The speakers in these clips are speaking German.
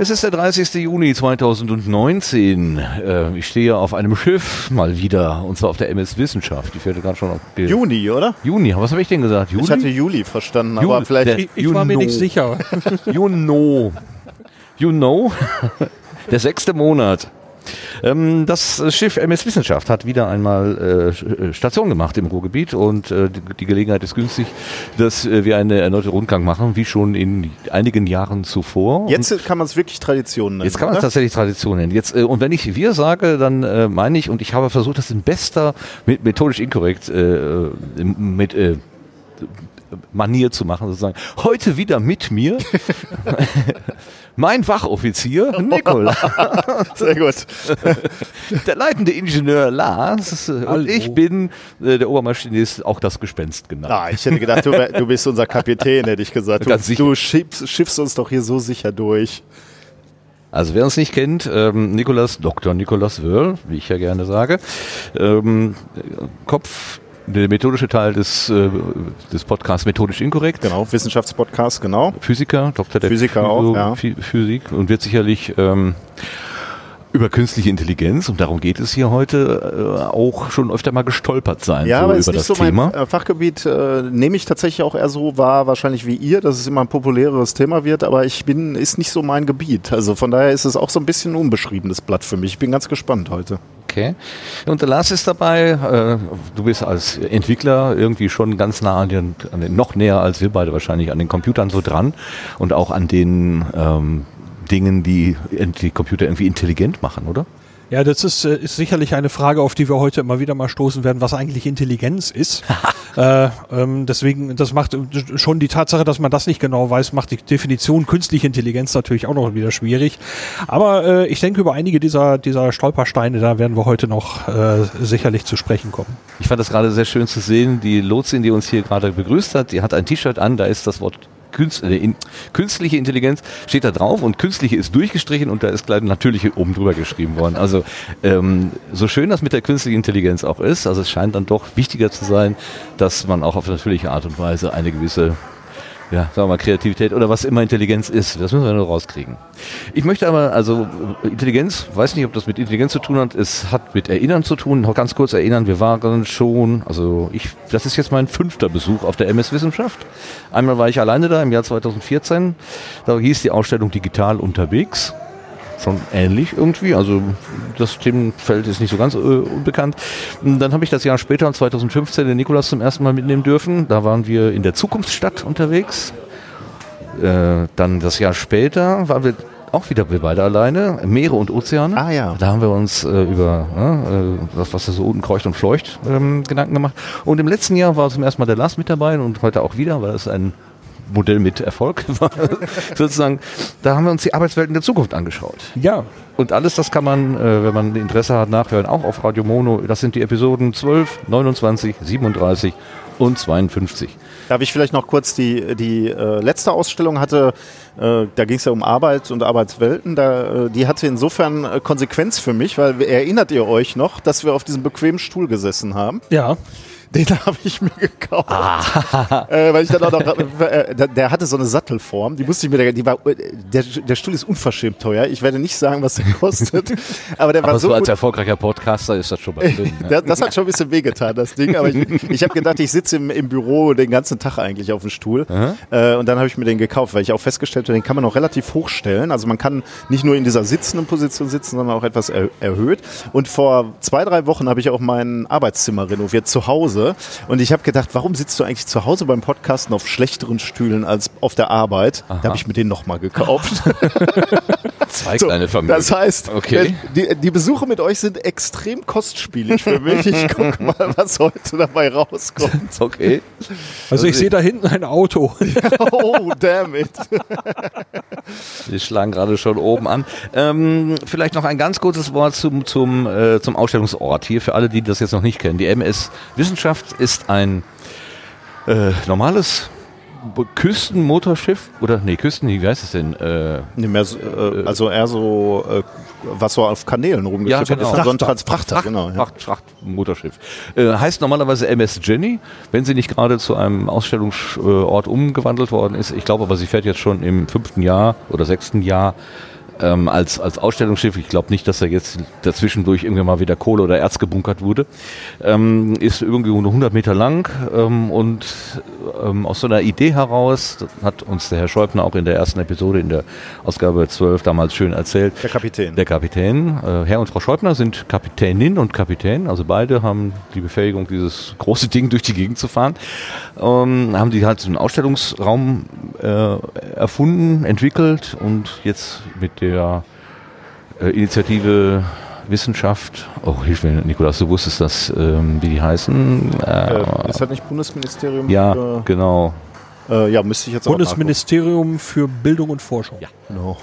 Es ist der 30. Juni 2019. Äh, ich stehe auf einem Schiff mal wieder, und zwar auf der MS Wissenschaft. Die fährt gerade schon auf die Juni, oder? Juni, was habe ich denn gesagt? Juli? Ich hatte Juli verstanden, Juli, aber vielleicht. der- Ich, ich war mir You nicht know. sicher. You know. You know? Der sechste Monat. Ähm, das Schiff MS Wissenschaft hat wieder einmal äh, Station gemacht im Ruhrgebiet und äh, die- Gelegenheit ist günstig, dass äh, wir eine erneute Rundgang machen, wie schon in einigen Jahren zuvor. Jetzt kann man es wirklich Tradition nennen. Jetzt kann man es tatsächlich Tradition nennen. Jetzt, äh, und wenn ich wir sage, dann äh, meine ich, und ich habe versucht, das in bester, mit, methodisch inkorrekt, äh, äh, mit äh, Manier zu machen, sozusagen. Heute wieder mit mir mein Wachoffizier Nikola, Sehr gut. der leitende Ingenieur Lars äh, Hallo. und ich bin äh, der Obermaschinist, auch das Gespenst genannt. Ah, ich hätte gedacht, du, du bist unser Kapitän, hätte ich gesagt. Du, du schiffst, schiffst uns doch hier so sicher durch. Also wer uns nicht kennt, ähm, Nikolas, Dr. Nikolas Wörl, wie ich ja gerne sage, ähm, Kopf, der methodische Teil des, äh, des Podcasts Methodisch Inkorrekt. Genau, Wissenschaftspodcast, genau. Physiker, Doktor der Physiker auch, ja. Phy- Physik und wird sicherlich ähm, über künstliche Intelligenz, und darum geht es hier heute, äh, auch schon öfter mal gestolpert sein Ja, so aber über ist nicht das so Thema. mein äh, Fachgebiet. Äh, nehme ich tatsächlich auch eher so wahr, wahrscheinlich wie ihr, dass es immer ein populäreres Thema wird, aber ich bin, ist nicht so mein Gebiet. Also von daher ist es auch so ein bisschen ein unbeschriebenes Blatt für mich. Ich bin ganz gespannt heute. Okay. Und der Lars ist dabei. Äh, du bist als Entwickler irgendwie schon ganz nah an den, an den, noch näher als wir beide wahrscheinlich an den Computern so dran und auch an den ähm, Dingen, die die Computer irgendwie intelligent machen, oder? Ja, das ist, äh, ist sicherlich eine Frage, auf die wir heute immer wieder mal stoßen werden, was eigentlich Intelligenz ist. äh, ähm, deswegen, das macht äh, schon die Tatsache, dass man das nicht genau weiß, macht die Definition künstliche Intelligenz natürlich auch noch wieder schwierig. Aber äh, ich denke, über einige dieser, dieser Stolpersteine, da werden wir heute noch äh, sicherlich zu sprechen kommen. Ich fand das gerade sehr schön zu sehen. Die Lotsin, die uns hier gerade begrüßt hat, die hat ein T-Shirt an, da ist das Wort Künst, äh, in, künstliche Intelligenz steht da drauf und künstliche ist durchgestrichen und da ist gleich natürliche oben drüber geschrieben worden. Also ähm, so schön das mit der künstlichen Intelligenz auch ist, also es scheint dann doch wichtiger zu sein, dass man auch auf natürliche Art und Weise eine gewisse ja, sagen wir mal Kreativität oder was immer Intelligenz ist. Das müssen wir nur rauskriegen. Ich möchte aber, also Intelligenz, weiß nicht, ob das mit Intelligenz zu tun hat, es hat mit Erinnern zu tun. Noch ganz kurz erinnern, wir waren schon, also ich, das ist jetzt mein fünfter Besuch auf der MS Wissenschaft. Einmal war ich alleine da im Jahr 2014. Da hieß die Ausstellung Digital unterwegs schon ähnlich irgendwie. Also das Themenfeld ist nicht so ganz äh, unbekannt. Und Dann habe ich das Jahr später, 2015, den Nikolas zum ersten Mal mitnehmen dürfen. Da waren wir in der Zukunftsstadt unterwegs. Äh, dann das Jahr später waren wir auch wieder wir beide alleine, Meere und Ozeane. Ah, ja. Da haben wir uns äh, über äh, das, was da so unten kreucht und fleucht, ähm, Gedanken gemacht. Und im letzten Jahr war zum ersten Mal der Lars mit dabei und heute auch wieder, weil es ein Modell mit Erfolg war. Sozusagen, da haben wir uns die Arbeitswelten der Zukunft angeschaut. Ja, Und alles das kann man, äh, wenn man Interesse hat, nachhören, auch auf Radio Mono. Das sind die Episoden 12, 29, 37 und 52. Darf ich vielleicht noch kurz die, die äh, letzte Ausstellung hatte, äh, da ging es ja um Arbeit und Arbeitswelten, da, äh, die hatte insofern äh, Konsequenz für mich, weil erinnert ihr euch noch, dass wir auf diesem bequemen Stuhl gesessen haben? ja. Den habe ich mir gekauft. Äh, weil ich dann auch noch, äh, der, der hatte so eine Sattelform, die musste ich mir, die war, der, der Stuhl ist unverschämt teuer. Ich werde nicht sagen, was der kostet, aber der war Aber so so als erfolgreicher Podcaster ist das schon mal drin. ne? Das, das hat schon ein bisschen wehgetan, das Ding. Aber ich, ich habe gedacht, ich sitze im, im Büro den ganzen Tag eigentlich auf dem Stuhl. Äh, und dann habe ich mir den gekauft, weil ich auch festgestellt habe, den kann man auch relativ hoch stellen. Also man kann nicht nur in dieser sitzenden Position sitzen, sondern auch etwas er, erhöht. Und vor zwei, drei Wochen habe ich auch mein Arbeitszimmer renoviert zu Hause. Und ich habe gedacht, warum sitzt du eigentlich zu Hause beim Podcasten auf schlechteren Stühlen als auf der Arbeit? Da habe ich mir den nochmal gekauft. Zwei So, kleine Familien. Das heißt, Okay. die, die Besuche mit euch sind extrem kostspielig für mich. Ich gucke mal, was heute dabei rauskommt. Okay. Also ich sehe da hinten ein Auto. Oh, damn it. Wir schlagen gerade schon oben an. Ähm, vielleicht noch ein ganz kurzes Wort zum, zum, äh, zum Ausstellungsort hier für alle, die das jetzt noch nicht kennen. Die MS Wissenschaft ist ein äh, normales Küstenmotorschiff oder nee, Küsten, wie heißt es denn? Äh, Nee, mehr so, äh, also eher so, äh, was so auf Kanälen rumgeschippert Ja, genau. ist. So ein Frachter, Fracht, genau. Ja. Fracht, Frachtmotorschiff. Äh, heißt normalerweise MS Jenny, wenn sie nicht gerade zu einem Ausstellungsort umgewandelt worden ist. Ich glaube aber, sie fährt jetzt schon im fünften Jahr oder sechsten Jahr ähm, als, als Ausstellungsschiff. Ich glaube nicht, dass er jetzt dazwischendurch irgendwann mal wieder Kohle oder Erz gebunkert wurde. Ähm, ist irgendwie nur 100 Meter lang ähm, und ähm, aus so einer Idee heraus hat uns der Herr Schäubner auch in der ersten Episode, in der Ausgabe 12 damals schön erzählt. Der Kapitän. Der Kapitän. Äh, Herr und Frau Schäubner sind Kapitänin und Kapitän, also beide haben die Befähigung, dieses große Ding durch die Gegend zu fahren. Ähm, haben die halt so einen Ausstellungsraum äh, erfunden, entwickelt und jetzt mit der äh, Initiative Wissenschaft, oh hilf mir Nikolaus, du wusstest das, ähm, wie die heißen? Äh, ist das nicht Bundesministerium? Ja, für, genau. äh, ja, müsste ich jetzt auch Bundesministerium für Bildung und Forschung. Ja. Genau.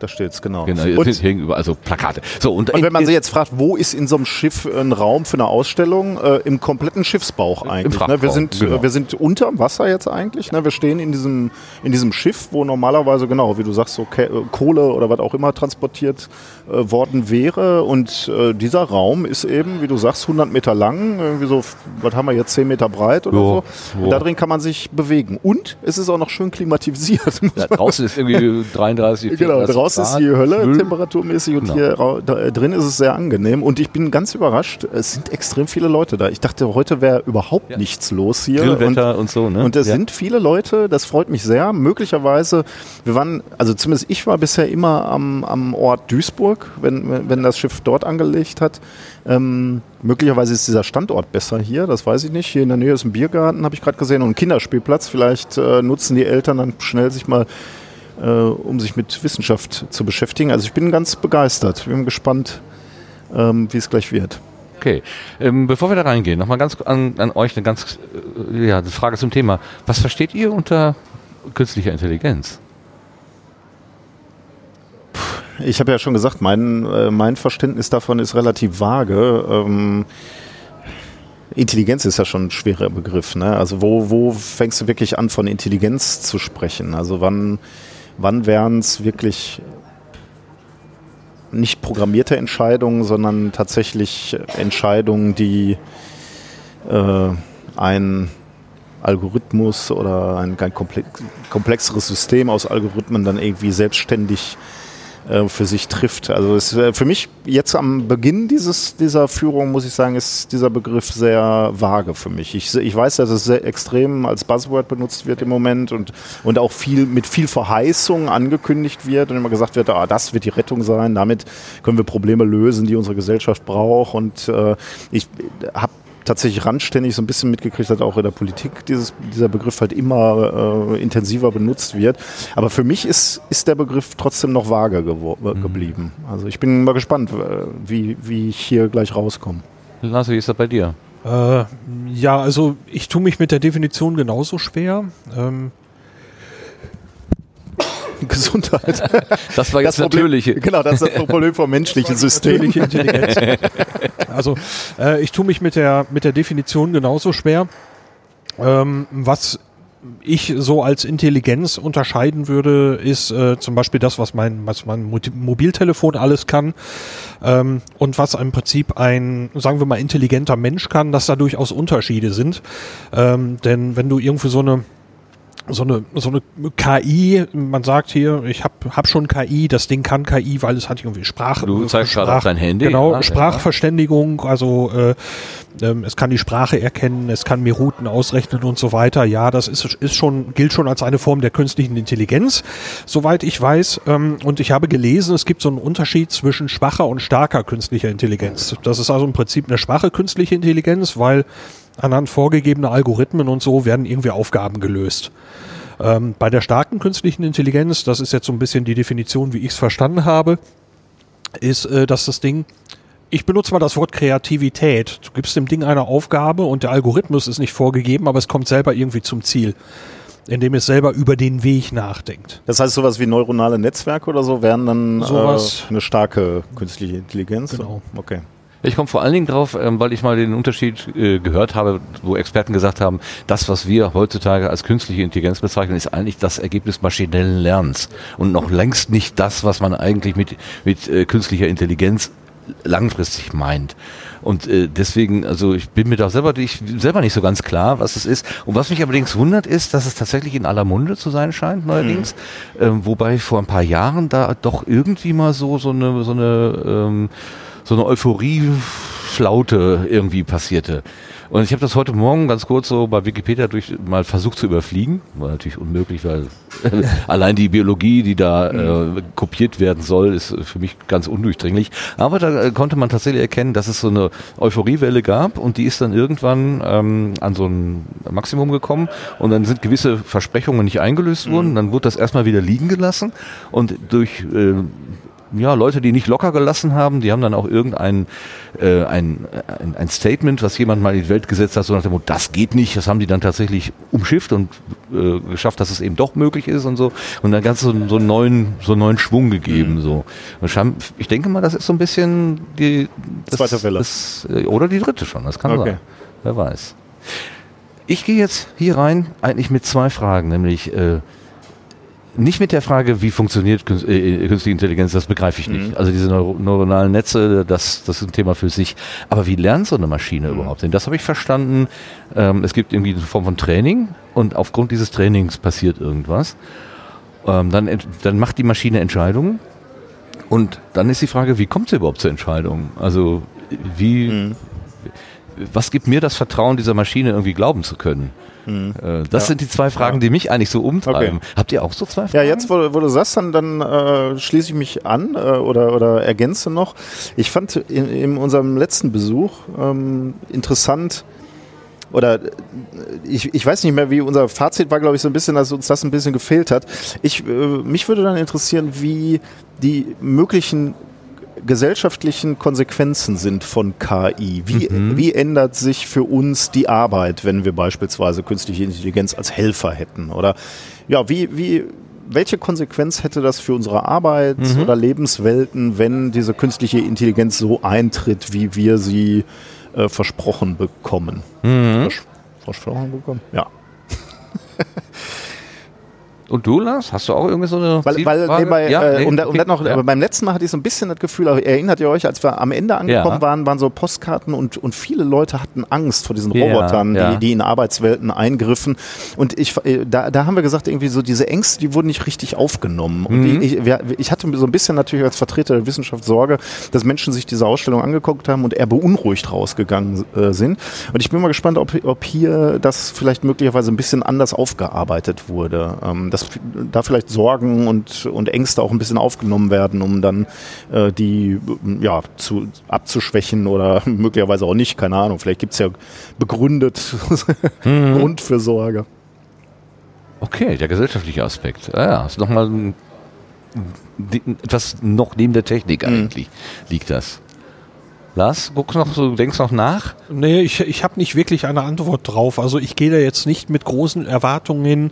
Da steht's, genau. Genau, Und, es hängen überall so Plakate. So, und, und wenn man sich jetzt fragt, wo ist in so einem Schiff ein Raum für eine Ausstellung? Äh, Im kompletten Schiffsbauch eigentlich. Ne? Wir, sind, genau. äh, wir sind unterm Wasser jetzt eigentlich. Ne? Wir stehen in diesem, in diesem Schiff, wo normalerweise, genau, wie du sagst, so Ke äh, Kohle oder was auch immer transportiert äh, worden wäre. Und äh, dieser Raum ist eben, wie du sagst, 100 Meter lang, irgendwie so, was haben wir jetzt, 10 Meter breit oder Ja, so. ja. Und da drin kann man sich bewegen. Und es ist auch noch schön klimatisiert. da draußen ist irgendwie 33, Genau, 34 draußen ist Grad, die Hölle Müll. temperaturmäßig und Genau. hier da, äh, drin ist es sehr angenehm. Und ich bin ganz überrascht, es sind extrem viele Leute da. Ich dachte, heute wäre überhaupt Ja. nichts los hier. Und, Grillwetter und, so, ne? und es Ja. sind viele Leute, das freut mich sehr. Möglicherweise, wir waren, also zumindest ich war bisher immer am, am Ort Duisburg, wenn, wenn- wenn das Schiff dort angelegt hat. Ähm, möglicherweise ist dieser Standort besser hier, das weiß ich nicht. Hier in der Nähe ist ein Biergarten, habe ich gerade gesehen, und ein Kinderspielplatz. Vielleicht äh, nutzen die Eltern dann schnell sich mal äh, um sich mit Wissenschaft zu beschäftigen. Also ich bin ganz begeistert. Ich bin gespannt, ähm, wie es gleich wird. Okay, ähm, bevor wir da reingehen, nochmal ganz an, an euch eine ganz äh, ja, eine Frage zum Thema. Was versteht ihr unter künstlicher Intelligenz? Ich habe ja schon gesagt, mein, äh, mein Verständnis davon ist relativ vage. Ähm, Intelligenz ist ja schon ein schwerer Begriff. Ne? Also wo, wo fängst du wirklich an, von Intelligenz zu sprechen? Also wann, wann wären es wirklich nicht programmierte Entscheidungen, sondern tatsächlich Entscheidungen, die äh, ein Algorithmus oder ein, ein komple komplexeres System aus Algorithmen dann irgendwie selbstständig äh, für sich trifft. Also es, äh, für mich jetzt am Beginn dieses, dieser Führung, muss ich sagen, ist dieser Begriff sehr vage für mich. Ich, ich weiß, dass es sehr extrem als Buzzword benutzt wird im Moment und, und auch viel mit viel Verheißung angekündigt wird und immer gesagt wird, ah, das wird die Rettung sein, damit können wir Probleme lösen, die unsere Gesellschaft braucht. Und äh, ich habe tatsächlich randständig so ein bisschen mitgekriegt hat, auch in der Politik dieses, dieser Begriff halt immer äh, intensiver benutzt wird. Aber für mich ist, ist der Begriff trotzdem noch vage äh, geblieben. Also ich bin mal gespannt, äh, wie, wie ich hier gleich rauskomme. Lars, wie ist das bei dir? Äh, ja, also ich tue mich mit der Definition genauso schwer. Ähm, Gesundheit. Das war jetzt Problem, natürliche. Genau, das ist das Problem vom menschlichen System. natürliche Intelligenz. also äh, ich tue mich mit der, mit der Definition genauso schwer. Ähm, was ich so als Intelligenz unterscheiden würde, ist äh, zum Beispiel das, was mein, was mein Mobiltelefon alles kann ähm, und was im Prinzip ein, sagen wir mal, intelligenter Mensch kann, dass da durchaus Unterschiede sind. Ähm, denn wenn du irgendwo so eine so eine, so eine KI, man sagt hier, ich habe hab schon KI, das Ding kann KI, weil es hat irgendwie Sprache. Du zeigst gerade auf dein Handy. Genau, Ja, Sprachverständigung, also äh, ähm, es kann die Sprache erkennen, es kann mir Routen ausrechnen und so weiter. Ja, das ist, ist schon, gilt schon als eine Form der künstlichen Intelligenz, soweit ich weiß. Ähm, und ich habe gelesen, es gibt so einen Unterschied zwischen schwacher und starker künstlicher Intelligenz. Das ist also im Prinzip eine schwache künstliche Intelligenz, weil anhand vorgegebener Algorithmen und so werden irgendwie Aufgaben gelöst. Ähm, bei der starken künstlichen Intelligenz, das ist jetzt so ein bisschen die Definition, wie ich es verstanden habe, ist, äh, dass das Ding, ich benutze mal das Wort Kreativität. Du gibst dem Ding eine Aufgabe und der Algorithmus ist nicht vorgegeben, aber es kommt selber irgendwie zum Ziel, indem es selber über den Weg nachdenkt. Das heißt, sowas wie neuronale Netzwerke oder so wären dann Sowas. äh, eine starke künstliche Intelligenz. Genau. Okay. Ich komme vor allen Dingen drauf, ähm, weil ich mal den Unterschied äh, gehört habe, wo Experten gesagt haben, das, was wir heutzutage als künstliche Intelligenz bezeichnen, ist eigentlich das Ergebnis maschinellen Lernens und noch längst nicht das, was man eigentlich mit, mit äh, künstlicher Intelligenz langfristig meint. Und äh, deswegen, also ich bin mir da selber, ich, selber nicht so ganz klar, was es ist. Und was mich allerdings wundert, ist, dass es tatsächlich in aller Munde zu sein scheint, neuerdings. Mhm. Ähm, wobei vor ein paar Jahren da doch irgendwie mal so, so eine, so eine, ähm, so eine Euphorie-Flaute irgendwie passierte. Und ich habe das heute Morgen ganz kurz so bei Wikipedia durch mal versucht zu überfliegen. War natürlich unmöglich, weil allein die Biologie, die da äh, kopiert werden soll, ist für mich ganz undurchdringlich. Aber da äh, konnte man tatsächlich erkennen, dass es so eine Euphoriewelle gab und die ist dann irgendwann ähm, an so ein Maximum gekommen und dann sind gewisse Versprechungen nicht eingelöst worden. Mhm. Dann wurde das erstmal wieder liegen gelassen und durch äh, ja, Leute, die nicht locker gelassen haben, die haben dann auch irgendein äh, ein, ein, ein Statement, was jemand mal in die Welt gesetzt hat, so nach dem Motto, das geht nicht, das haben die dann tatsächlich umschifft und äh, geschafft, dass es eben doch möglich ist und so und dann ganz so, so einen neuen so einen neuen Schwung gegeben mhm. so. Ich denke mal, das ist so ein bisschen die das, zweite Welle das, äh, oder die dritte schon, das kann okay. sein. Wer weiß. Ich gehe jetzt hier rein eigentlich mit zwei Fragen, nämlich äh, nicht mit der Frage, wie funktioniert äh, künstliche Intelligenz, das begreife ich nicht. Mhm. Also diese Neuro neuronalen Netze, das, das ist ein Thema für sich. Aber wie lernt so eine Maschine mhm. überhaupt? Denn das habe ich verstanden. Ähm, es gibt irgendwie eine Form von Training und aufgrund dieses Trainings passiert irgendwas. Ähm, dann, dann macht die Maschine Entscheidungen. Und dann ist die Frage, wie kommt sie überhaupt zur Entscheidung? Also wie, mhm. was gibt mir das Vertrauen, dieser Maschine irgendwie glauben zu können? Mhm. Äh, das ja. sind die zwei Fragen, die mich eigentlich so umtreiben. Okay. Habt ihr auch so zwei Fragen? Ja, jetzt, wo, wo du sagst, dann, dann äh, schließe ich mich an äh, oder, oder ergänze noch. Ich fand in, in unserem letzten Besuch ähm, interessant, oder äh, ich, ich weiß nicht mehr, wie unser Fazit war, glaube ich, so ein bisschen, dass uns das ein bisschen gefehlt hat. Ich, äh, mich würde dann interessieren, wie die möglichen gesellschaftlichen Konsequenzen sind von KI. Wie, mhm. wie ändert sich für uns die Arbeit, wenn wir beispielsweise künstliche Intelligenz als Helfer hätten? Oder ja, wie, wie, welche Konsequenz hätte das für unsere Arbeit mhm. oder Lebenswelten, wenn diese künstliche Intelligenz so eintritt, wie wir sie äh, versprochen bekommen? Mhm. Vers versprochen bekommen? Ja. Und du, Lars? Hast du auch irgendwie so eine Weil, weil nee, bei, ja, äh, um, da, um okay, noch, ja. beim letzten Mal hatte ich so ein bisschen das Gefühl, erinnert ihr euch, als wir am Ende angekommen ja. waren, waren so Postkarten und, und viele Leute hatten Angst vor diesen Robotern, Die, die in Arbeitswelten eingriffen. Und ich, äh, da, da haben wir gesagt, irgendwie so diese Ängste, die wurden nicht richtig aufgenommen. Und mhm. ich, ich hatte so ein bisschen natürlich als Vertreter der Wissenschaft Sorge, dass Menschen sich diese Ausstellung angeguckt haben und eher beunruhigt rausgegangen äh, sind. Und ich bin mal gespannt, ob, ob hier das vielleicht möglicherweise ein bisschen anders aufgearbeitet wurde. Ähm, das dass da vielleicht Sorgen und, und Ängste auch ein bisschen aufgenommen werden, um dann äh, die ja, zu, abzuschwächen oder möglicherweise auch nicht, keine Ahnung. Vielleicht gibt es ja begründet mhm. Grund für Sorge. Okay, der gesellschaftliche Aspekt. Ah, ja, ist nochmal etwas noch neben der Technik mhm. eigentlich mhm. liegt das. Lars, guckst noch, du denkst noch nach? Nee, ich, ich habe nicht wirklich eine Antwort drauf. Also ich gehe da jetzt nicht mit großen Erwartungen hin,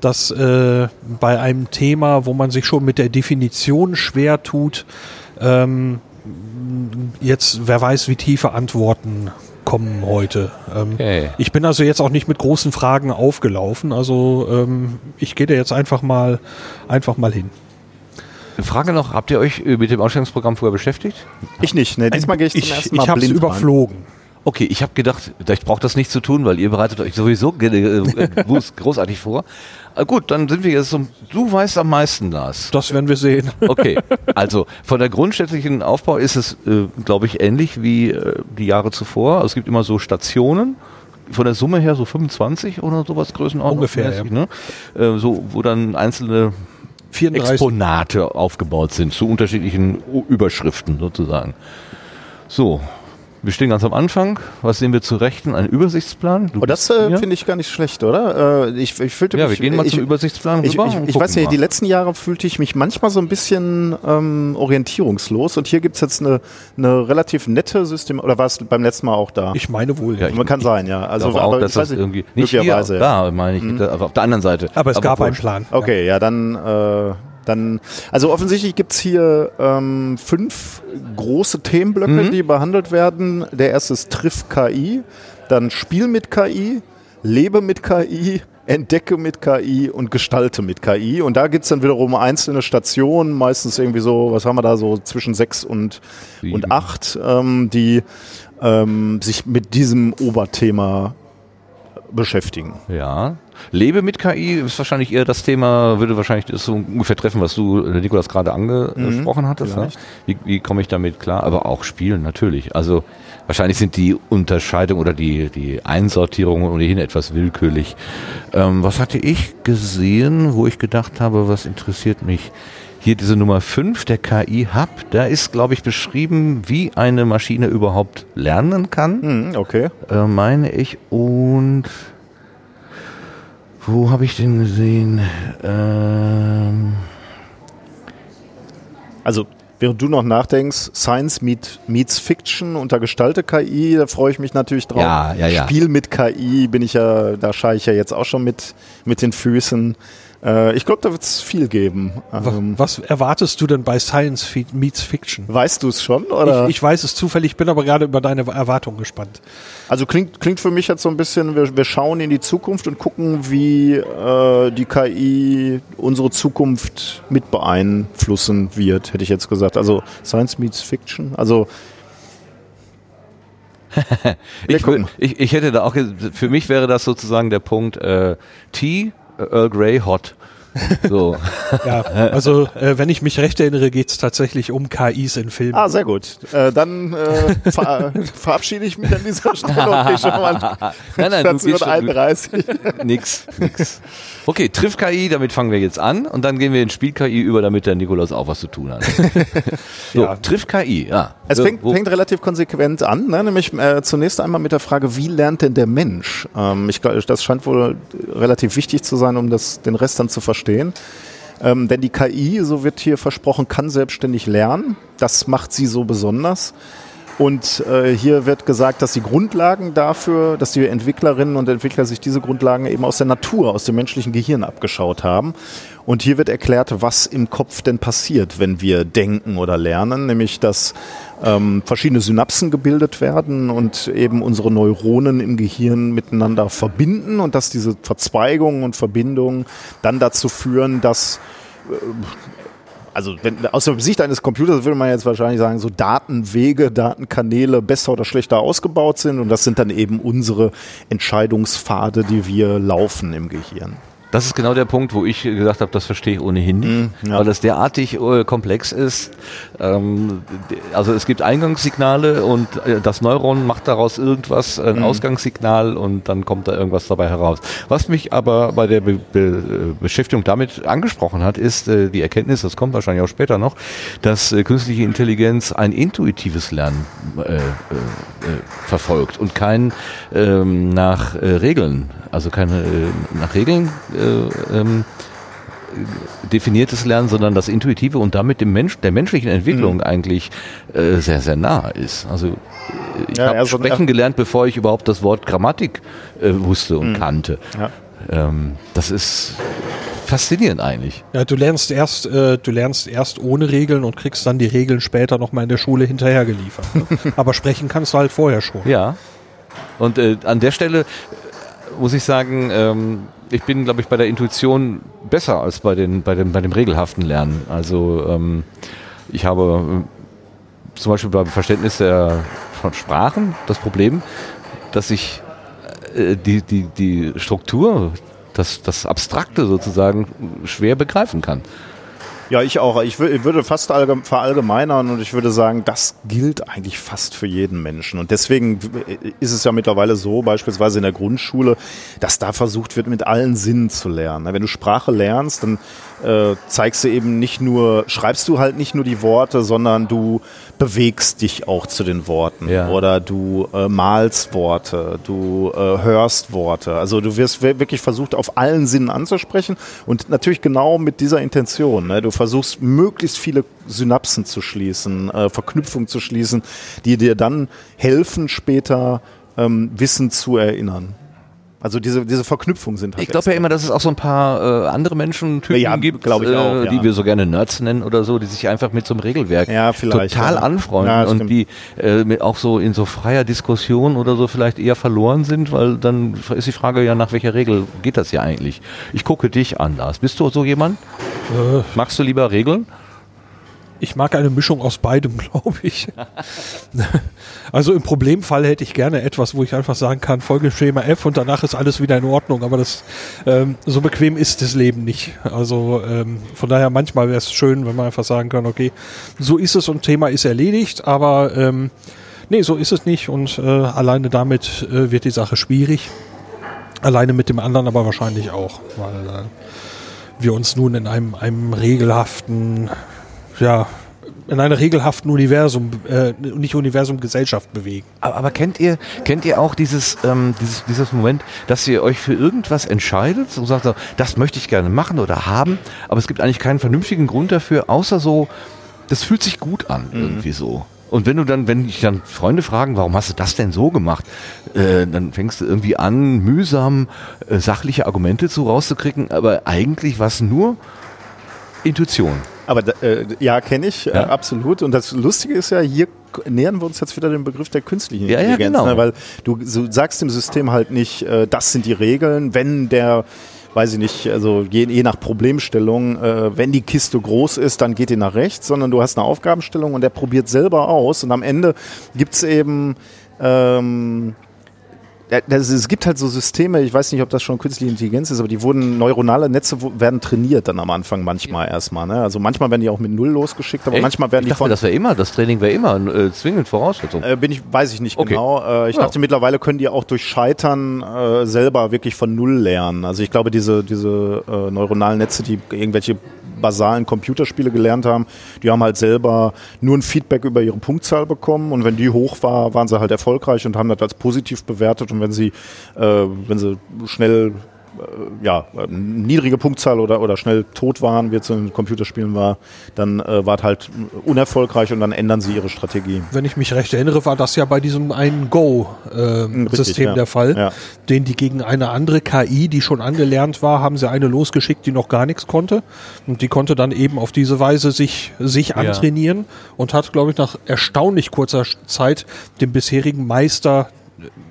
dass äh, bei einem Thema, wo man sich schon mit der Definition schwer tut, ähm, jetzt wer weiß, wie tiefe Antworten kommen heute. Ähm, okay. Ich bin also jetzt auch nicht mit großen Fragen aufgelaufen. Also ähm, ich gehe da jetzt einfach mal einfach mal hin. Frage noch, habt ihr euch äh, mit dem Ausstellungsprogramm vorher beschäftigt? Ich nicht, ne? Diesmal gehe ich zum ich, ersten Mal Ich habe es überflogen. Okay, ich habe gedacht, ich brauche das nicht zu tun, weil ihr bereitet euch sowieso äh, großartig vor. Äh, gut, dann sind wir jetzt so, du weißt am meisten, Lars. Das werden wir sehen. Okay, also von der grundsätzlichen Aufbau ist es, äh, glaube ich, ähnlich wie äh, die Jahre zuvor. Also es gibt immer so Stationen, von der Summe her so 25 oder sowas Größenordnung. Ungefähr, ja. ne? äh, so, wo dann einzelne 34. Exponate aufgebaut sind zu unterschiedlichen Überschriften sozusagen. So, wir stehen ganz am Anfang. Was sehen wir zu Rechten? Ein Übersichtsplan? Du oh, das äh, finde ich gar nicht schlecht, oder? Äh, ich, ich fühlte ja, mich, wir gehen mal ich, zum Übersichtsplan ich, rüber. Ich, ich weiß nicht, die letzten Jahre fühlte ich mich manchmal so ein bisschen ähm, orientierungslos. Und hier gibt es jetzt eine, eine relativ nette System. Oder war es beim letzten Mal auch da? Ich meine wohl, ja. Man kann sein, ja. Also auch, dass das irgendwie nicht hier, da meine ich, mhm. aber auf der anderen Seite. Aber es aber gab einen Plan. Okay, ja, ja dann äh, dann, also offensichtlich gibt es hier ähm, fünf große Themenblöcke, mhm. die behandelt werden. Der erste ist Triff KI, dann Spiel mit KI, Lebe mit KI, entdecke mit KI und gestalte mit KI. Und da gibt es dann wiederum einzelne Stationen, meistens irgendwie so, was haben wir da, so zwischen sechs und, und acht, ähm, die ähm, sich mit diesem Oberthema beschäftigen. Ja. Lebe mit KI ist wahrscheinlich eher das Thema, würde wahrscheinlich das so ungefähr treffen, was du, Nikolas, gerade angesprochen mhm, hattest. Ne? Wie, wie komme ich damit klar? Aber auch spielen natürlich. Also wahrscheinlich sind die Unterscheidung oder die, die Einsortierung ohnehin etwas willkürlich. Ähm, was hatte ich gesehen, wo ich gedacht habe, was interessiert mich? Hier diese Nummer 5, der KI-Hub, da ist, glaube ich, beschrieben, wie eine Maschine überhaupt lernen kann. Mhm, okay. Äh, meine ich. Und wo habe ich den gesehen? Ähm also Während du noch nachdenkst, Science meet, meets Fiction unter Gestalte KI, da freue ich mich natürlich drauf. Ja, ja, ja. Spiel mit KI bin ich ja, da schaue ich ja jetzt auch schon mit, mit den Füßen. Äh, ich glaube, da wird es viel geben. Ähm, was erwartest du denn bei Science Meets Fiction? Weißt du es schon? Oder? Ich, ich, weiß es zufällig, bin aber gerade über deine Erwartungen gespannt. Also klingt, klingt für mich jetzt so ein bisschen, wir, wir schauen in die Zukunft und gucken, wie äh, die KI unsere Zukunft mit beeinflussen wird, hätte ich jetzt gesagt. Also Science Meets Fiction. Also ich, ich, ich, hätte da auch, für mich wäre das sozusagen der Punkt äh, T, Earl Grey Hot. So. ja, also äh, wenn ich mich recht erinnere, geht es tatsächlich um KIs in Filmen. Ah, sehr gut. Äh, dann äh, ver verabschiede ich mich an dieser Stelle und gehe schon mal nein, nein, Station 31. nix, nix. Okay, Triff KI, damit fangen wir jetzt an und dann gehen wir in Spiel KI über, damit der Nikolaus auch was zu tun hat. so, ja. Triff KI, ja. Es fängt, fängt relativ konsequent an, ne? nämlich äh, zunächst einmal mit der Frage, wie lernt denn der Mensch? Ähm, ich, das scheint wohl relativ wichtig zu sein, um das, den Rest dann zu verstehen. Ähm, denn die KI, so wird hier versprochen, kann selbstständig lernen. Das macht sie so besonders. Und äh, hier wird gesagt, dass die Grundlagen dafür, dass die Entwicklerinnen und Entwickler sich diese Grundlagen eben aus der Natur, aus dem menschlichen Gehirn abgeschaut haben. Und hier wird erklärt, was im Kopf denn passiert, wenn wir denken oder lernen, nämlich dass ähm, verschiedene Synapsen gebildet werden und eben unsere Neuronen im Gehirn miteinander verbinden und dass diese Verzweigungen und Verbindungen dann dazu führen, dass äh, also wenn, aus der Sicht eines Computers würde man jetzt wahrscheinlich sagen, so Datenwege, Datenkanäle besser oder schlechter ausgebaut sind und das sind dann eben unsere Entscheidungspfade, die wir laufen im Gehirn. Das ist genau der Punkt, wo ich gesagt habe, das verstehe ich ohnehin nicht, mm, ja. weil das derartig äh, komplex ist. Ähm, also es gibt Eingangssignale und äh, das Neuron macht daraus irgendwas, ein mm. Ausgangssignal und dann kommt da irgendwas dabei heraus. Was mich aber bei der Be Be Beschäftigung damit angesprochen hat, ist äh, die Erkenntnis, das kommt wahrscheinlich auch später noch, dass äh, künstliche Intelligenz ein intuitives Lernen äh, äh, verfolgt und kein ähm, nach Regeln, also keine nach Regeln ähm, definiertes Lernen, sondern das Intuitive und damit dem Mensch, der menschlichen Entwicklung mhm. eigentlich äh, sehr, sehr nah ist. Also äh, ich ja, habe sprechen gelernt, bevor ich überhaupt das Wort Grammatik äh, wusste und mhm. kannte. Ja. Ähm, das ist faszinierend eigentlich. Ja, du lernst erst, äh, du lernst erst ohne Regeln und kriegst dann die Regeln später nochmal in der Schule hinterher geliefert. Ne? Aber sprechen kannst du halt vorher schon. Ja. Und äh, an der Stelle muss ich sagen, ähm, ich bin, glaube ich, bei der Intuition besser als bei, den, bei, dem, bei dem regelhaften Lernen. Also ähm, ich habe äh, zum Beispiel beim Verständnis der, von Sprachen das Problem, dass ich äh, die, die, die Struktur, das, das Abstrakte sozusagen schwer begreifen kann. Ja, ich auch. Ich würde fast verallgemeinern und ich würde sagen, das gilt eigentlich fast für jeden Menschen. Und deswegen ist es ja mittlerweile so, beispielsweise in der Grundschule, dass da versucht wird, mit allen Sinnen zu lernen. Wenn du Sprache lernst, dann äh, zeigst du eben nicht nur, schreibst du halt nicht nur die Worte, sondern du bewegst dich auch zu den Worten ja. oder du äh, malst Worte, du äh, hörst Worte. Also du wirst wirklich versucht, auf allen Sinnen anzusprechen und natürlich genau mit dieser Intention. Ne? Du versuchst möglichst viele Synapsen zu schließen, äh, Verknüpfungen zu schließen, die dir dann helfen, später ähm, Wissen zu erinnern. Also diese, diese Verknüpfungen sind halt Ich glaube ja immer, dass es auch so ein paar äh, andere Menschentypen Ja, gibt, ich auch, äh, ja. die wir so gerne Nerds nennen oder so, die sich einfach mit so einem Regelwerk Ja, total ja. anfreunden Ja, und stimmt. die äh, mit auch so in so freier Diskussion oder so vielleicht eher verloren sind, weil dann ist die Frage ja, nach welcher Regel geht das ja eigentlich? Ich gucke dich an, Lars. Bist du so jemand? Äh, Magst du lieber Regeln? Ich mag eine Mischung aus beidem, glaube ich. also im Problemfall hätte ich gerne etwas, wo ich einfach sagen kann, folge Schema F und danach ist alles wieder in Ordnung. Aber das ähm, so bequem ist das Leben nicht. Also ähm, von daher manchmal wäre es schön, wenn man einfach sagen kann, okay, so ist es und Thema ist erledigt, aber ähm, nee, so ist es nicht und äh, alleine damit äh, wird die Sache schwierig. Alleine mit dem anderen aber wahrscheinlich auch, weil äh, wir uns nun in einem, einem regelhaften, ja, in einem regelhaften Universum, äh, nicht Universum, Gesellschaft bewegen. Aber, aber kennt ihr kennt ihr auch dieses, ähm, dieses dieses Moment, dass ihr euch für irgendwas entscheidet und sagt, so, das möchte ich gerne machen oder haben, aber es gibt eigentlich keinen vernünftigen Grund dafür, außer so, das fühlt sich gut an irgendwie so. Und wenn du dann, wenn dich dann Freunde fragen, warum hast du das denn so gemacht, äh, dann fängst du irgendwie an, mühsam äh, sachliche Argumente zu rauszukriegen, aber eigentlich war es nur Intuition. Aber äh, ja, kenne ich, äh, Ja. absolut. Und das Lustige ist ja, hier nähern wir uns jetzt wieder dem Begriff der künstlichen Ja, ja, Intelligenz. genau. Ne? Weil du so, sagst dem System halt nicht, äh, das sind die Regeln, wenn der weiß ich nicht, also je, je nach Problemstellung, äh, wenn die Kiste groß ist, dann geht die nach rechts, sondern du hast eine Aufgabenstellung und der probiert selber aus und am Ende gibt's eben ähm, ja, es gibt halt so Systeme, ich weiß nicht, ob das schon künstliche Intelligenz ist, aber die wurden, neuronale Netze werden trainiert dann am Anfang manchmal erstmal. Ne? Also manchmal werden die auch mit Null losgeschickt, aber Echt? manchmal werden ich die dachte, von. das wäre immer, das Training wäre immer äh, zwingend Voraussetzung. Äh, bin ich, weiß ich nicht Okay. genau. Äh, ich Ja. dachte, mittlerweile können die auch durch Scheitern äh, selber wirklich von Null lernen. Also ich glaube, diese, diese äh, neuronalen Netze, die irgendwelche basalen Computerspiele gelernt haben, die haben halt selber nur ein Feedback über ihre Punktzahl bekommen. Und wenn die hoch war, waren sie halt erfolgreich und haben das als positiv bewertet. Und wenn sie, äh, wenn sie schnell ja, äh, niedrige Punktzahl oder, oder schnell tot waren, wie es in Computerspielen war, dann äh, war es halt unerfolgreich und dann ändern sie ihre Strategie. Wenn ich mich recht erinnere, war das ja bei diesem einen Go-System richtig, ja. der Fall, Ja. den die gegen eine andere KI, die schon angelernt war, haben sie eine losgeschickt, die noch gar nichts konnte. Und die konnte dann eben auf diese Weise sich, sich antrainieren und hat, glaube ich, nach erstaunlich kurzer Zeit den bisherigen Meister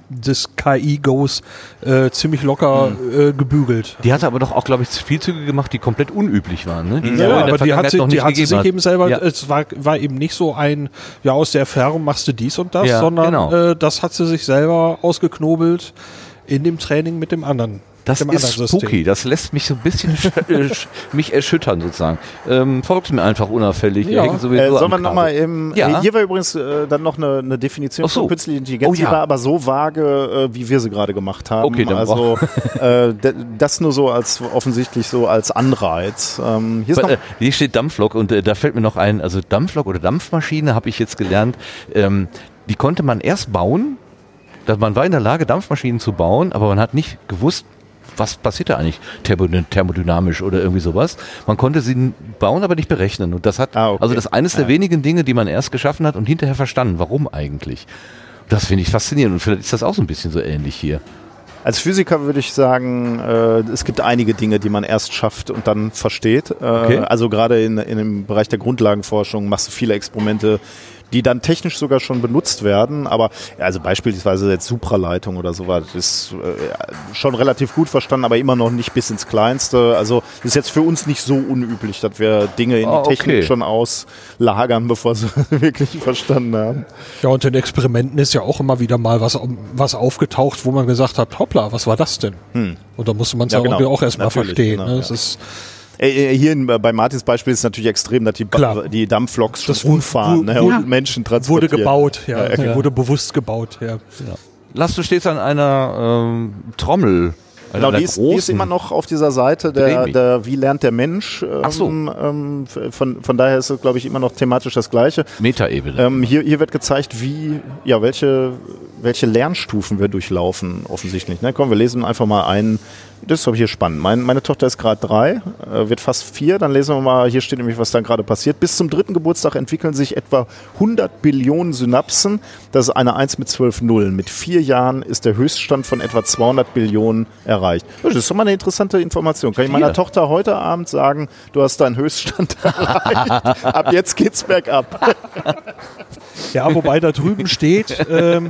des KI-Goes äh, ziemlich locker Hm. äh, gebügelt. Die hatte aber doch auch, glaube ich, Spielzüge gemacht, die komplett unüblich waren. Ne? Die Ja, aber die hat, sie, die hat sie sich hat. eben selber, Ja. es war, war eben nicht so ein, ja, aus der Erfahrung machst du dies und das, Ja, sondern genau. äh, das hat sie sich selber ausgeknobelt in dem Training mit dem anderen. Das ist anderen System. spooky. Das lässt mich so ein bisschen sch- äh, mich erschüttern sozusagen. Ähm, folgt mir einfach unauffällig. Ja. Äh, soll man nochmal. Ja. äh, Hier war übrigens äh, dann noch eine, eine Definition so. von künstlicher Intelligenz, Oh ja. die war aber so vage, äh, wie wir sie gerade gemacht haben. Okay, dann also äh, das nur so als offensichtlich so als Anreiz. Ähm, hier Äh, Hier steht Dampflok und da fällt mir noch ein, also Dampflok oder Dampfmaschine habe ich jetzt gelernt, ähm, die konnte man erst bauen, dass man war in der Lage, Dampfmaschinen zu bauen, aber man hat nicht gewusst, was passiert da eigentlich Thermo thermodynamisch oder irgendwie sowas. Man konnte sie bauen, aber nicht berechnen. Und das hat, Ah, okay. also das ist eines der wenigen Dinge, die man erst geschaffen hat und hinterher verstanden, warum eigentlich. Das finde ich faszinierend und vielleicht ist das auch so ein bisschen so ähnlich hier. als Physiker würde ich sagen, äh, es gibt einige Dinge, die man erst schafft und dann versteht. Äh, Okay. Also gerade in, in dem Bereich der Grundlagenforschung machst du viele Experimente, die dann technisch sogar schon benutzt werden. Aber also beispielsweise jetzt Supraleitung oder sowas ist äh, schon relativ gut verstanden, aber immer noch nicht bis ins Kleinste. Also ist jetzt für uns nicht so unüblich, dass wir Dinge in Ah, die Technik okay. schon auslagern, bevor sie wirklich verstanden haben. Ja, und in Experimenten ist ja auch immer wieder mal was, was aufgetaucht, wo man gesagt hat, hoppla, was war das denn? Und da musste man es Hm. Ja, ja, genau. auch erstmal verstehen. genau, ne? ja. Es ist, Hier in, bei Martins Beispiel ist es natürlich extrem, dass die, Klar. die Dampfloks schon Das wu- umfahren wu- ne, ja. und Menschen wurde transportieren. gebaut, ja, Ja, ja. wurde bewusst gebaut, ja. Lass, du stehst an einer ähm, Trommel. Also Genau, die ist, die ist immer noch auf dieser Seite der, der Wie lernt der Mensch. Ähm, Ach so. ähm, von, von daher ist es, glaube ich, immer noch thematisch das Gleiche. Metaebene. Ähm, hier, hier wird gezeigt, wie, ja, welche, welche Lernstufen wir durchlaufen, offensichtlich. Ne? Komm, wir lesen einfach mal einen. Das ist doch hier spannend. Mein, meine Tochter ist gerade drei, äh, wird fast vier. Dann lesen wir mal, hier steht nämlich, was dann gerade passiert. Bis zum dritten Geburtstag entwickeln sich etwa 100 Billionen Synapsen. Das ist eine 1 mit 12 Nullen. Mit vier Jahren ist der Höchststand von etwa 200 Billionen erreicht. Das ist doch mal eine interessante Information. Kann ich meiner Tochter heute Abend sagen, du hast deinen Höchststand erreicht. Ab jetzt geht's bergab. Ja, wobei da drüben steht, ähm, äh,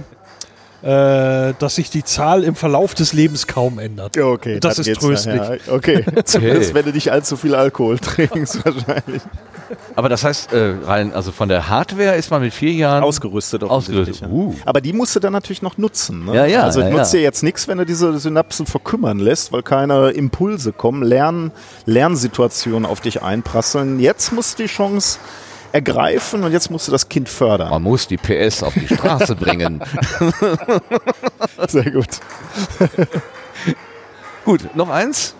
dass sich die Zahl im Verlauf des Lebens kaum ändert. Ja, okay. Das ist tröstlich. nachher. Okay. Zumindest, wenn du nicht allzu viel Alkohol trinkst, wahrscheinlich. Aber das heißt, äh, rein, also von der Hardware ist man mit vier Jahren Ausgerüstet ausgerüstet. offensichtlich, Uh. ja. Aber die musst du dann natürlich noch nutzen. Ne? Ja, ja, Also ja, nutzt ja. dir jetzt nichts, wenn du diese Synapsen verkümmern lässt, weil keine Impulse kommen, Lern, Lernsituationen auf dich einprasseln. Jetzt musst du die Chance ergreifen und jetzt musst du das Kind fördern. Man muss die PS auf die Straße bringen. Sehr gut. Gut, noch eins.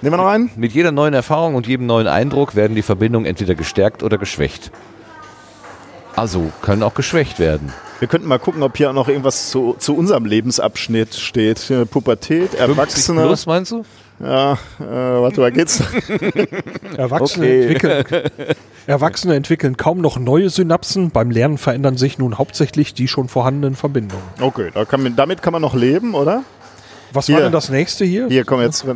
Nehmen wir noch einen? Mit jeder neuen Erfahrung und jedem neuen Eindruck werden die Verbindungen entweder gestärkt oder geschwächt. Also können auch geschwächt werden. Wir könnten mal gucken, ob hier noch irgendwas zu, zu unserem Lebensabschnitt steht. Pubertät, Erwachsene. Plus meinst du? Ja, äh, warte mal, geht's? Erwachsene, Okay. entwickeln, Erwachsene entwickeln kaum noch neue Synapsen. Beim Lernen verändern sich nun hauptsächlich die schon vorhandenen Verbindungen. Okay, da kann man, damit kann man noch leben, oder? Was Hier. war denn das nächste hier? Hier, komm jetzt.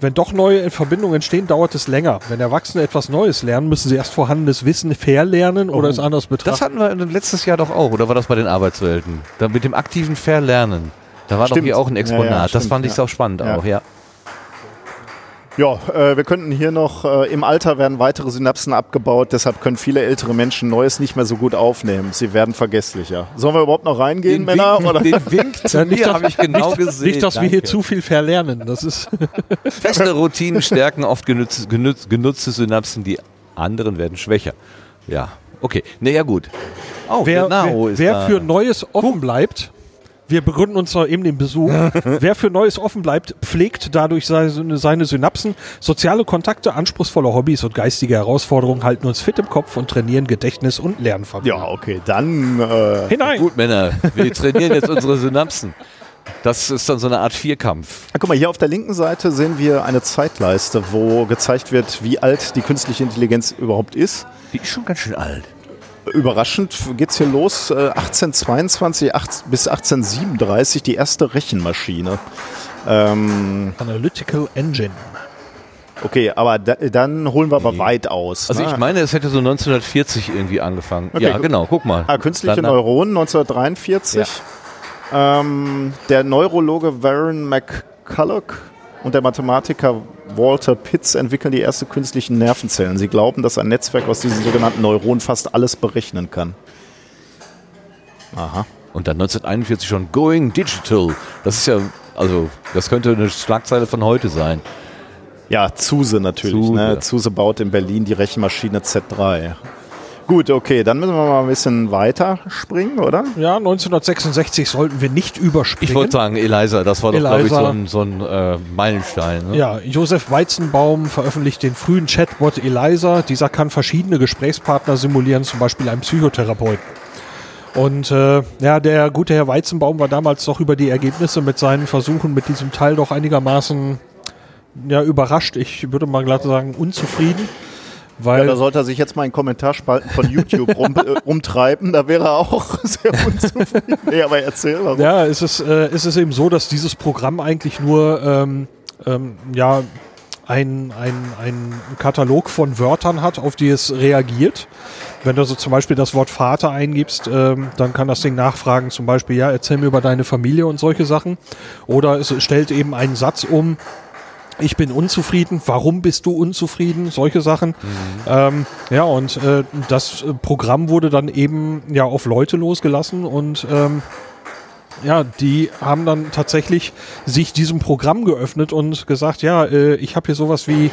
Wenn doch neue Verbindungen entstehen, dauert es länger. Wenn Erwachsene etwas Neues lernen, müssen sie erst vorhandenes Wissen verlernen oder es anders Das betrachten. hatten wir letztes Jahr doch auch, oder war das bei den Arbeitswelten? Da mit dem aktiven Verlernen. Da war doch Stimmt. hier auch ein Exponat. Ja, ja, das stimmt, fand ich ja. auch spannend Ja. auch, ja. Ja, äh, wir könnten hier noch, äh, im Alter werden weitere Synapsen abgebaut, deshalb können viele ältere Menschen Neues nicht mehr so gut aufnehmen. Sie werden vergesslicher. Sollen wir überhaupt noch reingehen, Männer? Wink, Oder? den Wink zu Ja, nicht, habe ich genau nicht, gesehen. Nicht, dass wir hier Danke. zu viel verlernen. Das ist Feste Routinen stärken oft genutz, genutz, genutzte Synapsen, die anderen werden schwächer. Ja, okay. Naja, gut. Oh, wer, genau wer, ist wer da. für Neues offen bleibt, wir begründen uns noch eben den Besuch. wer für Neues offen bleibt, pflegt dadurch seine, seine Synapsen. Soziale Kontakte, anspruchsvolle Hobbys und geistige Herausforderungen halten uns fit im Kopf und trainieren Gedächtnis und Lernvermögen. Ja, okay, dann äh, Hinein! Gut, Männer, wir trainieren jetzt unsere Synapsen. Das ist dann so eine Art Vierkampf. Ah, Guck mal, hier auf der linken Seite sehen wir eine Zeitleiste, wo gezeigt wird, wie alt die künstliche Intelligenz überhaupt ist. Die ist schon ganz schön alt. Überraschend geht's hier los, äh, 1822 acht- bis 1837 die erste Rechenmaschine. Ähm, Analytical Engine. okay, aber da, dann holen wir aber weit aus. Also ne? ich meine, es hätte so 1940 irgendwie angefangen. Okay, ja, genau, guck mal. Ah, künstliche Dann- Neuronen 1943. Ähm, der Neurologe Warren McCulloch und der Mathematiker Walter Pitts entwickeln die ersten künstlichen Nervenzellen. Sie glauben, dass ein Netzwerk aus diesen sogenannten Neuronen fast alles berechnen kann. Aha. Und dann 1941 schon Going Digital. Das ist ja, also, das könnte eine Schlagzeile von heute sein. Ja, Zuse natürlich. Zuse. Ne? Zuse baut in Berlin die Rechenmaschine Z3. Gut, okay, dann müssen wir mal ein bisschen weiter springen, oder? Ja, 1966 sollten wir nicht überspringen. Ich wollte sagen, Eliza, das war doch, glaube ich, so ein, so ein äh, Meilenstein. Ne? Ja, Josef Weizenbaum veröffentlicht den frühen Chatbot Eliza. Dieser kann verschiedene Gesprächspartner simulieren, zum Beispiel einen Psychotherapeuten. Und äh, ja, der gute Herr Weizenbaum war damals doch über die Ergebnisse mit seinen Versuchen mit diesem Teil doch einigermaßen ja, überrascht. Ich würde mal glatt sagen, unzufrieden. Ja, Weil da sollte er sich jetzt mal in Kommentarspalten von YouTube rum, äh, rumtreiben, da wäre er auch sehr unzufrieden. Nee, aber erzähl warum. Ja, es ist, äh, es ist eben so, dass dieses Programm eigentlich nur ähm, ähm, ja, ein, ein, ein Katalog von Wörtern hat, auf die es reagiert. Wenn du so zum Beispiel das Wort Vater eingibst, ähm, dann kann das Ding nachfragen, zum Beispiel, ja, erzähl mir über deine Familie und solche Sachen. Oder es stellt eben einen Satz um, ich bin unzufrieden, warum bist du unzufrieden, solche Sachen. Ähm, ja, und äh, das äh, Programm wurde dann eben ja auf Leute losgelassen und ähm, ja, die haben dann tatsächlich sich diesem Programm geöffnet und gesagt, ja, äh, ich habe hier sowas wie,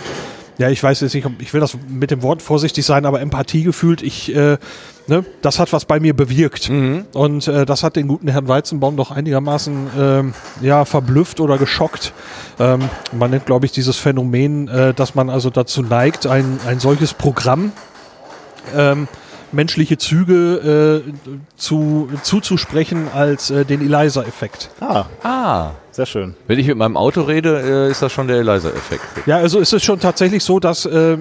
ja, ich weiß jetzt nicht, ob- ich will das mit dem Wort vorsichtig sein, aber Empathie gefühlt, ich, äh, ne, das hat was bei mir bewirkt. Und äh, das hat den guten Herrn Weizenbaum doch einigermaßen, ähm, ja, verblüfft oder geschockt. Ähm, man nennt, glaube ich, dieses Phänomen, äh, dass man also dazu neigt, ein, ein solches Programm ähm, menschliche Züge äh, zu, zuzusprechen als äh, den Eliza-Effekt. Ah, Ah, sehr schön. wenn ich mit meinem Auto rede, äh, ist das schon der Eliza-Effekt. Ja, also es ist schon tatsächlich so, dass äh,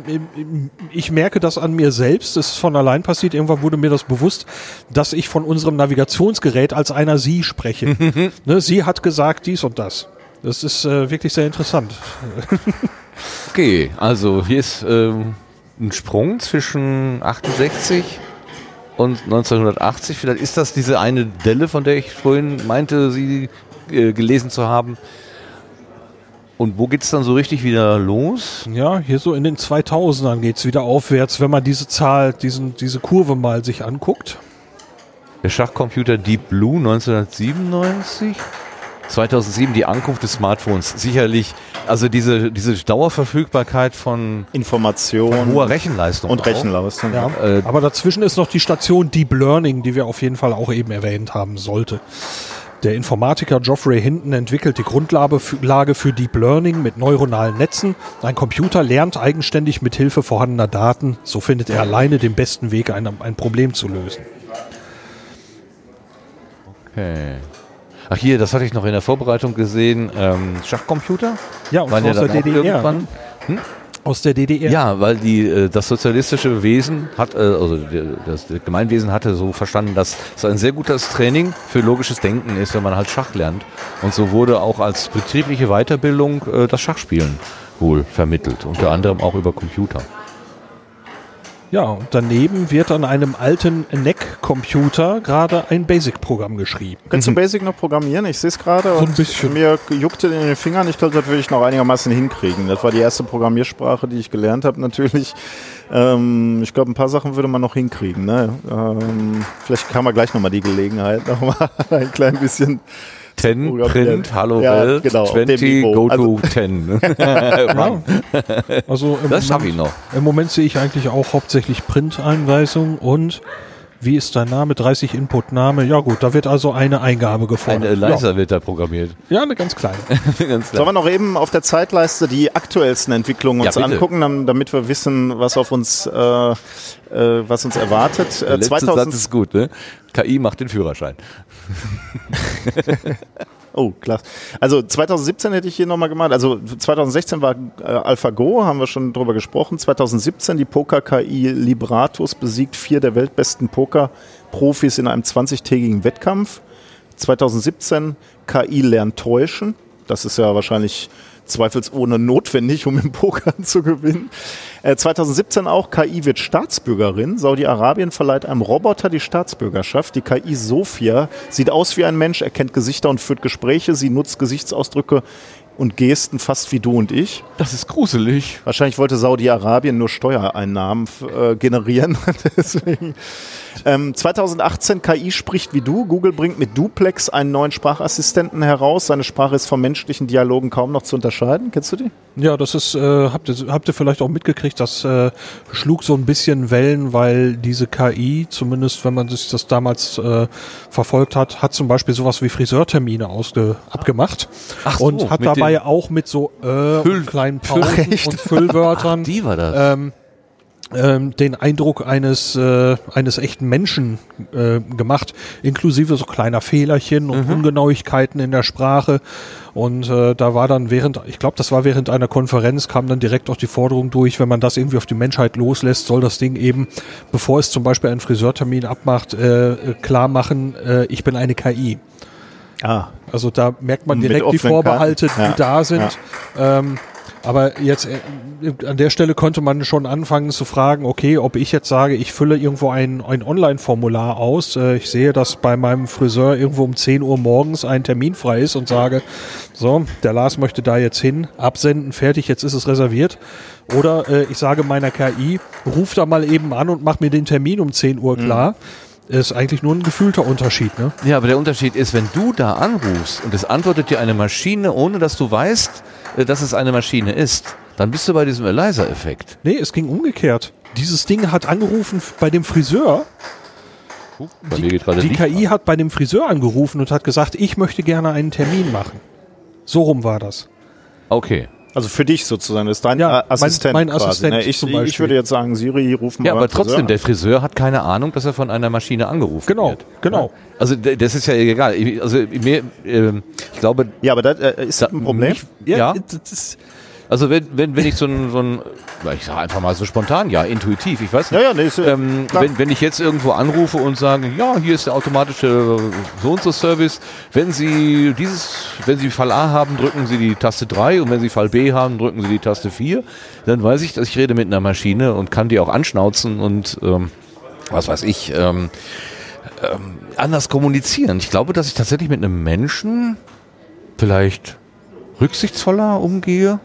ich merke das an mir selbst. Es ist von allein passiert. Irgendwann wurde mir das bewusst, dass ich von unserem Navigationsgerät als einer Sie spreche. ne, sie hat gesagt dies und das. Das ist äh, wirklich sehr interessant. Okay, also hier ist ähm, ein Sprung zwischen 68 und 1980. Vielleicht ist das diese eine Delle, von der ich vorhin meinte, sie äh, gelesen zu haben. Und wo geht's dann so richtig wieder los? Ja, hier so in den 2000ern geht's wieder aufwärts, wenn man diese Zahl, diesen, diese Kurve mal sich anguckt. Der Schachcomputer Deep Blue 1997. 2007 die Ankunft des Smartphones. Sicherlich, also diese, diese Dauerverfügbarkeit von Information hoher Rechenleistung. und auch. Rechenleistung. Ja. Äh, Aber dazwischen ist noch die Station Deep Learning, die wir auf jeden Fall auch eben erwähnt haben sollte. Der Informatiker Geoffrey Hinton entwickelt die Grundlage für, Lage für Deep Learning mit neuronalen Netzen. Ein Computer lernt eigenständig mit Hilfe vorhandener Daten. So findet er alleine den besten Weg, ein, ein Problem zu lösen. Okay. Ach hier, das hatte ich noch in der Vorbereitung gesehen. Ähm, Schachcomputer? Ja, und zwar ja aus der DDR. irgendwann- Aus der DDR. Ja, weil die, äh, das sozialistische Wesen hat, äh, also das Gemeinwesen hatte so verstanden, dass es ein sehr gutes Training für logisches Denken ist, wenn man halt Schach lernt. Und so wurde auch als betriebliche Weiterbildung äh, das Schachspielen wohl vermittelt, unter anderem auch über Computer. Ja, und daneben wird an einem alten NEC-Computer gerade ein Basic-Programm geschrieben. Kannst du Basic noch programmieren? Ich sehe es gerade. So ein und bisschen. Mir juckte in den Fingern. Ich glaube, das würde ich noch einigermaßen hinkriegen. Das war die erste Programmiersprache, die ich gelernt habe, natürlich. Ähm, ich glaube, ein paar Sachen würde man noch hinkriegen. Ne? Ähm, vielleicht haben wir gleich nochmal die Gelegenheit, nochmal ein klein bisschen. 10, Programmieren. Print, Hallo Ja, Welt, genau, auf dem 20, Niveau. go Also- to 10. Ja. Also im Das schaffe ich Moment- noch. Im Moment sehe ich eigentlich auch hauptsächlich Print-Einweisungen und wie ist dein Name? 30 Input-Name. Ja gut, da wird also eine Eingabe Ein gefordert. Eliza wird da programmiert. Ja. ja, eine ganz kleine. Ganz klar. Sollen wir noch eben auf der Zeitleiste die aktuellsten Entwicklungen uns Ja, bitte. angucken, damit wir wissen, was auf uns, äh, äh, was uns erwartet? Der Äh, letzte 2000 Satz ist gut, ne? KI macht den Führerschein. Oh, klar. Also 2017 hätte ich hier nochmal gemacht. Also 2016 war äh, AlphaGo, haben wir schon drüber gesprochen. 2017 die Poker-KI Libratus besiegt vier der weltbesten Poker-Profis in einem 20-tägigen Wettkampf. 2017 KI lernt täuschen. Das ist ja wahrscheinlich zweifelsohne notwendig, um im Poker zu gewinnen. Äh, 2017 auch, KI wird Staatsbürgerin. Saudi-Arabien verleiht einem Roboter die Staatsbürgerschaft. Die KI Sophia sieht aus wie ein Mensch, erkennt Gesichter und führt Gespräche. Sie nutzt Gesichtsausdrücke und Gesten fast wie du und ich. Das ist gruselig. Wahrscheinlich wollte Saudi-Arabien nur Steuereinnahmen äh, generieren. Deswegen. Ähm, 2018 KI spricht wie du. Google bringt mit Duplex einen neuen Sprachassistenten heraus. Seine Sprache ist von menschlichen Dialogen kaum noch zu unterscheiden. Kennst du die? Ja, das ist, äh, habt, ihr, habt ihr vielleicht auch mitgekriegt, das äh, schlug so ein bisschen Wellen, weil diese KI, zumindest wenn man sich das damals äh, verfolgt hat, hat zum Beispiel sowas wie Friseurtermine ausge abgemacht Ach so, und hat dabei auch mit so äh Füll- kleinen Füll- Pausen Echt? und Füllwörtern Die war das. ähm, den Eindruck eines, äh, eines echten Menschen äh, gemacht, inklusive so kleiner Fehlerchen und Ungenauigkeiten in der Sprache. Und äh, da war dann während, ich glaube, das war während einer Konferenz, kam dann direkt auch die Forderung durch, wenn man das irgendwie auf die Menschheit loslässt, soll das Ding eben, bevor es zum Beispiel einen Friseurtermin abmacht, äh, klar machen, äh, ich bin eine KI. Ah, Also da merkt man direkt die Vorbehalte. Ja, die da sind. Ähm, aber jetzt äh, an der Stelle konnte man schon anfangen zu fragen, okay, ob ich jetzt sage, ich fülle irgendwo ein, ein Online-Formular aus. Äh, ich sehe, dass bei meinem Friseur irgendwo um 10 Uhr morgens ein Termin frei ist und sage, so, der Lars möchte da jetzt hin, absenden, fertig, jetzt ist es reserviert. Oder äh, ich sage meiner KI, ruf da mal eben an und mach mir den Termin um 10 Uhr klar. Ist eigentlich nur ein gefühlter Unterschied, ne? Ja, aber der Unterschied ist, wenn du da anrufst und es antwortet dir eine Maschine, ohne dass du weißt, äh, dass es eine Maschine ist, dann bist du bei diesem Eliza-Effekt. Nee, es ging umgekehrt. Dieses Ding hat angerufen bei dem Friseur. Bei mir geht gerade Die Licht KI an. hat bei dem Friseur angerufen und hat gesagt, ich möchte gerne einen Termin machen. So rum war das. Okay. Also für dich sozusagen, das ist dein Ja, Assistent. mein- mein quasi, Assistent ne? ich, zum ich würde jetzt sagen, Siri, ruf mal Ja, aber trotzdem, Friseur der an. Friseur hat keine Ahnung, dass er von einer Maschine angerufen Genau, wird. genau. Also d- das ist ja egal. Also mir, ähm, ich glaube, Ja, aber das äh, ist Da- ein Problem. mich- Ja. das ist, also wenn, wenn, wenn ich so ein, so ein, ich sage einfach mal so spontan, ja, intuitiv, ich weiß nicht. Ja, ja, nee, ist, äh, Ähm, wenn, wenn ich jetzt irgendwo anrufe und sage, ja, hier ist der automatische so und so Service, wenn Sie dieses, wenn Sie Fall A haben, drücken Sie die Taste 3 und wenn Sie Fall B haben, drücken Sie die Taste 4, dann weiß ich, dass ich rede mit einer Maschine und kann die auch anschnauzen und ähm, was weiß ich, ähm, ähm, anders kommunizieren. Ich glaube, dass ich tatsächlich mit einem Menschen vielleicht rücksichtsvoller umgehe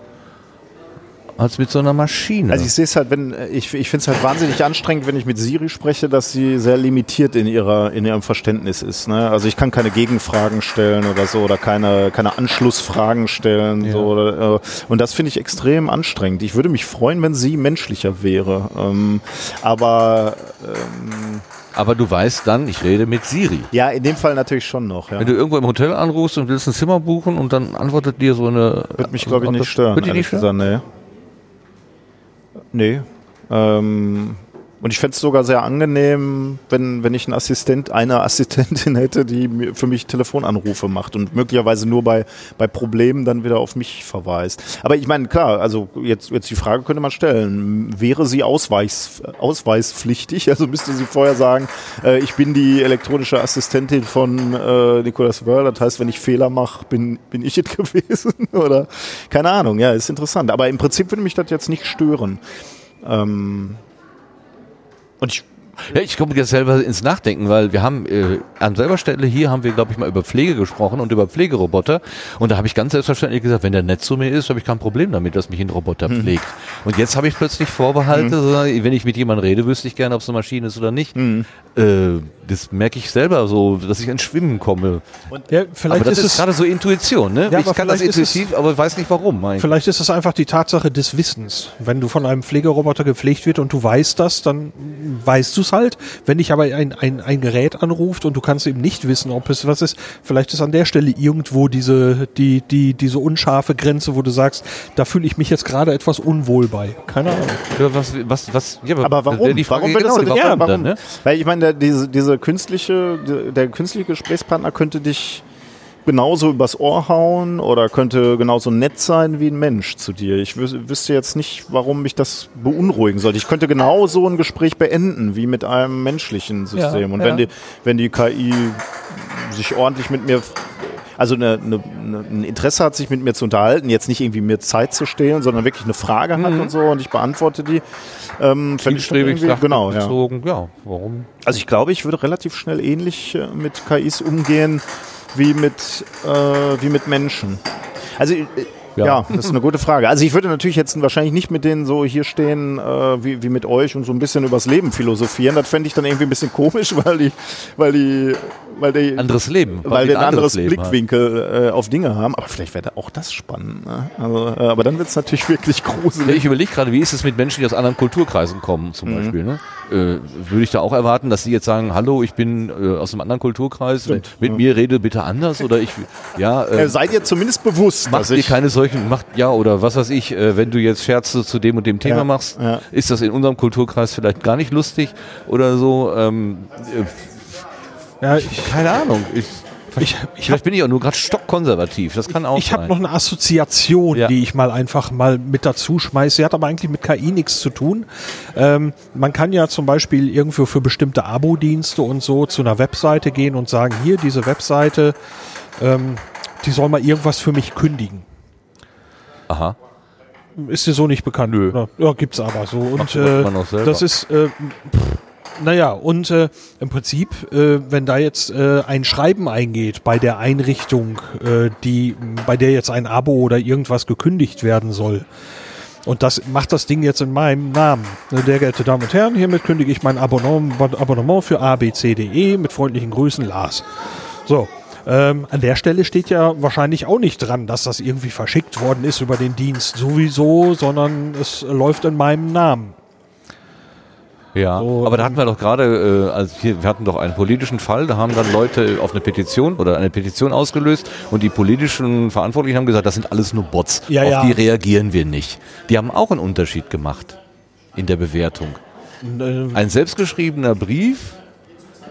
als mit so einer Maschine. Also ich sehe es halt, wenn ich, ich finde es halt wahnsinnig anstrengend, wenn ich mit Siri spreche, dass sie sehr limitiert in ihrer in ihrem Verständnis ist. Ne? Also ich kann keine Gegenfragen stellen oder so oder keine keine Anschlussfragen stellen Ja. so oder, äh, und das finde ich extrem anstrengend. Ich würde mich freuen, wenn sie menschlicher wäre. Ähm, aber ähm, Aber du weißt dann, ich rede mit Siri. ja, in dem Fall natürlich schon noch. Ja. Wenn du irgendwo im Hotel anrufst und willst ein Zimmer buchen und dann antwortet dir so eine. Wird mich glaube ich nicht stören. Wird dich nicht stören? gesagt, nee. Nee. Ähm, und ich fände es sogar sehr angenehm, wenn, wenn ich einen Assistent, eine Assistentin hätte, die für mich Telefonanrufe macht und möglicherweise nur bei, bei Problemen dann wieder auf mich verweist. Aber ich meine, klar, also jetzt, jetzt die Frage könnte man stellen, wäre sie ausweis, ausweispflichtig? Also müsste sie vorher sagen, äh, ich bin die elektronische Assistentin von äh, Nicolas Wörl, das heißt, wenn ich Fehler mache, bin, bin ich es gewesen? Oder keine Ahnung, ja, ist interessant. Aber im Prinzip würde mich das jetzt nicht stören. Ähm, und ich, Ja, ich komme jetzt selber ins Nachdenken, weil wir haben äh, an selber Stelle hier haben wir, glaube ich, mal über Pflege gesprochen und über Pflegeroboter. Und da habe ich ganz selbstverständlich gesagt, wenn der nett zu mir ist, habe ich kein Problem damit, dass mich ein Roboter Mhm. pflegt. Und jetzt habe ich plötzlich Vorbehalte, so, wenn ich mit jemandem rede, wüsste ich gerne, ob es eine Maschine ist oder nicht. Mhm. Äh, das merke ich selber so, dass ich ins Schwimmen komme. ja, vielleicht aber das ist ist, es gerade so Intuition, ne? Ja, ich aber kann das ist es- intuitiv, aber weiß nicht warum. eigentlich. Vielleicht ist es einfach die Tatsache des Wissens. Wenn du von einem Pflegeroboter gepflegt wird und du weißt das, dann weißt du es halt. Wenn dich aber ein, ein, ein Gerät anruft und du kannst eben nicht wissen, ob es was ist, vielleicht ist an der Stelle irgendwo diese, die, die, diese unscharfe Grenze, wo du sagst, da fühle ich mich jetzt gerade etwas unwohl bei. Keine Ahnung. Ja, was, was, was, ja, aber das warum? Die Frage, warum genau, du dich, warum ja, dann, warum? ne? Weil ich meine, diese, diese künstliche, der, künstliche Gesprächspartner könnte dich genauso übers Ohr hauen oder könnte genauso nett sein wie ein Mensch zu dir. Ich wüs wüsste jetzt nicht, warum mich das beunruhigen sollte. Ich könnte genauso ein Gespräch beenden wie mit einem menschlichen System. Ja, Und ja. wenn die, wenn die KI sich ordentlich mit mir also eine, eine, ein Interesse hat, sich mit mir zu unterhalten, jetzt nicht irgendwie mir Zeit zu stehlen, sondern wirklich eine Frage hat und so und ich beantworte die. Ähm, Zielstrebig, genau, ja. ja. Warum? Also ich glaube, ich würde relativ schnell ähnlich äh, mit KIs umgehen wie mit, äh, wie mit Menschen. Also äh, ja. Ja. das ist eine gute Frage. Also ich würde natürlich jetzt wahrscheinlich nicht mit denen so hier stehen äh, wie, wie mit euch und so ein bisschen übers Leben philosophieren. Das fände ich dann irgendwie ein bisschen komisch, weil die, weil die, weil die, Anderes Leben. weil die wir ein anderes hat. Blickwinkel äh, auf Dinge haben. Aber vielleicht wäre auch das spannend. Ne? Also, äh, aber dann wird es natürlich wirklich Ja, gruselig. ich überlege gerade, wie ist es mit Menschen, die aus anderen Kulturkreisen kommen, zum Mhm. Beispiel. Ne? Äh, würde ich da auch erwarten, dass sie jetzt sagen, hallo, ich bin äh, aus einem anderen Kulturkreis, Stimmt, mit ja. mir rede bitte anders oder ich, ja, äh, Äh, seid ihr zumindest bewusst, Mach dass ich keine solchen, macht ja oder was weiß ich, wenn du jetzt Scherze zu dem und dem Thema Ja, machst, ist das in unserem Kulturkreis vielleicht gar nicht lustig oder so. Ähm, Ja, äh, keine Ahnung. Ich, ich, ich vielleicht bin ich auch nur gerade stockkonservativ. Das kann auch Ich habe noch eine Assoziation, Ja. die ich mal einfach mal mit dazu schmeiße. Sie hat aber eigentlich mit KI nichts zu tun. Ähm, man kann ja zum Beispiel irgendwo für bestimmte Abo-Dienste und so zu einer Webseite gehen und sagen, hier, diese Webseite, ähm, die soll mal irgendwas für mich kündigen. Aha. Ist dir so nicht bekannt? Nö. Ja, gibt's aber so. Und äh, das ist, äh, pff, naja, und äh, im Prinzip, äh, wenn da jetzt äh, ein Schreiben eingeht bei der Einrichtung, äh, die, bei der jetzt ein Abo oder irgendwas gekündigt werden soll, und das macht das Ding jetzt in meinem Namen. Sehr geehrte Damen und Herren, hiermit kündige ich mein Abonnement, Abonnement für abcde mit freundlichen Grüßen, Lars. So. Ähm, an der Stelle steht ja wahrscheinlich auch nicht dran, dass das irgendwie verschickt worden ist über den Dienst sowieso, sondern es läuft in meinem Namen. Ja, So, aber da hatten wir doch gerade, äh, also hier, wir hatten doch einen politischen Fall, da haben dann Leute auf eine Petition oder eine Petition ausgelöst und die politischen Verantwortlichen haben gesagt, das sind alles nur Bots, Ja, auf ja. die reagieren wir nicht. Die haben auch einen Unterschied gemacht in der Bewertung. Äh, Ein selbstgeschriebener Brief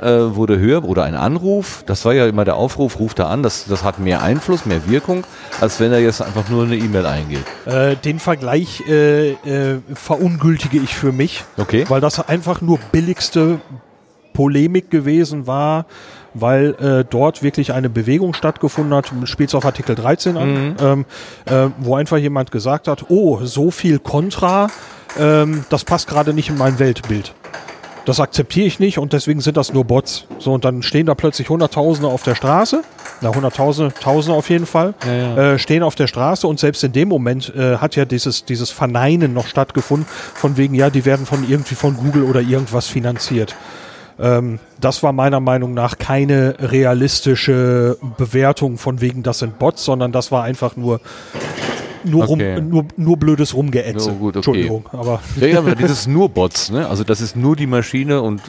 äh, wurde höher oder ein Anruf, das war ja immer der Aufruf, ruft er an, das, das hat mehr Einfluss, mehr Wirkung, als wenn er jetzt einfach nur eine E-Mail eingeht. Äh, den Vergleich äh, äh, verungültige ich für mich, Okay. weil das einfach nur billigste Polemik gewesen war, weil äh, dort wirklich eine Bewegung stattgefunden hat, spielt auf Artikel 13 an, ähm, äh, wo einfach jemand gesagt hat, oh, so viel Kontra, ähm, das passt gerade nicht in mein Weltbild. Das akzeptiere ich nicht und deswegen sind das nur Bots. So, und dann stehen da plötzlich Hunderttausende auf der Straße, na Hunderttausende, Tausende auf jeden Fall, Äh, stehen auf der Straße und selbst in dem Moment äh, hat ja dieses, dieses Verneinen noch stattgefunden, von wegen, ja, die werden von irgendwie von Google oder irgendwas finanziert. Ähm, das war meiner Meinung nach keine realistische Bewertung von wegen, das sind Bots, sondern das war einfach nur, nur, Okay. rum, nur, nur blödes Rumgeätze. Gut, okay. Entschuldigung, aber Ja, aber dieses nur Bots, ne? Also das ist nur die Maschine und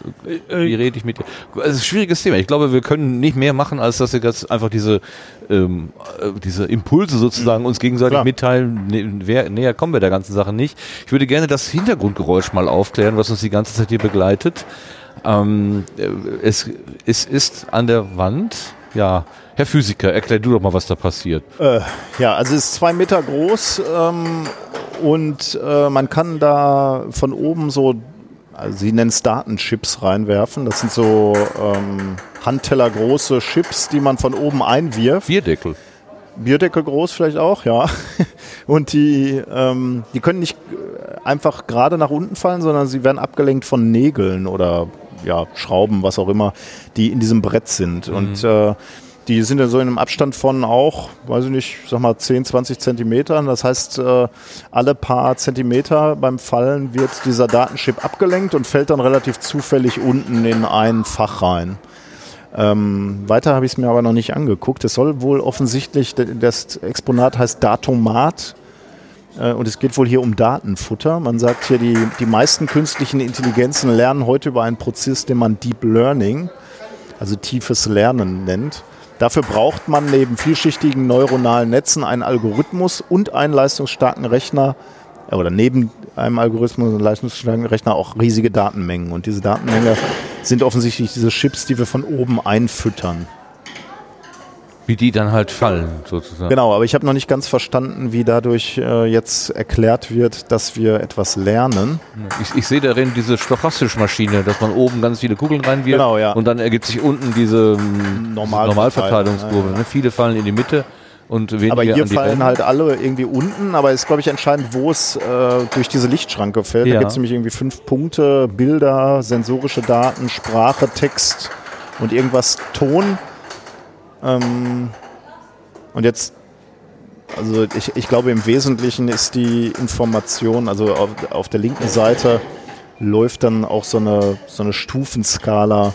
äh, wie rede ich mit dir? Es ist ein schwieriges Thema. Ich glaube, wir können nicht mehr machen, als dass wir jetzt einfach diese, ähm, äh, diese Impulse sozusagen uns gegenseitig Klar. mitteilen. Ne, wer, näher kommen wir der ganzen Sache nicht. Ich würde gerne das Hintergrundgeräusch mal aufklären, was uns die ganze Zeit hier begleitet. Ähm, äh, es, es ist an der Wand, ja, Herr Physiker, erklär du doch mal, was da passiert. Äh, ja, also es ist zwei Meter groß ähm, und äh, man kann da von oben so, also sie nennen es Datenchips reinwerfen. Das sind so ähm, handtellergroße Chips, die man von oben einwirft. Bierdeckel. Bierdeckel groß vielleicht auch, ja. Und die, ähm, die können nicht äh, einfach gerade nach unten fallen, sondern sie werden abgelenkt von Nägeln oder ja, Schrauben, was auch immer, die in diesem Brett sind. Und äh, die sind ja so in einem Abstand von auch, weiß ich nicht, sag mal 10, 20 Zentimetern. Das heißt, äh, alle paar Zentimeter beim Fallen wird dieser Datenchip abgelenkt und fällt dann relativ zufällig unten in ein Fach rein. Ähm, weiter habe ich es mir aber noch nicht angeguckt. Es soll wohl offensichtlich, das Exponat heißt Datomat äh, und es geht wohl hier um Datenfutter. Man sagt hier, die, die meisten künstlichen Intelligenzen lernen heute über einen Prozess, den man Deep Learning, also tiefes Lernen nennt. Dafür braucht man neben vielschichtigen neuronalen Netzen einen Algorithmus und einen leistungsstarken Rechner, äh, oder neben einem Algorithmus und leistungsstarken Rechner auch riesige Datenmengen. Und diese Datenmenge sind offensichtlich diese Chips, die wir von oben einfüttern. Wie die dann halt fallen, sozusagen. Genau, aber ich habe noch nicht ganz verstanden, wie dadurch äh, jetzt erklärt wird, dass wir etwas lernen. Ich, ich sehe darin diese stochastische Maschine, dass man oben ganz viele Kugeln reinwirft Genau, ja. und dann ergibt sich unten diese ähm, Normalverteilung, Normalverteilungskurve. ja, ja. Ne? Viele fallen in die Mitte und weniger Aber hier fallen Ränder. halt alle irgendwie unten, aber ist, glaube ich, entscheidend, wo es äh, durch diese Lichtschranke fällt. Ja. Da gibt es nämlich irgendwie fünf Punkte, Bilder, sensorische Daten, Sprache, Text und irgendwas Ton. Ähm, und jetzt, also ich, ich glaube im Wesentlichen ist die Information, also auf, auf der linken Seite läuft dann auch so eine, so eine Stufenskala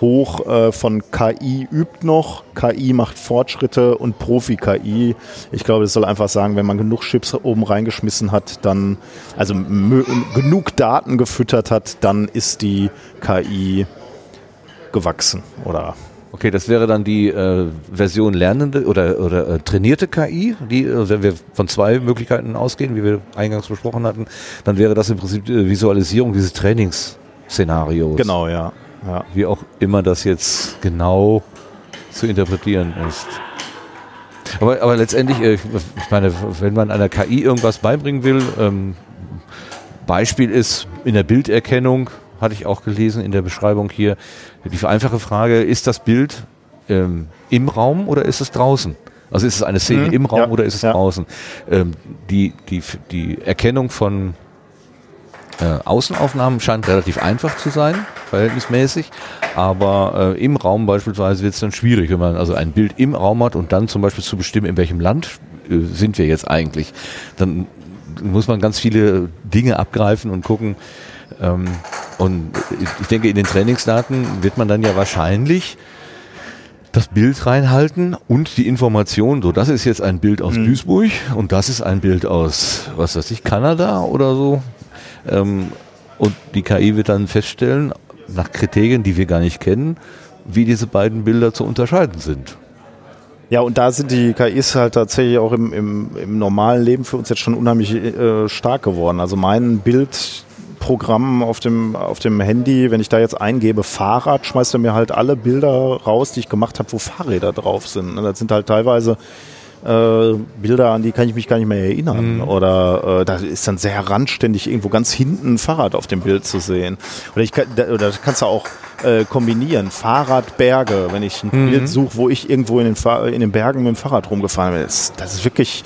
hoch äh, von KI übt noch, KI macht Fortschritte und Profi-KI. Ich glaube, das soll einfach sagen, wenn man genug Chips oben reingeschmissen hat, dann, also genug Daten gefüttert hat, dann ist die KI gewachsen oder Okay, das wäre dann die äh, Version lernende oder, oder äh, trainierte KI, die, äh, wenn wir von zwei Möglichkeiten ausgehen, wie wir eingangs besprochen hatten, dann wäre das im Prinzip die Visualisierung dieses Trainingsszenarios. genau, ja. ja. Wie auch immer das jetzt genau zu interpretieren ist. Aber, aber letztendlich, äh, ich meine, wenn man einer KI irgendwas beibringen will, ähm, Beispiel ist in der Bilderkennung, hatte ich auch gelesen in der Beschreibung hier, die einfache Frage, ist das Bild ähm, im Raum oder ist es draußen? Also ist es eine Szene Mhm, im Raum ja, oder ist es ja. draußen? Ähm, die, die, die Erkennung von äh, Außenaufnahmen scheint relativ einfach zu sein, verhältnismäßig, aber äh, im Raum beispielsweise wird es dann schwierig, wenn man also ein Bild im Raum hat und dann zum Beispiel zu bestimmen, in welchem Land äh, sind wir jetzt eigentlich. Dann muss man ganz viele Dinge abgreifen und gucken. Ähm, und ich denke, in den Trainingsdaten wird man dann ja wahrscheinlich das Bild reinhalten und die Information, so das ist jetzt ein Bild aus Duisburg und das ist ein Bild aus, was weiß ich, Kanada oder so. Ähm, Und die KI wird dann feststellen, nach Kriterien, die wir gar nicht kennen, wie diese beiden Bilder zu unterscheiden sind. Ja, und da sind die KIs halt tatsächlich auch im, im, im normalen Leben für uns jetzt schon unheimlich äh, stark geworden. Also mein Bildprogramm auf dem, auf dem Handy, wenn ich da jetzt eingebe Fahrrad, schmeißt er mir halt alle Bilder raus, die ich gemacht habe, wo Fahrräder drauf sind. Und das sind halt teilweise äh, Bilder, an die kann ich mich gar nicht mehr erinnern. Mhm. Oder äh, da ist dann sehr randständig irgendwo ganz hinten ein Fahrrad auf dem Bild zu sehen. Oder, ich kann, da, oder das kannst du auch äh, kombinieren. Fahrradberge, wenn ich ein mhm. Bild suche, wo ich irgendwo in den, in den Bergen mit dem Fahrrad rumgefahren bin. Das, das ist wirklich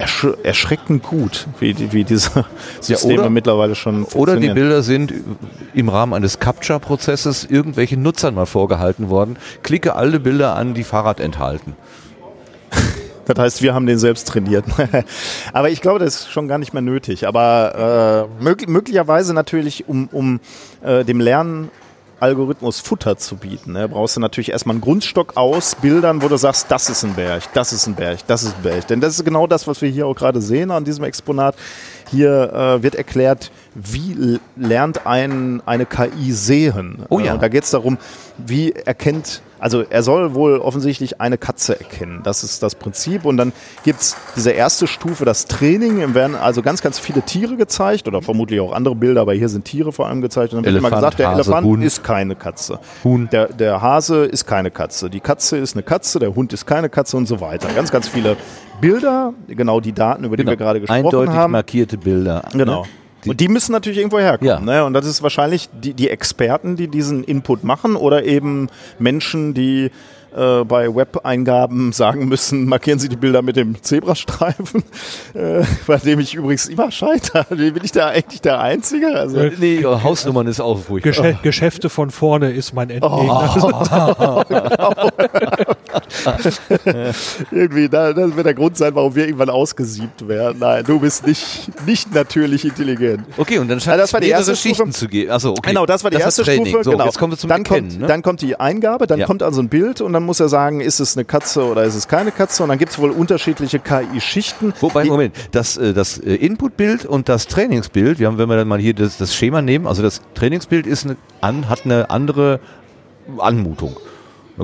ersch erschreckend gut, wie, wie diese Systeme ja, oder, mittlerweile schon Oder die Bilder sind im Rahmen eines Capture-Prozesses irgendwelchen Nutzern mal vorgehalten worden. Klicke alle Bilder an, die Fahrrad enthalten. Das heißt, wir haben den selbst trainiert. Aber ich glaube, das ist schon gar nicht mehr nötig. Aber äh, mög möglicherweise natürlich, um, um äh, dem Lernen Algorithmus Futter zu bieten. Ne? Brauchst du natürlich erstmal einen Grundstock aus Bildern, wo du sagst, das ist ein Berg, das ist ein Berg, das ist ein Berg. Denn das ist genau das, was wir hier auch gerade sehen an diesem Exponat. Hier äh, wird erklärt, wie lernt ein, eine KI sehen. Oh ja. Äh, da geht es darum, wie erkennt also er soll wohl offensichtlich eine Katze erkennen. Das ist das Prinzip. Und dann gibt's diese erste Stufe, das Training. Im werden also ganz, ganz viele Tiere gezeigt oder vermutlich auch andere Bilder, aber hier sind Tiere vor allem gezeigt. Und dann wird immer gesagt, der Hase, Elefant Huhn. ist keine Katze. Huhn. Der, der Hase ist keine Katze. Die Katze ist eine Katze, der Hund ist keine Katze und so weiter. Ganz, ganz viele Bilder, genau die Daten, über die genau. wir gerade gesprochen Eindeutig haben. markierte Bilder. Genau. Ne? Die und die müssen natürlich irgendwo herkommen. Ja. Ne? Und das ist wahrscheinlich die, die Experten, die diesen Input machen oder eben Menschen, die äh, bei Web-Eingaben sagen müssen, markieren Sie die Bilder mit dem Zebrastreifen, äh, bei dem ich übrigens immer scheitere. Bin ich da eigentlich der Einzige? Also, äh, nee, Hausnummern ist auch ruhig. Gesche Geschäfte von vorne ist mein Endgegner. Oh. Irgendwie, da, das wird der Grund sein, warum wir irgendwann ausgesiebt werden. Nein, du bist nicht, nicht natürlich intelligent. Okay, und dann scheint also das war die erste Schichten zu geben. Achso, okay. Genau, das war die das erste Stufe. So, genau. Jetzt kommen wir zum dann Erkennen, kommt, ne? dann kommt die Eingabe, dann ja. kommt also ein Bild und dann muss er sagen, ist es eine Katze oder ist es keine Katze? Und dann gibt es wohl unterschiedliche KI-Schichten. Wobei, Moment, das, äh, das äh, Inputbild und das Trainingsbild, wir haben, wenn wir dann mal hier das, das Schema nehmen, also das Trainingsbild ist eine, hat eine andere Anmutung.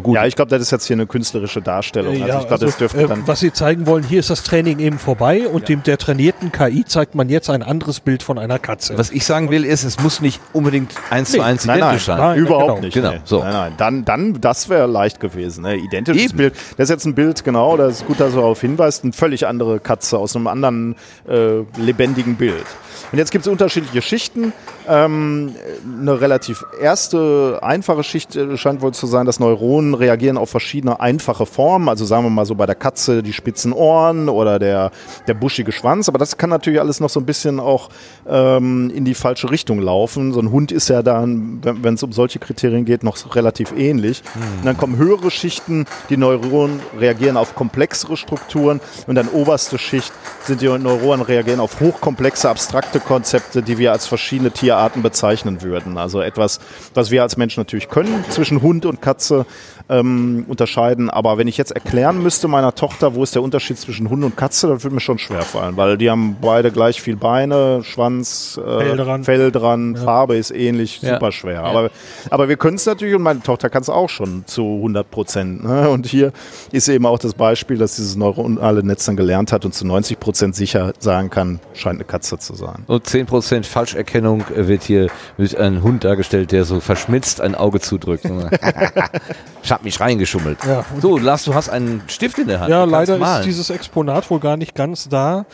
Ja, ich glaube, das ist jetzt hier eine künstlerische Darstellung. Also ja, ich glaube, das dürfte äh, dann was Sie zeigen wollen, hier ist das Training eben vorbei und ja. dem der trainierten KI zeigt man jetzt ein anderes Bild von einer Katze. Was ich sagen will, ist, es muss nicht unbedingt eins nee. zu eins nein, identisch nein, sein. Nein, überhaupt genau. nicht. Genau. Nee. So. Nein, nein. Dann, dann das wäre leicht gewesen. Ne? Identisches Eben. Bild. Das ist jetzt ein Bild, genau, das ist gut, dass du darauf hinweist, eine völlig andere Katze aus einem anderen äh, lebendigen Bild. Und jetzt gibt es unterschiedliche Schichten. Ähm, eine relativ erste, einfache Schicht äh, scheint wohl zu sein, dass Neuronen reagieren auf verschiedene einfache Formen. Also sagen wir mal so bei der Katze die spitzen Ohren oder der, der buschige Schwanz. Aber das kann natürlich alles noch so ein bisschen auch ähm, in die falsche Richtung laufen. So ein Hund ist ja dann, wenn es um solche Kriterien geht, noch relativ ähnlich. Mhm. Und dann kommen höhere Schichten, die Neuronen reagieren auf komplexere Strukturen. Und dann oberste Schicht sind die Neuronen reagieren auf hochkomplexe, abstrakte Konzepte, die wir als verschiedene Tierarten bezeichnen würden. Also etwas, was wir als Menschen natürlich können, zwischen Hund und Katze ähm, unterscheiden. Aber wenn ich jetzt erklären müsste meiner Tochter, wo ist der Unterschied zwischen Hund und Katze, dann würde mir schon schwer fallen, weil die haben beide gleich viel Beine, Schwanz, äh, Fell dran, Fell dran ja. Farbe ist ähnlich, ja. super schwer. Ja. Aber, aber wir können es natürlich und meine Tochter kann es auch schon zu 100 Prozent. Ne? Und hier ist eben auch das Beispiel, dass dieses neuronale Netz dann gelernt hat und zu 90 Prozent sicher sagen kann, scheint eine Katze zu sein. Und 10 Prozent Falscherkennung wird hier mit einem Hund dargestellt, der so verschmitzt ein Auge zudrückt. ich habe mich reingeschummelt. Ja. So, Lars, du hast einen Stift in der Hand. Ja, leider malen. ist dieses Exponat wohl gar nicht ganz da.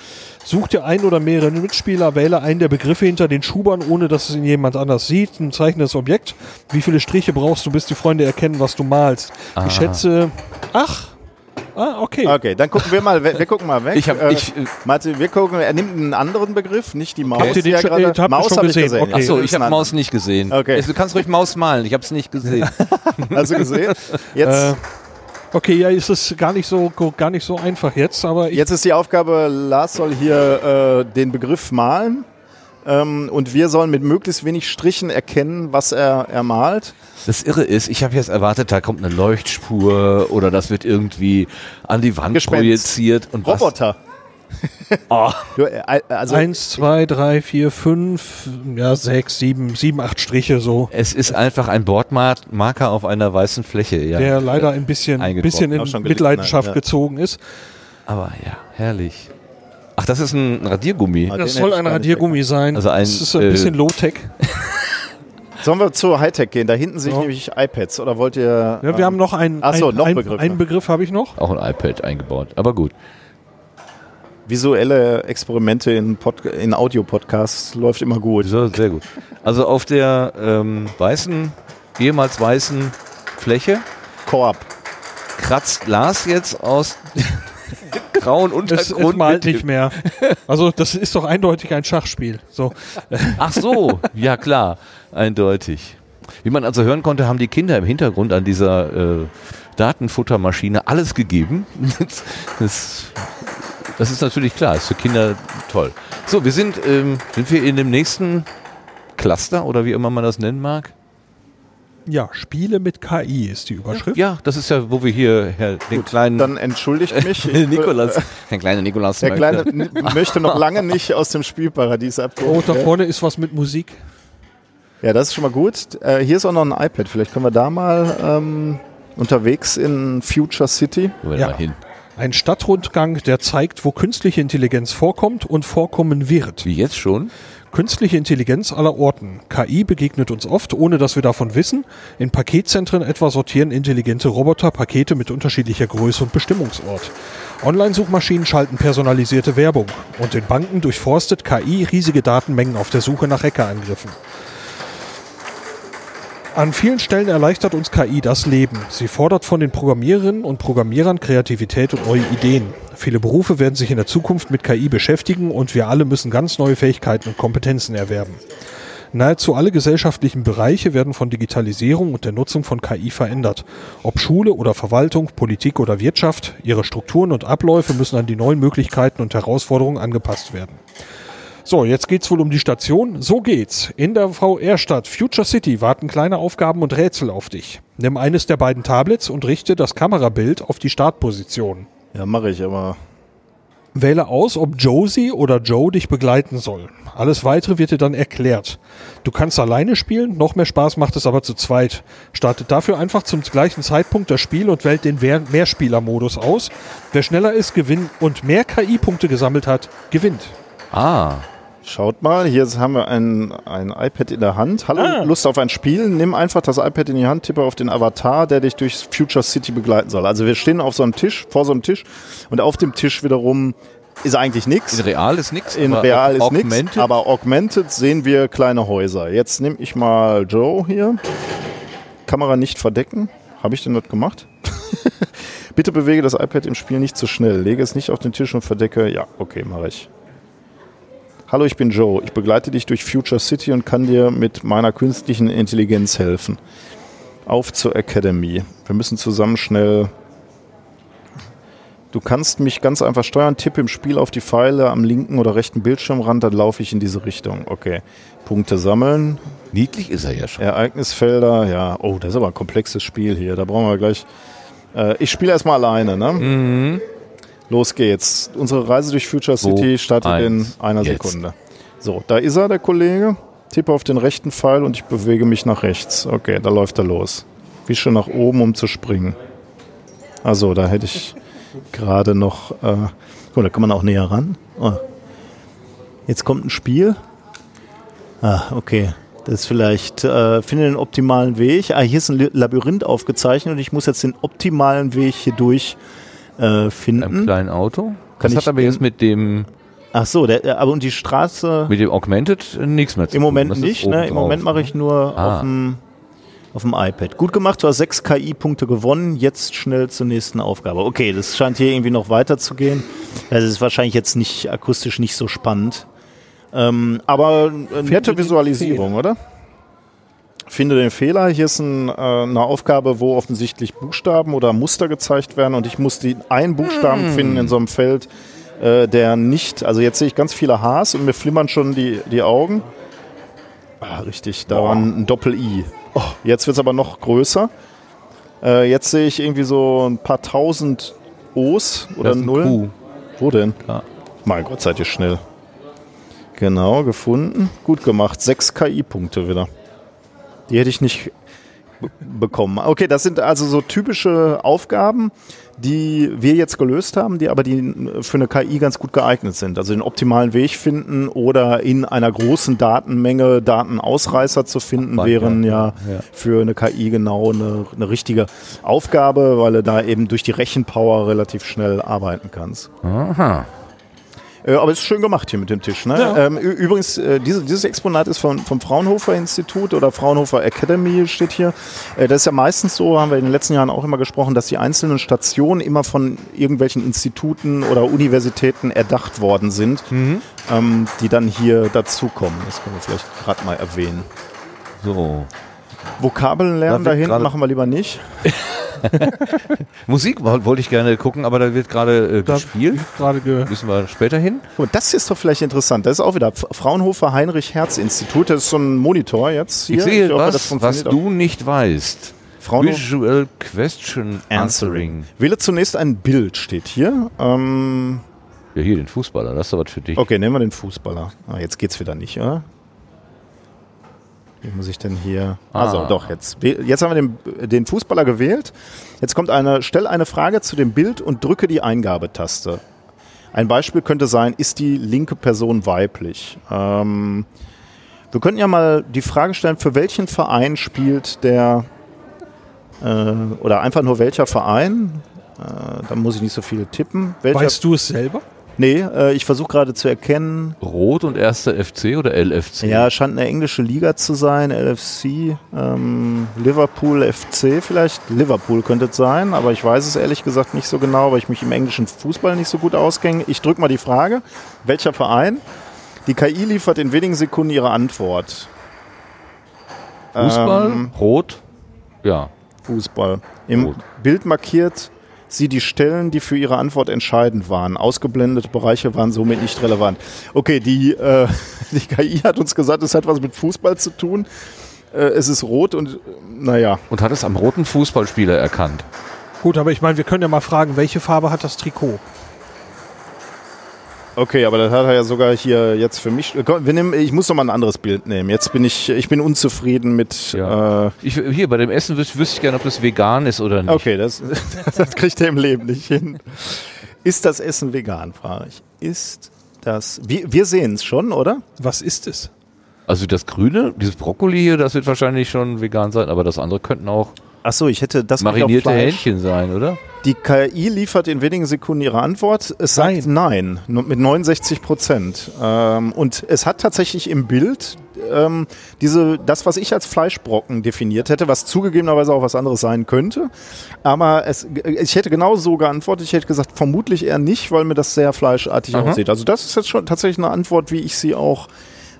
Such dir ein oder mehrere Mitspieler, wähle einen der Begriffe hinter den Schubern, ohne dass es ihn jemand anders sieht. Ein zeichnedes Objekt. Wie viele Striche brauchst du, bis die Freunde erkennen, was du malst? Aha. Ich schätze, ach, Ah, okay. Okay, dann gucken wir mal, wir, wir gucken mal weg. Ich hab, äh, ich, Martin, wir gucken, er nimmt einen anderen Begriff, nicht die Maus. Habt ihr den schon, Maus habe ich gesehen. Okay. Achso, ich habe Maus nicht gesehen. Okay. Du kannst ruhig Maus malen, ich habe es nicht gesehen. Hast du gesehen? Jetzt. Äh, okay, ja, ist es gar nicht so gar nicht so einfach jetzt, aber jetzt ist die Aufgabe, Lars soll hier äh, den Begriff malen ähm, und wir sollen mit möglichst wenig Strichen erkennen, was er, er malt. Das Irre ist, ich habe jetzt erwartet, da kommt eine Leuchtspur oder das wird irgendwie an die Wand Gespenst. projiziert. Und Roboter. Oh. Du, äh, also Eins, zwei, drei, vier, fünf, ja, sechs, sieben, sieben, acht Striche so. Es ist einfach ein Bordmarker auf einer weißen Fläche, ja. Der leider ein bisschen, bisschen in Mitleidenschaft ja. gezogen ist. Aber ja, herrlich. Ach, das ist ein Radiergummi. Das soll ein Radiergummi sein. Also ein, das ist ein bisschen äh, Low-Tech. Sollen wir zu Hightech gehen? Da hinten sehe ich nämlich iPads. Oder wollt ihr. Ja, wir ähm, haben noch einen. Achso, ein, noch einen Begriff. Einen Begriff habe ich noch. Auch ein iPad eingebaut. Aber gut. Visuelle Experimente in, in Audio-Podcasts läuft immer gut. So, sehr gut. Also auf der ähm, weißen, ehemals weißen Fläche. Koop. Kratzt Lars jetzt aus grauen Untergrund. Es, malt nicht mehr. Also das ist doch eindeutig ein Schachspiel. So. Ach so, ja klar, eindeutig. Wie man also hören konnte, haben die Kinder im Hintergrund an dieser äh, Datenfuttermaschine alles gegeben. das, das, ist natürlich klar, ist für Kinder toll. So, wir sind, ähm, sind wir in dem nächsten Cluster oder wie immer man das nennen mag? Ja, Spiele mit KI ist die Überschrift. Ja, das ist ja, wo wir hier Herr, den Gut, kleinen. Dann entschuldigt mich. Nikolas. Der kleine Nikolas. Der kleine möchte noch lange nicht aus dem Spielparadies abkommen. Oh, da vorne ist was mit Musik. Ja, das ist schon mal gut. Äh, hier ist auch noch ein iPad. Vielleicht können wir da mal ähm, unterwegs in Future City. Ja. hin. Ein Stadtrundgang, der zeigt, wo künstliche Intelligenz vorkommt und vorkommen wird. Wie jetzt schon? Künstliche Intelligenz aller Orten. KI begegnet uns oft, ohne dass wir davon wissen. In Paketzentren etwa sortieren intelligente Roboter Pakete mit unterschiedlicher Größe und Bestimmungsort. Online-Suchmaschinen schalten personalisierte Werbung. Und in Banken durchforstet KI riesige Datenmengen auf der Suche nach Hackerangriffen. An vielen Stellen erleichtert uns KI das Leben. Sie fordert von den Programmiererinnen und Programmierern Kreativität und neue Ideen. Viele Berufe werden sich in der Zukunft mit KI beschäftigen und wir alle müssen ganz neue Fähigkeiten und Kompetenzen erwerben. Nahezu alle gesellschaftlichen Bereiche werden von Digitalisierung und der Nutzung von KI verändert. Ob Schule oder Verwaltung, Politik oder Wirtschaft, ihre Strukturen und Abläufe müssen an die neuen Möglichkeiten und Herausforderungen angepasst werden. So, jetzt geht's wohl um die Station. So geht's. In der VR-Stadt Future City warten kleine Aufgaben und Rätsel auf dich. Nimm eines der beiden Tablets und richte das Kamerabild auf die Startposition. Ja, mache ich, aber. Wähle aus, ob Josie oder Joe dich begleiten soll. Alles weitere wird dir dann erklärt. Du kannst alleine spielen, noch mehr Spaß macht es aber zu zweit. Startet dafür einfach zum gleichen Zeitpunkt das Spiel und wählt den Mehrspieler-Modus aus. Wer schneller ist, gewinnt und mehr KI-Punkte gesammelt hat, gewinnt. Ah. Schaut mal, hier haben wir ein, ein iPad in der Hand. Hallo, ah. Lust auf ein Spiel? Nimm einfach das iPad in die Hand, tippe auf den Avatar, der dich durch Future City begleiten soll. Also wir stehen auf so einem Tisch, vor so einem Tisch und auf dem Tisch wiederum ist eigentlich nichts. In real ist nichts. In real ist nichts. Aber augmented sehen wir kleine Häuser. Jetzt nehme ich mal Joe hier. Kamera nicht verdecken. Habe ich denn das gemacht? Bitte bewege das iPad im Spiel nicht zu schnell. Lege es nicht auf den Tisch und verdecke. Ja, okay, mache ich. Hallo, ich bin Joe. Ich begleite dich durch Future City und kann dir mit meiner künstlichen Intelligenz helfen. Auf zur Academy. Wir müssen zusammen schnell. Du kannst mich ganz einfach steuern. Tipp im Spiel auf die Pfeile am linken oder rechten Bildschirmrand, dann laufe ich in diese Richtung. Okay. Punkte sammeln. Niedlich ist er ja schon. Ereignisfelder, ja. Oh, das ist aber ein komplexes Spiel hier. Da brauchen wir gleich. Äh, ich spiele erstmal alleine, ne? Mhm. Los geht's. Unsere Reise durch Future City startet in einer jetzt. Sekunde. So, da ist er, der Kollege. Tippe auf den rechten Pfeil und ich bewege mich nach rechts. Okay, da läuft er los. Wische nach oben, um zu springen. Also, da hätte ich gerade noch. Äh, oh, da kann man auch näher ran. Oh. Jetzt kommt ein Spiel. Ah, okay. Das ist vielleicht, äh, finde den optimalen Weg. Ah, hier ist ein Labyrinth aufgezeichnet und ich muss jetzt den optimalen Weg hier durch äh, finden. Einem kleinen Auto? Kann das hat aber jetzt mit dem Ach so, der, aber und die Straße. Mit dem Augmented nichts mehr zu Im Moment nicht, ne? Im Moment mache ich nur ah. auf, dem, auf dem iPad. Gut gemacht, du hast sechs KI-Punkte gewonnen. Jetzt schnell zur nächsten Aufgabe. Okay, das scheint hier irgendwie noch weiter zu gehen. Das ist wahrscheinlich jetzt nicht akustisch nicht so spannend. Ähm, aber äh, vierte Visualisierung, oder? Finde den Fehler. Hier ist ein, äh, eine Aufgabe, wo offensichtlich Buchstaben oder Muster gezeigt werden und ich muss die einen Buchstaben mm. finden in so einem Feld, äh, der nicht, also jetzt sehe ich ganz viele Hs und mir flimmern schon die, die Augen. Ah, richtig, da war ein Doppel-I. Oh, jetzt wird es aber noch größer. Äh, jetzt sehe ich irgendwie so ein paar tausend O's oder Nullen. Wo denn? Ja. Mein Gott, seid ihr schnell. Genau, gefunden. Gut gemacht. Sechs KI-Punkte wieder. Die hätte ich nicht bekommen. Okay, das sind also so typische Aufgaben, die wir jetzt gelöst haben, die aber die für eine KI ganz gut geeignet sind. Also den optimalen Weg finden oder in einer großen Datenmenge Datenausreißer zu finden, Ach, wären ja. ja, Ja. für eine KI genau eine, eine richtige Aufgabe, weil du da eben durch die Rechenpower relativ schnell arbeiten kannst. Aha. Äh, aber es ist schön gemacht hier mit dem Tisch. Ne? Ja. Ähm, übrigens, äh, diese, dieses Exponat ist von, vom Fraunhofer Institut oder Fraunhofer Academy steht hier. Äh, das ist ja meistens so, haben wir in den letzten Jahren auch immer gesprochen, dass die einzelnen Stationen immer von irgendwelchen Instituten oder Universitäten erdacht worden sind, ähm, die dann hier dazukommen. Das können wir vielleicht gerade mal erwähnen. So. Vokabeln lernen Da da wird hinten gerade- machen wir lieber nicht. Musik woll- wollte ich gerne gucken, aber da wird gerade äh, gespielt. gerade ge Müssen wir später hin. Und das ist doch vielleicht interessant. Das ist auch wieder Fraunhofer Heinrich Herz Institut. Das ist so ein Monitor jetzt hier. Ich sehe hoffe, das was, was du nicht weißt. Fraunhofer Visual Question Answering. Wähle zunächst ein Bild, steht hier. Ähm, Ja, hier den Fußballer, das ist doch was für dich. okay, nehmen wir den Fußballer. Ah, jetzt geht's wieder nicht, oder? Wie muss ich denn hier? Ah. Also doch, jetzt. Jetzt haben wir den, den Fußballer gewählt. Jetzt kommt eine, stell eine Frage zu dem Bild und drücke die Eingabetaste. Ein Beispiel könnte sein, ist die linke Person weiblich? Ähm, wir könnten ja mal die Frage stellen, für welchen Verein spielt der, äh, oder einfach nur welcher Verein? Äh, da muss ich nicht so viel tippen. Welcher, Weißt du es selber? Nee, äh, ich versuche gerade zu erkennen. Rot und erster FC oder LFC? Ja, scheint eine englische Liga zu sein, LFC, ähm, Liverpool FC vielleicht. Liverpool könnte es sein, aber ich weiß es ehrlich gesagt nicht so genau, weil ich mich im englischen Fußball nicht so gut auskenne. Ich drücke mal die Frage, welcher Verein? Die KI liefert in wenigen Sekunden ihre Antwort. Fußball, Ähm, Rot, ja. Fußball. Im Rot. Bild markiert sie die Stellen, die für ihre Antwort entscheidend waren. Ausgeblendete Bereiche waren somit nicht relevant. Okay, die, äh, die KI hat uns gesagt, es hat was mit Fußball zu tun. Äh, es ist rot und äh, naja. Und hat es am roten Fußballspieler erkannt. Gut, aber ich meine, wir können ja mal fragen, welche Farbe hat das Trikot? Okay, aber das hat er ja sogar hier jetzt für mich. Komm, Wir nehmen, ich muss noch mal ein anderes Bild nehmen. Jetzt bin ich, ich bin unzufrieden mit. Ja. Äh, Ich, hier, bei dem Essen wüs wüsste ich gerne, ob das vegan ist oder nicht. okay, das, das kriegt er im Leben nicht hin. Ist das Essen vegan, frage ich. Ist das. Wir, wir sehen es schon, oder? Was ist es? Also das Grüne, dieses Brokkoli hier, das wird wahrscheinlich schon vegan sein, aber das andere könnten auch Achso, ich hätte das marinierte. Hähnchen sein, oder? Die KI liefert in wenigen Sekunden ihre Antwort. Es sagt nein, nur mit 69 Prozent. Ähm, und es hat tatsächlich im Bild ähm, diese, das, was ich als Fleischbrocken definiert hätte, was zugegebenerweise auch was anderes sein könnte. Aber es, ich hätte genau so geantwortet. Ich hätte gesagt, vermutlich eher nicht, weil mir das sehr fleischartig Aha. aussieht. Also das ist jetzt schon tatsächlich eine Antwort, wie ich sie auch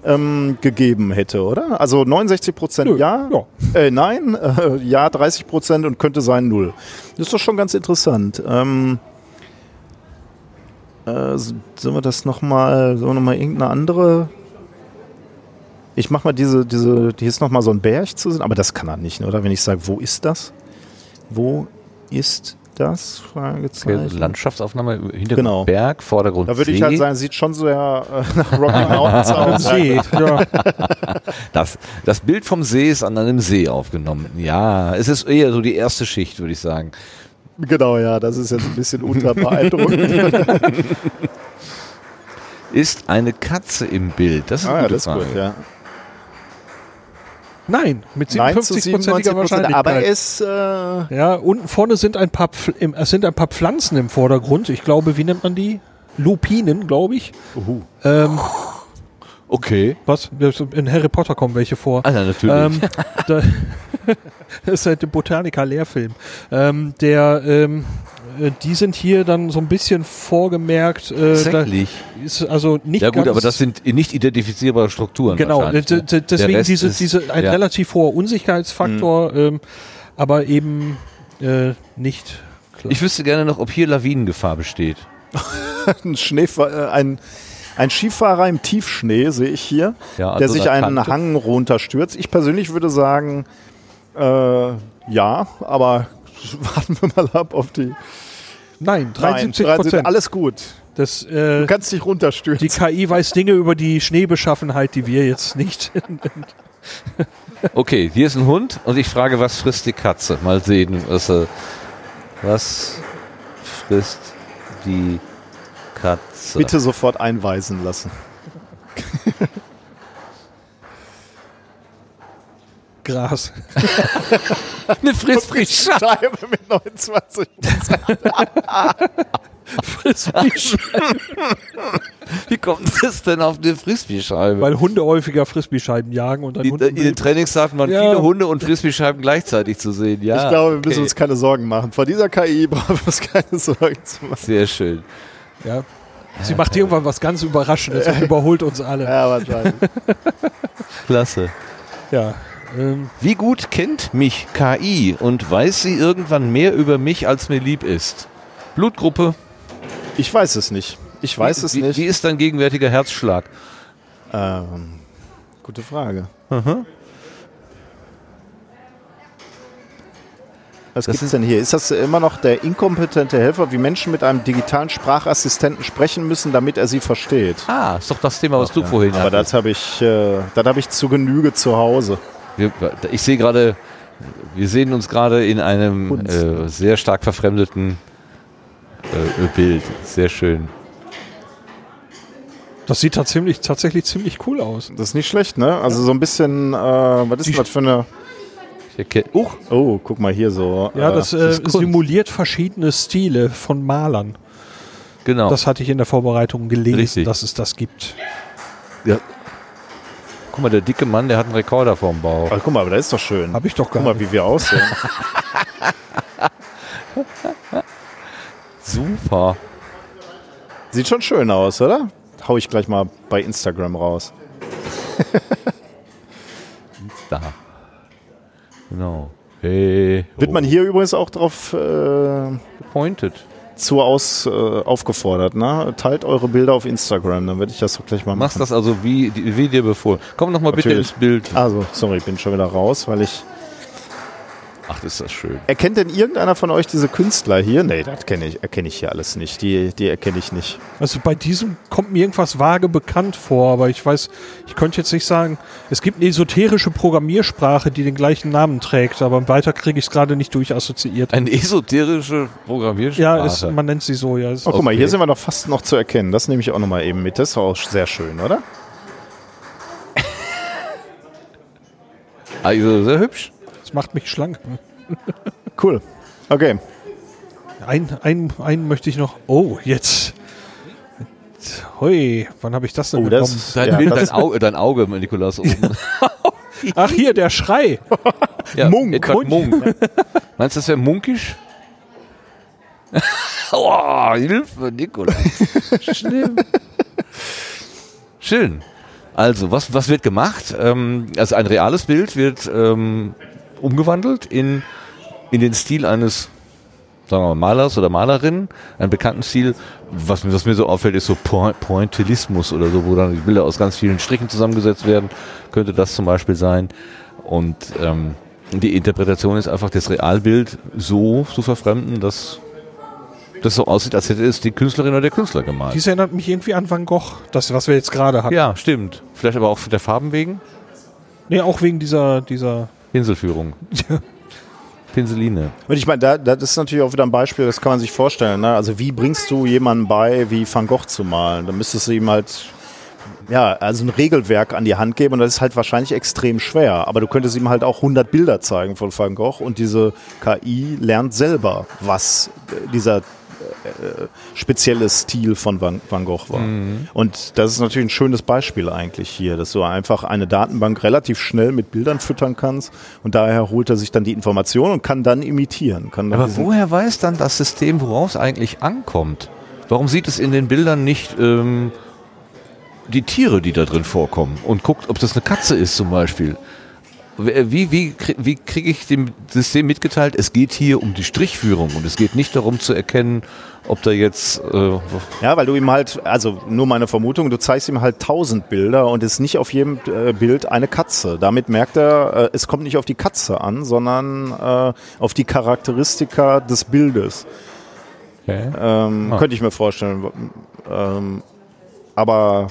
ähm, gegeben hätte, oder? Also 69 Prozent ja, ja. Äh, nein, äh, ja 30 Prozent und könnte sein null. Das ist doch schon ganz interessant. Ähm, äh, sollen wir das nochmal, sollen wir nochmal irgendeine andere? Ich mach mal diese, diese, hier ist nochmal so ein Berg zu sehen, aber das kann er nicht, oder? Wenn ich sage, wo ist das? Wo ist das? Okay, Fragezeichen. Landschaftsaufnahme, Hintergrund Genau. Berg, Vordergrund Da würde ich halt sagen, sieht schon sehr äh, nach Rocky Mountains aus. See, ja. Das, das Bild vom See ist an einem See aufgenommen. Ja, es ist eher so die erste Schicht, würde ich sagen. Genau, ja, das ist jetzt ein bisschen unterbeeindruckend. Ist eine Katze im Bild? Das ist ah, ja, das ist gut, ja. Nein, mit Nein zu 57%iger 97 Wahrscheinlichkeit. aber es, äh, ja, unten vorne sind ein paar, im, es sind ein paar Pflanzen im Vordergrund. Ich glaube, wie nennt man die? Lupinen, glaube ich. Ähm, Okay. was? In Harry Potter kommen welche vor. Ah, ja, natürlich. Ähm, da, das ist halt der Botaniker-Lehrfilm. Ähm, der, ähm, äh, die sind hier dann so ein bisschen vorgemerkt. Äh, Tatsächlich. ist also nicht Ja gut, ganz, aber das sind nicht identifizierbare Strukturen. Genau, ne? deswegen diese, ist- diese ein ja. relativ hoher Unsicherheitsfaktor, ähm, aber eben äh, nicht klar. Ich wüsste gerne noch, ob hier Lawinengefahr besteht. ein, Schneefahr- äh, ein, ein Skifahrer im Tiefschnee sehe ich hier, Ja, der so sich einen Kante. Hang runterstürzt. Ich persönlich würde sagen, äh, ja, aber warten wir mal ab auf die. Nein, Nein, 73 Prozent. alles gut. Das, äh, Du kannst dich runterstürzen. die KI weiß Dinge über die Schneebeschaffenheit, die wir jetzt nicht. Okay, hier ist ein Hund und ich frage, was frisst die Katze? Mal sehen, was, äh, was frisst die Katze? Bitte sofort einweisen lassen. Gras. Eine Frisbee-Scheibe. Scheibe mit 29 Wie kommt das denn auf eine Frisbee-Scheibe? Weil Hunde häufiger Frisbee-Scheiben jagen und ein In, den Trainingsdaten waren Ja. viele Hunde und Frisbee-Scheiben gleichzeitig zu sehen. Ja, Ich glaube, wir müssen okay. uns keine Sorgen machen. Vor dieser KI brauchen wir uns keine Sorgen zu machen. Sehr schön. ja. Sie macht irgendwann was ganz Überraschendes und überholt uns alle. Ja, wahrscheinlich. Klasse. Ja. Ähm, Wie gut kennt mich KI und weiß sie irgendwann mehr über mich, als mir lieb ist? Blutgruppe. Ich weiß es nicht. Ich weiß es wie, nicht. Wie ist dein gegenwärtiger Herzschlag? Ähm, gute Frage. Was Das gibt es denn hier? Ist das immer noch der inkompetente Helfer, wie Menschen mit einem digitalen Sprachassistenten sprechen müssen, damit er sie versteht? Ah, ist doch das Thema, was du vorhin Aber hattest. das habe ich, äh, das habe ich zu Genüge zu Hause. Wir, ich sehe gerade, wir sehen uns gerade in einem äh, sehr stark verfremdeten äh, Bild. Sehr schön. das sieht tatsächlich, tatsächlich ziemlich cool aus. Das ist nicht schlecht, ne? Also so ein bisschen, äh, was ist das für eine... Ich erkenne, Uch, Oh, guck mal hier so. Ja, äh, das, äh, das ist Kunst. simuliert verschiedene Stile von Malern. genau. Das hatte ich in der Vorbereitung gelesen, Richtig. dass es das gibt. ja. Guck mal, der dicke Mann, der hat einen Rekorder vorm Bauch. Ach, guck mal, aber das ist doch schön. Habe ich doch Guck gar mal, nicht. wie wir aussehen. Super. Sieht schon schön aus, oder? Hau ich gleich mal bei Instagram raus. Da. Genau. Hey. Wird man hier übrigens auch drauf äh, pointed? Zu aus, äh, aufgefordert, ne? Teilt eure Bilder auf Instagram, dann werde ich das doch gleich mal Machst machen. das also wie, wie dir befohlen. Komm noch mal bitte Natürlich. ins Bild. Also, sorry, ich bin schon wieder raus, weil ich. Ach, ist das schön. Erkennt denn irgendeiner von euch diese Künstler hier? Nee, das kenne ich, erkenne ich hier alles nicht. Die, die erkenne ich nicht. Also bei diesem kommt mir irgendwas vage bekannt vor, aber ich weiß, ich könnte jetzt nicht sagen, es gibt eine esoterische Programmiersprache, die den gleichen Namen trägt, aber weiter kriege ich es gerade nicht durchassoziiert. Eine esoterische Programmiersprache. Ja, ist, man nennt sie so, ja. Ist, Oh, guck mal, hier sind wir doch fast noch zu erkennen. Das nehme ich auch noch mal eben mit. Das ist auch sehr schön, oder? also sehr hübsch. Das macht mich schlank. Cool. Okay. Ein, ein, einen möchte ich noch. Oh, jetzt. Hoi, wann habe ich das denn Oh, bekommen? das, Dein, ja, Bild, das dein, Auge, dein Auge, Nikolas, oben. Ach, hier, der Schrei. Ja, Munk. Edward Munk. Meinst du, das wäre munkisch? oh, Hilfe, Nikolas. Schlimm. Schön. Also, was, was wird gemacht? Ähm, also ein reales Bild wird ähm, umgewandelt in, in den Stil eines sagen wir mal, Malers oder Malerin, einen bekannten Stil. Was, mir- was mir so auffällt, ist so Point Pointillismus oder so, wo dann die Bilder aus ganz vielen Strichen zusammengesetzt werden. Könnte das zum Beispiel sein. Und ähm, die Interpretation ist einfach, das Realbild so zu verfremden, dass das so aussieht, als hätte es die Künstlerin oder der Künstler gemalt. Dies erinnert mich irgendwie an Van Gogh, das, was wir jetzt gerade hatten. Ja, stimmt. Vielleicht aber auch der Farben wegen. Nee, auch wegen dieser, dieser. Pinselführung. Pinseline. Und ich meine, da, das ist natürlich auch wieder ein Beispiel, das kann man sich vorstellen. Ne? Also wie bringst du jemandem bei, wie Van Gogh zu malen? Da müsstest du ihm halt ja, also ein Regelwerk an die Hand geben und das ist halt wahrscheinlich extrem schwer. Aber du könntest ihm halt auch 100 Bilder zeigen von Van Gogh und diese KI lernt selber, was dieser äh, spezielle Stil von Van, Van Gogh war. Und das ist natürlich ein schönes Beispiel eigentlich hier, dass du einfach eine Datenbank relativ schnell mit Bildern füttern kannst und daher holt er sich dann die Information und kann dann imitieren. Kann dann Aber woher weiß dann das System, worauf es eigentlich ankommt? Warum sieht es in den Bildern nicht ähm, die Tiere, die da drin vorkommen und guckt, ob das eine Katze ist zum Beispiel? Wie, wie, wie kriege ich dem System mitgeteilt, es geht hier um die Strichführung und es geht nicht darum zu erkennen, ob da jetzt... Äh, Ja, weil du ihm halt, also nur meine Vermutung, du zeigst ihm halt tausend Bilder und es ist nicht auf jedem äh, Bild eine Katze. Damit merkt er, äh, es kommt nicht auf die Katze an, sondern äh, auf die Charakteristika des Bildes. Okay. Ähm, Ah. Könnte ich mir vorstellen. Ähm, aber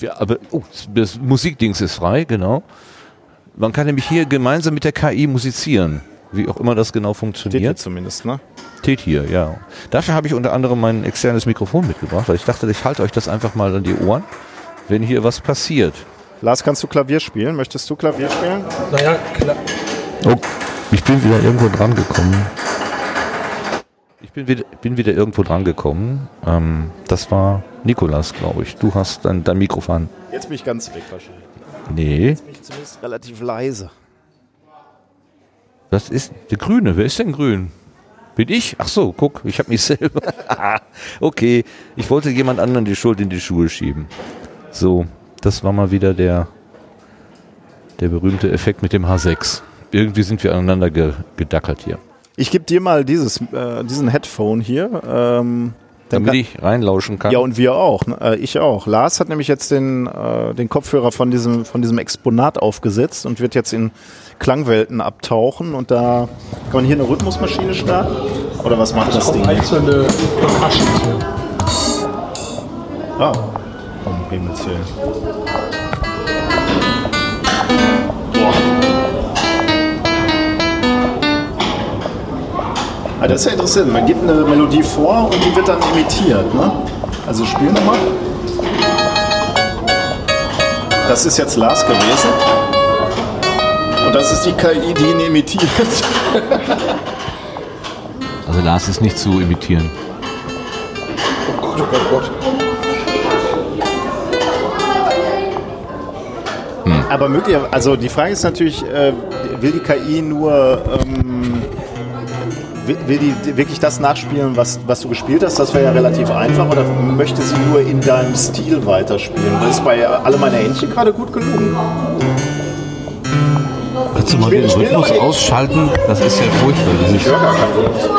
Ja, aber oh, das Musikdings ist frei, genau. Man kann nämlich hier gemeinsam mit der KI musizieren. Wie auch immer das genau steht hier funktioniert. zumindest, ne? Steht hier, ja. Dafür habe ich unter anderem mein externes Mikrofon mitgebracht, weil ich dachte, ich halte euch das einfach mal an die Ohren, wenn hier was passiert. Lars, kannst du Klavier spielen? Möchtest du Klavier spielen? Naja, klar. Oh, ich bin wieder irgendwo dran gekommen. Ich bin wieder, bin wieder irgendwo dran gekommen. Ähm, das war Nikolas, glaube ich. Du hast dein, dein Mikrofon. Jetzt bin ich ganz weg wahrscheinlich. Nee, Bin ich zumindest relativ leise. das ist der Grüne. Wer ist denn grün? Bin ich? Ach so, guck, ich habe mich selber. okay, ich wollte jemand anderen die Schuld in die Schuhe schieben. So, das war mal wieder der, der berühmte Effekt mit dem H6. Irgendwie sind wir aneinander ge gedackert hier. Ich gebe dir mal dieses, äh, diesen Headphone hier. Ähm, Damit kann- ich reinlauschen kann. ja, und wir auch. Ne? Äh, ich auch. Lars hat nämlich jetzt den, äh, den Kopfhörer von diesem, von diesem Exponat aufgesetzt und wird jetzt in Klangwelten abtauchen. Und da kann man hier eine Rhythmusmaschine starten. Oder was macht das Ding? einzelne hier. Ah, um Himmels Willen. Das ist ja interessant. Man gibt eine Melodie vor und die wird dann imitiert. Ne? Also spiel nochmal. Das ist jetzt Lars gewesen. Und das ist die KI, die ihn imitiert. Also Lars ist nicht zu imitieren. Oh Gott, oh Gott, oh Gott. Aber möglicherweise, also die Frage ist natürlich, äh, will die KI nur, ähm, will, die wirklich das nachspielen, was, was du gespielt hast? Das wäre ja relativ einfach. Oder möchte sie nur in deinem Stil weiterspielen? Das ist bei alle meine Händchen gerade gut gelungen. Kannst du mal den Rhythmus ausschalten? Das ist ja furchtbar. Ist, höre gar keinen Rhythmus.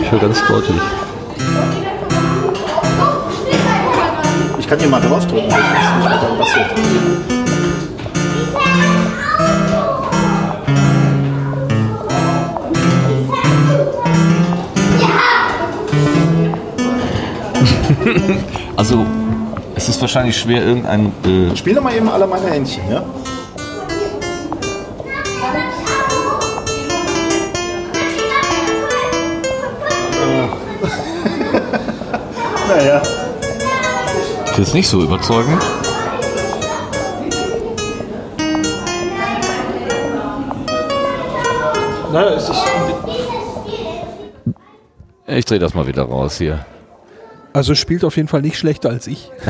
ich höre ganz deutlich. Ich kann hier mal draufdrücken. Ich weiß nicht, was dann passiert. Also, es ist wahrscheinlich schwer, irgendein. Äh, Spiel doch mal eben alle meine Händchen, ja? naja. das ist nicht so überzeugend. Naja, es ist, Ich drehe das mal wieder raus hier. Also spielt auf jeden Fall nicht schlechter als ich.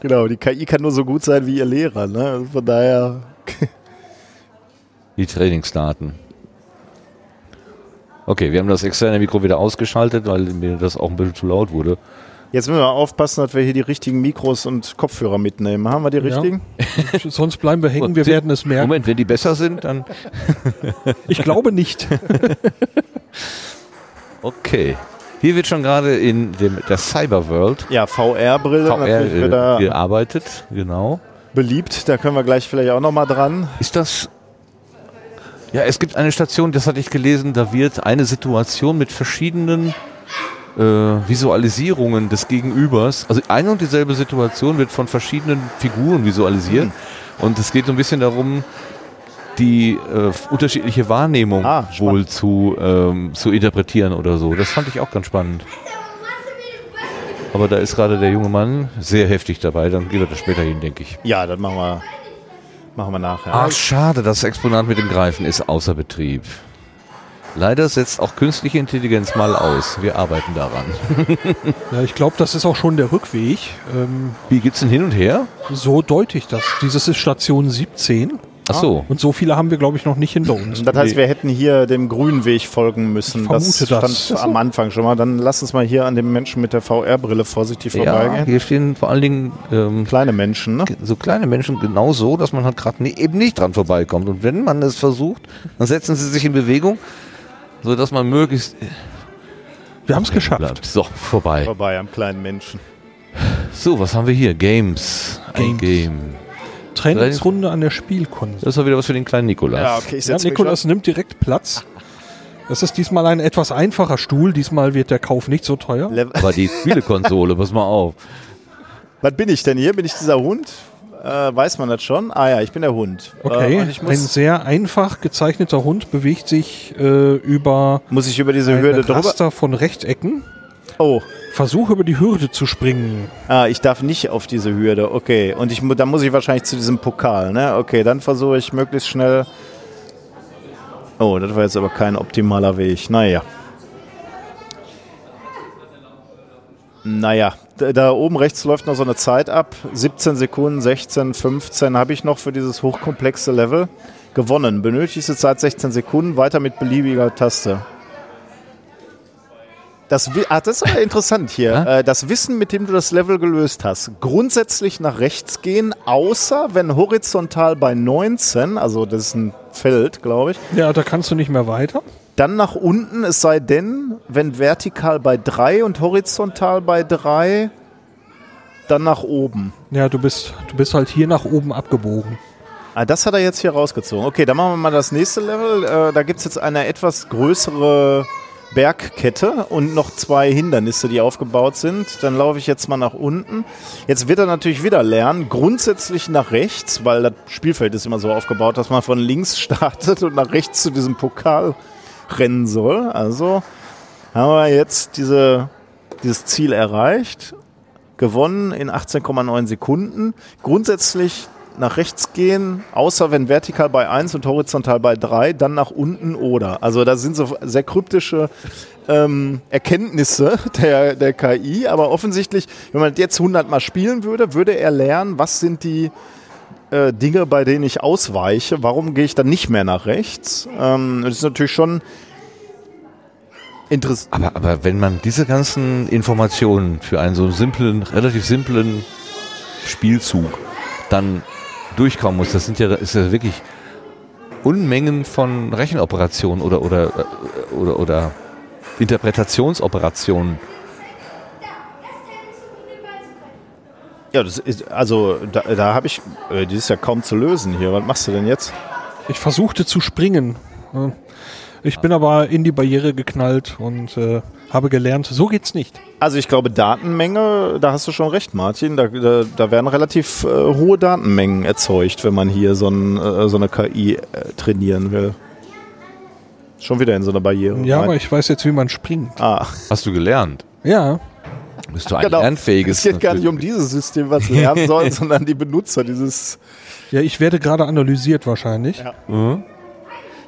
Genau, die KI kann nur so gut sein wie ihr Lehrer, ne? Also Von daher. Die Trainingsdaten. Okay, wir haben das externe Mikro wieder ausgeschaltet, weil mir das auch ein bisschen zu laut wurde. Jetzt müssen wir aufpassen, dass wir hier die richtigen Mikros und Kopfhörer mitnehmen. Haben wir die Ja. richtigen? Sonst bleiben wir hängen, wir werden es merken. Moment, wenn die besser sind, dann. Ich glaube nicht. Okay. Hier wird schon gerade in dem, der Cyberworld Ja, VR-Brille VR natürlich äh, wieder gearbeitet. Genau. beliebt. Da können wir gleich vielleicht auch nochmal dran. Ist das. Ja, es gibt eine Station, das hatte ich gelesen, da wird eine Situation mit verschiedenen äh, Visualisierungen des Gegenübers, also eine und dieselbe Situation wird von verschiedenen Figuren visualisiert. Und es geht so ein bisschen darum, die äh, unterschiedliche Wahrnehmung Ah, wohl zu, ähm, zu interpretieren oder so. Das fand ich auch ganz spannend. Aber da ist gerade der junge Mann sehr heftig dabei, dann geht er das später hin, denke ich. Ja, das machen wir, machen wir nachher. Ach, schade, das Exponat mit dem Greifen ist außer Betrieb. Leider setzt auch künstliche Intelligenz mal aus. Wir arbeiten daran. Ja, ich glaube, das ist auch schon der Rückweg. Ähm, Wie geht's denn hin und her? so deute ich das. Dieses ist Station 17 Ach so. und so viele haben wir, glaube ich, noch nicht hinter uns. Das heißt, wir hätten hier dem grünen Weg folgen müssen. Ich vermute das das. stand am Anfang schon mal. Dann lass uns mal hier an dem Menschen mit der VR-Brille vorsichtig Ja, vorbeigehen. hier stehen vor allen Dingen ähm, Kleine Menschen, ne? so kleine Menschen genau so, dass man halt gerade nie, eben nicht dran vorbeikommt. Und wenn man es versucht, dann setzen sie sich in Bewegung, so dass man möglichst Wir haben es geschafft. bleibt. So, vorbei. Vorbei am kleinen Menschen. So, was haben wir hier? Games. Ein Games. Game. Trainingsrunde an der Spielkonsole. Das ist doch wieder was für den kleinen Nikolaus. Ja, okay, ich Ja, setze mich Nikolas nimmt direkt Platz. Das ist diesmal ein etwas einfacher Stuhl. Diesmal wird der Kauf nicht so teuer. Aber die Spielekonsole, pass mal auf. Was bin ich denn hier? Bin ich dieser Hund? Äh, weiß man das schon? Ah ja, ich bin der Hund. Okay, Äh, ein sehr einfach gezeichneter Hund bewegt sich äh, über muss ich über diese ein Hürde drüber? Raster von Rechtecken. Oh, Versuche über die Hürde zu springen. ah, ich darf nicht auf diese Hürde. Okay, und ich, dann muss ich wahrscheinlich zu diesem Pokal. Ne? Okay, dann versuche ich möglichst schnell. Oh, das war jetzt aber kein optimaler Weg. Naja. Naja, da, da oben rechts läuft noch so eine Zeit ab. 17 Sekunden, 16, 15 habe ich noch für dieses hochkomplexe Level gewonnen. Benötigste Zeit 16 Sekunden, weiter mit beliebiger Taste. Das, ah, das ist aber interessant hier. Ja? Äh, das Wissen, mit dem du das Level gelöst hast, grundsätzlich nach rechts gehen, außer wenn horizontal bei 19, also das ist ein Feld, glaube ich, Ja, da kannst du nicht mehr weiter. dann nach unten, es sei denn, wenn vertikal bei 3 und horizontal bei 3, dann nach oben. Ja, du bist, du bist halt hier nach oben abgebogen. Ah, das hat er jetzt hier rausgezogen. Okay, dann machen wir mal das nächste Level. Äh, da gibt es jetzt eine etwas größere Bergkette und noch zwei Hindernisse, die aufgebaut sind. Dann laufe ich jetzt mal nach unten. Jetzt wird er natürlich wieder lernen, grundsätzlich nach rechts, weil das Spielfeld ist immer so aufgebaut, dass man von links startet und nach rechts zu diesem Pokal rennen soll. Also haben wir jetzt diese, dieses Ziel erreicht gewonnen in 18,9 Sekunden. Grundsätzlich nach rechts gehen, außer wenn vertikal bei 1 und horizontal bei 3, dann nach unten oder. Also da sind so sehr kryptische ähm, Erkenntnisse der, der KI, aber offensichtlich, wenn man jetzt 100 Mal spielen würde, würde er lernen, was sind die äh, Dinge, bei denen ich ausweiche, warum gehe ich dann nicht mehr nach rechts. Ähm, das ist natürlich schon interessant. Aber, aber wenn man diese ganzen Informationen für einen so simplen, relativ simplen Spielzug dann durchkommen muss, das sind ja, ist ja wirklich Unmengen von Rechenoperationen oder, oder, äh, oder, oder Interpretationsoperationen. Ja, das ist, also da, da habe ich, äh, die ist ja kaum zu lösen hier. Was machst du denn jetzt? Ich versuchte zu springen. Ich bin aber in die Barriere geknallt und äh, habe gelernt, so geht's nicht. Also ich glaube, Datenmenge, da hast du schon recht, Martin. Da, da, da werden relativ äh, hohe Datenmengen erzeugt, wenn man hier so, ein, äh, so eine KI äh, trainieren will. Schon wieder in so einer Barriere. Ja, rein. aber ich weiß jetzt, wie man springt. ah, Hast du gelernt? Ja, Bist du ein genau. lernfähiges? Es geht gar nicht um dieses System, was lernen soll, sondern die Benutzer dieses. ja, ich werde gerade analysiert wahrscheinlich. Ja. Mhm.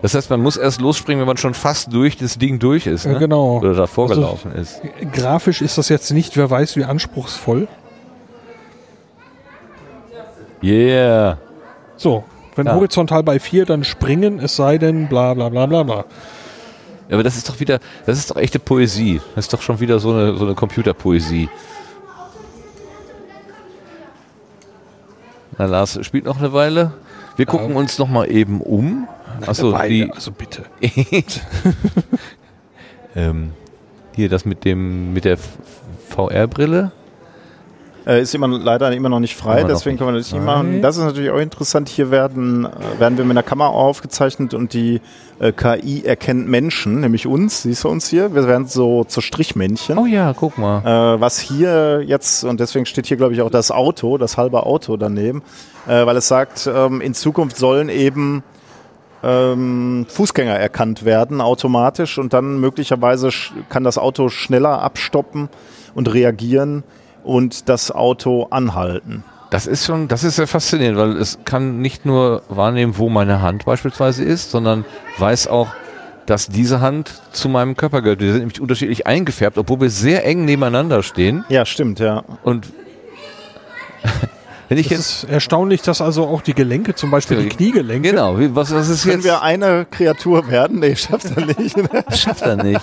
Das heißt, man muss erst losspringen, wenn man schon fast durch das Ding durch ist. Ja, Ne? genau. Oder davor gelaufen ist. Grafisch ist das jetzt nicht, wer weiß, wie anspruchsvoll. Yeah. So, wenn Ja. horizontal bei 4, dann springen, es sei denn, bla bla bla bla bla. Ja, aber das ist doch wieder, das ist doch echte Poesie. Das ist doch schon wieder so eine, so eine Computerpoesie. Na, Lars spielt noch eine Weile. Wir gucken uns noch mal eben um. Achso, die, also bitte. ähm, hier das mit dem, mit der VR-Brille. Äh, ist immer, leider immer noch nicht frei, deswegen nicht können wir das nicht machen. Das ist natürlich auch interessant. Hier werden, äh, werden wir mit einer Kamera aufgezeichnet und die äh, KI erkennt Menschen, nämlich uns. Siehst du uns hier? Wir werden so zu Strichmännchen. Oh ja, guck mal. Äh, was hier jetzt, und deswegen steht hier, glaube ich, auch das Auto, das halbe Auto daneben, äh, weil es sagt, ähm, in Zukunft sollen eben ähm, Fußgänger erkannt werden automatisch und dann möglicherweise kann das Auto schneller abstoppen und reagieren und das Auto anhalten. Das ist schon, das ist sehr faszinierend, weil es kann nicht nur wahrnehmen, wo meine Hand beispielsweise ist, sondern weiß auch, dass diese Hand zu meinem Körper gehört. Wir sind nämlich unterschiedlich eingefärbt, obwohl wir sehr eng nebeneinander stehen. Ja, stimmt, ja. Und wenn ich Es jetzt, ist erstaunlich, dass also auch die Gelenke, zum Beispiel die Kniegelenke, genau, wie- was, was ist Können jetzt? wir eine Kreatur werden? Nee, schafft er nicht. Das schafft er nicht.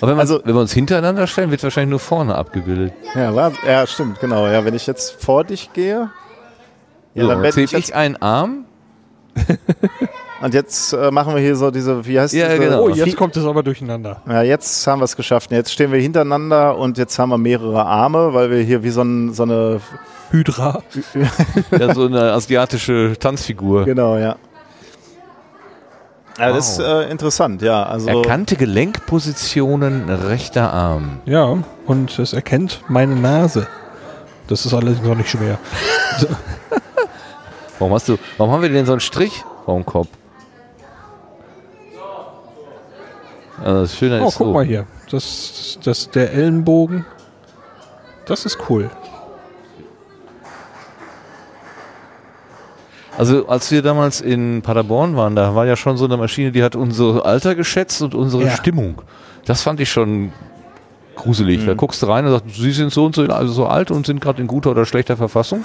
Aber wenn, man, Also- wenn wir uns hintereinander stellen, wird wahrscheinlich nur vorne abgebildet. ja, war, ja, stimmt, genau. Ja, wenn ich jetzt vor dich gehe, ja, so, dann werde ich ich, einen Arm. und jetzt äh, machen wir hier so diese, wie heißt Ja, diese? genau. Oh, jetzt kommt es aber durcheinander. Ja, jetzt haben wir es geschafft. Jetzt stehen wir hintereinander und jetzt haben wir mehrere Arme, weil wir hier wie so, ein, so eine. Hydra. Ja, so eine asiatische Tanzfigur. Genau, ja. Ja, das ist äh, interessant, ja. Also Erkannte Gelenkpositionen rechter Arm. Ja, und es erkennt meine Nase. Das ist allerdings auch nicht schwer. Warum hast du, warum haben wir denn so einen Strich vorm Kopf? Also das Schöne Oh, ist guck so. mal hier. Das, das, der Ellenbogen. Das ist cool. Also als wir damals in Paderborn waren, da war ja schon so eine Maschine, die hat unser Alter geschätzt und unsere Ja. Stimmung. Das fand ich schon gruselig. Mhm. Da guckst du rein und sagst, sie sind so und so, also so alt und sind gerade in guter oder schlechter Verfassung.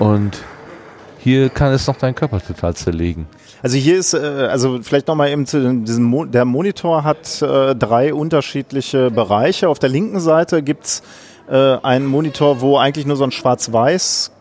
Und hier kann es noch deinen Körper total zerlegen. Also hier ist, äh, also vielleicht nochmal eben zu diesem, Mo der Monitor hat äh, drei unterschiedliche Bereiche. Auf der linken Seite gibt's äh, einen Monitor, wo eigentlich nur so ein schwarz-weiß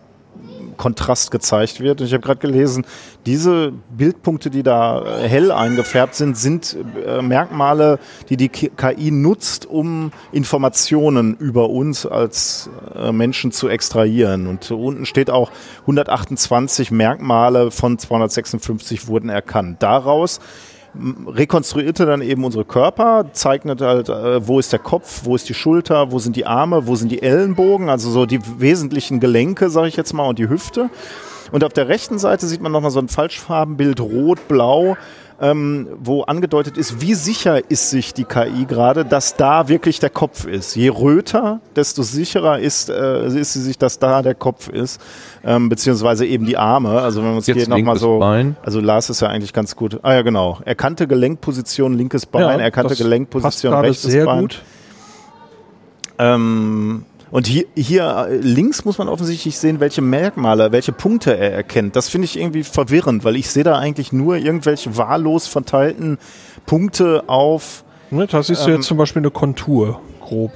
Kontrast gezeigt wird. Und ich habe gerade gelesen, diese Bildpunkte, die da äh, hell eingefärbt sind, sind äh, Merkmale, die die KI nutzt, um Informationen über uns als äh, Menschen zu extrahieren. Und unten steht auch 128 Merkmale von 256 wurden erkannt. Daraus rekonstruierte dann eben unsere Körper, zeichnet halt, äh, wo ist der Kopf, wo ist die Schulter, wo sind die Arme, wo sind die Ellenbogen, also so die wesentlichen Gelenke, sage ich jetzt mal, und die Hüfte. Und auf der rechten Seite sieht man nochmal so ein Falschfarbenbild, rot, blau, ähm, wo angedeutet ist, wie sicher ist sich die KI gerade, dass da wirklich der Kopf ist. Je röter, desto sicherer ist, äh, ist sie sich, dass da der Kopf ist, ähm, beziehungsweise eben die Arme. Also wenn uns Jetzt hier nochmal so, Bein. also Lars ist ja eigentlich ganz gut. Ah ja, genau. Erkannte Gelenkposition linkes Bein, erkannte das Gelenkposition rechtes sehr Bein. gut. Ähm, und hier, hier äh, links muss man offensichtlich sehen, welche Merkmale, welche Punkte er erkennt. Das finde ich irgendwie verwirrend, weil ich sehe da eigentlich nur irgendwelche wahllos verteilten Punkte auf Ne, Das ist Ähm, jetzt zum Beispiel eine Kontur, grob.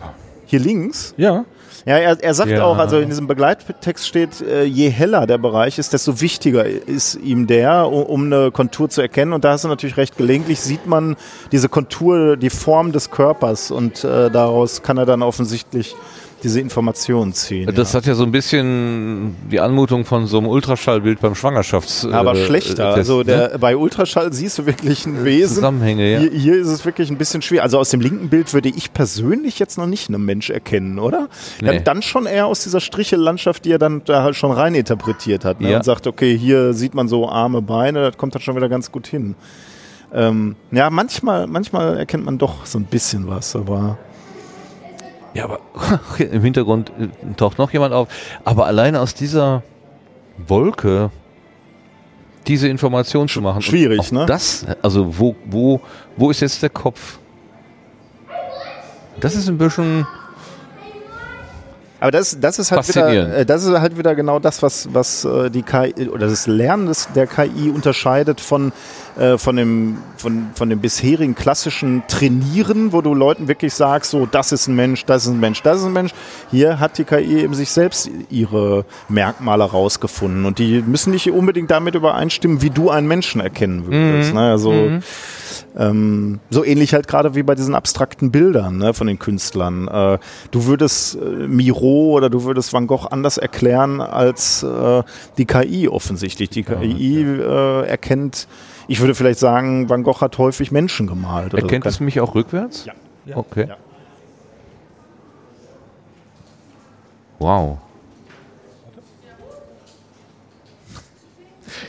hier links. Ja, Ja, er, er sagt Ja. auch, also in diesem Begleittext steht, äh, je heller der Bereich ist, desto wichtiger ist ihm der, um, um eine Kontur zu erkennen. Und da hast du natürlich recht, gelegentlich sieht man diese Kontur, die Form des Körpers und äh, daraus kann er dann offensichtlich diese Informationen ziehen. Das hat ja so ein bisschen die Anmutung von so einem Ultraschallbild beim Schwangerschafts. ja. Aber äh, schlechter. Test, also ne? der, bei Ultraschall siehst du wirklich ein Wesen. Zusammenhänge, ja. Hier, hier ist es wirklich ein bisschen schwer. Also aus dem linken Bild würde ich persönlich jetzt noch nicht einen Mensch erkennen, oder? Nee. Dann, dann schon eher aus dieser Strichelandschaft, die er dann da halt schon rein interpretiert hat. Ne? Ja. Und sagt, okay, hier sieht man so Arme, Beine, das kommt dann schon wieder ganz gut hin. Ähm, ja, manchmal, manchmal erkennt man doch so ein bisschen was, aber Ja, aber im Hintergrund äh, taucht noch jemand auf. Aber alleine aus dieser Wolke diese Information zu machen. schwierig, ne? Das, also wo, wo, wo ist jetzt der Kopf? Das ist ein bisschen. Aber das, das ist halt wieder, äh, das ist halt wieder genau das, was, was äh, die KI oder das Lernen des, der KI unterscheidet von, äh, von, dem, von, von dem bisherigen klassischen Trainieren, wo du Leuten wirklich sagst, so, das ist ein Mensch, das ist ein Mensch, das ist ein Mensch. Hier hat die KI eben sich selbst ihre Merkmale rausgefunden und die müssen nicht unbedingt damit übereinstimmen, wie du einen Menschen erkennen würdest. Ne? Also, ähm, so ähnlich halt gerade wie bei diesen abstrakten Bildern ne, von den Künstlern. Äh, du würdest äh, Miro oder du würdest Van Gogh anders erklären als äh, die KI offensichtlich. Die KI äh, erkennt, ich würde vielleicht sagen, Van Gogh hat häufig Menschen gemalt. oder Erkennt so. es mich auch rückwärts? Ja. Ja. Okay. Ja. Wow.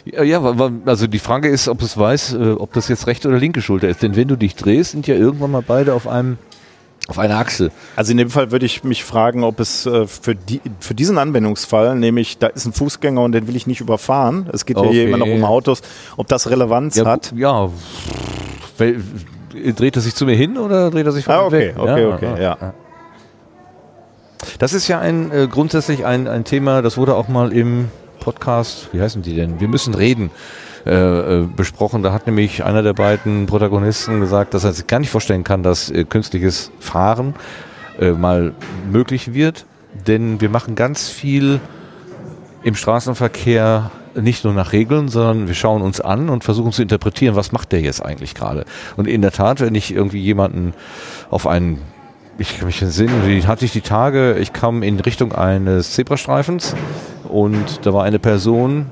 Ja, ja, also die Frage ist, ob es weiß, äh, ob das jetzt rechte oder linke Schulter ist. Denn wenn du dich drehst, sind ja irgendwann mal beide auf einem auf einer Achse. Also in dem Fall würde ich mich fragen, ob es äh, für, die, für diesen Anwendungsfall, nämlich da ist ein Fußgänger und den will ich nicht überfahren, es geht ja Okay. hier immer noch um Autos, ob das Relevanz Ja, hat. ja. Dreht er sich zu mir hin oder dreht er sich von Ah, mir okay, weg? okay, okay, ja. Das ist ja ein äh, grundsätzlich ein, ein Thema, das wurde auch mal im Podcast, wie heißen die denn? Wir müssen reden. Äh, äh, besprochen. Da hat nämlich einer der beiden Protagonisten gesagt, dass er sich gar nicht vorstellen kann, dass äh, künstliches Fahren äh, mal möglich wird, denn wir machen ganz viel im Straßenverkehr nicht nur nach Regeln, sondern wir schauen uns an und versuchen zu interpretieren, was macht der jetzt eigentlich gerade. Und in der Tat, wenn ich irgendwie jemanden auf einen ich kann mich entsinnen, wie hatte ich die Tage, ich kam in Richtung eines Zebrastreifens und da war eine Person,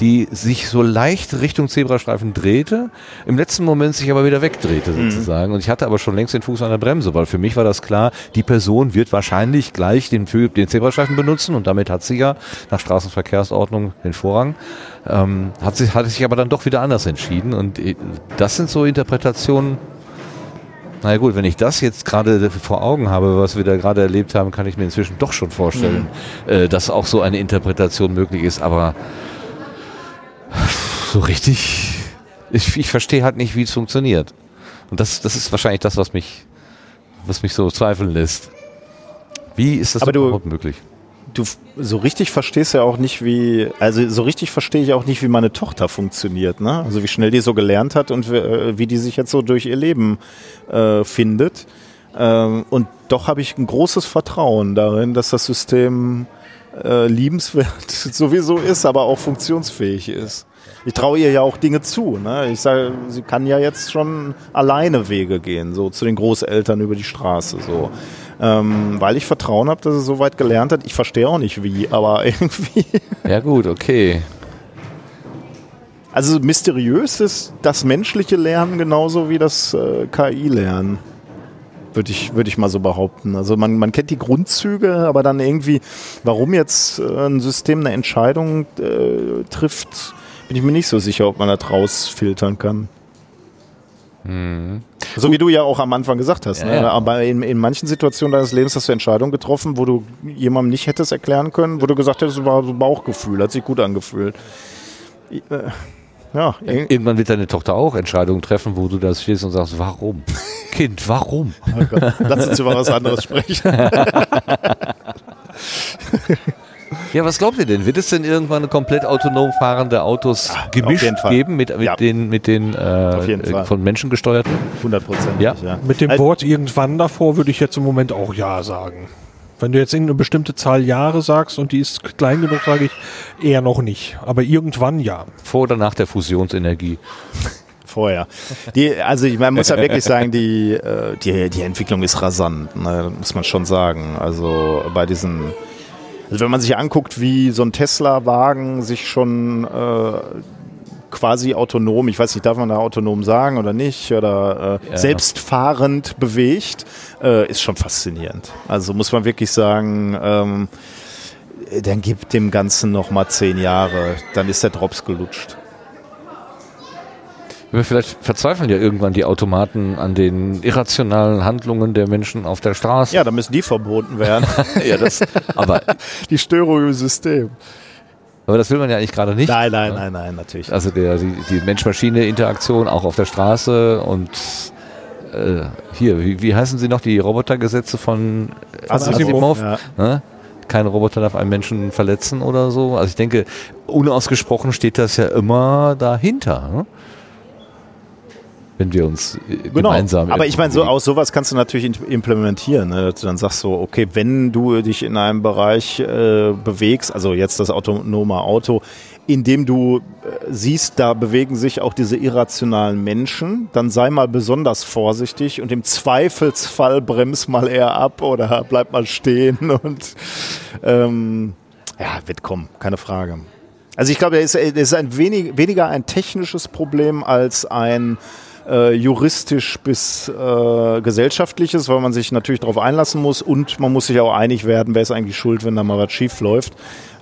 die sich so leicht Richtung Zebrastreifen drehte, im letzten Moment sich aber wieder wegdrehte Mhm. sozusagen. Und ich hatte aber schon längst den Fuß an der Bremse, weil für mich war das klar, die Person wird wahrscheinlich gleich den, den Zebrastreifen benutzen und damit hat sie ja nach Straßenverkehrsordnung den Vorrang. Ähm, hat sich, hatte sich aber dann doch wieder anders entschieden und äh, das sind so Interpretationen, na ja gut, wenn ich das jetzt gerade vor Augen habe, was wir da gerade erlebt haben, kann ich mir inzwischen doch schon vorstellen, äh, dass auch so eine Interpretation möglich ist. Aber so richtig, ich, ich verstehe halt nicht, wie es funktioniert. Und das, das ist wahrscheinlich das, was mich, was mich so zweifeln lässt. Wie ist das Aber überhaupt möglich? Du so richtig verstehst ja auch nicht, wie, also so richtig verstehe ich auch nicht, wie meine Tochter funktioniert, ne? Also wie schnell die so gelernt hat und äh, wie die sich jetzt so durch ihr Leben äh, findet. Ähm, und doch habe ich ein großes Vertrauen darin, dass das System äh, liebenswert sowieso ist, aber auch funktionsfähig ist. Ich traue ihr ja auch Dinge zu. Ne? Ich sage, sie kann ja jetzt schon alleine Wege gehen, so zu den Großeltern über die Straße, so. Ähm, weil ich Vertrauen habe, dass sie so weit gelernt hat. Ich verstehe auch nicht wie, aber irgendwie. Ja gut, okay. Also mysteriös ist das menschliche Lernen genauso wie das äh, KI-Lernen. Würde ich, würde ich mal so behaupten. Also man, man kennt die Grundzüge, aber dann irgendwie, warum jetzt äh, ein System eine Entscheidung äh, trifft, bin ich mir nicht so sicher, ob man das rausfiltern kann. So wie du ja auch am Anfang gesagt hast. Ja, ne? ja. Aber in, in manchen Situationen deines Lebens hast du Entscheidungen getroffen, wo du jemandem nicht hättest erklären können, wo du gesagt hättest, es war so Bauchgefühl, hat sich gut angefühlt. Äh, Ja, ir- Irgendwann wird deine Tochter auch Entscheidungen treffen, wo du da stehst und sagst, warum? Kind, warum? Oh Gott, lass uns über was anderes sprechen. Ja, was glaubt ihr denn? Wird es denn irgendwann komplett autonom fahrende Autos gemischt jeden Fall. geben mit, mit Ja. den, mit den äh, von Menschen gesteuerten? 100 Prozent. Ja. Mit dem Also- Wort irgendwann davor würde ich jetzt im Moment auch Ja sagen. Wenn du jetzt irgendeine bestimmte Zahl Jahre sagst und die ist klein genug, sage ich eher noch nicht. Aber irgendwann ja. Vor oder nach der Fusionsenergie? Vorher. Die, also ich, man muss ja wirklich sagen, die, äh, die, die Entwicklung ist rasant, ne, muss man schon sagen. Also bei diesen, also wenn man sich anguckt, wie so ein Tesla-Wagen sich schon äh, quasi autonom, ich weiß nicht, darf man da autonom sagen oder nicht, oder äh, Ja. selbstfahrend bewegt, äh, ist schon faszinierend. Also muss man wirklich sagen, ähm, dann gibt dem Ganzen noch mal zehn Jahre, dann ist der Drops gelutscht. Aber Vielleicht verzweifeln ja irgendwann die Automaten an den irrationalen Handlungen der Menschen auf der Straße. Ja, dann müssen die verboten werden. ja das, aber, die Störung im System. aber das will man ja eigentlich gerade nicht. Nein, nein, nein, nein, natürlich. Also der, die, die Mensch-Maschine-Interaktion auch auf der Straße und äh, hier, wie, wie heißen sie noch, die Robotergesetze von äh, Asimov, ja. Ne? Kein Roboter darf einen Menschen verletzen oder so. Also ich denke, unausgesprochen steht das ja immer dahinter. Ne? Wenn wir uns äh, Genau. gemeinsam. Aber ich meine, so aus sowas kannst du natürlich implementieren. Ne? Dass du dann sagst so, okay, wenn du dich in einem Bereich äh, bewegst, also jetzt das autonome Auto, in dem du äh, siehst, da bewegen sich auch diese irrationalen Menschen, dann sei mal besonders vorsichtig und im Zweifelsfall brems mal eher ab oder bleib mal stehen und ähm, ja, wird kommen, keine Frage. Also ich glaube, es ist, ist ein wenig, weniger ein technisches Problem als ein äh, juristisch bis äh, gesellschaftliches, weil man sich natürlich darauf einlassen muss und man muss sich auch einig werden, wer ist eigentlich schuld, wenn da mal was schief läuft.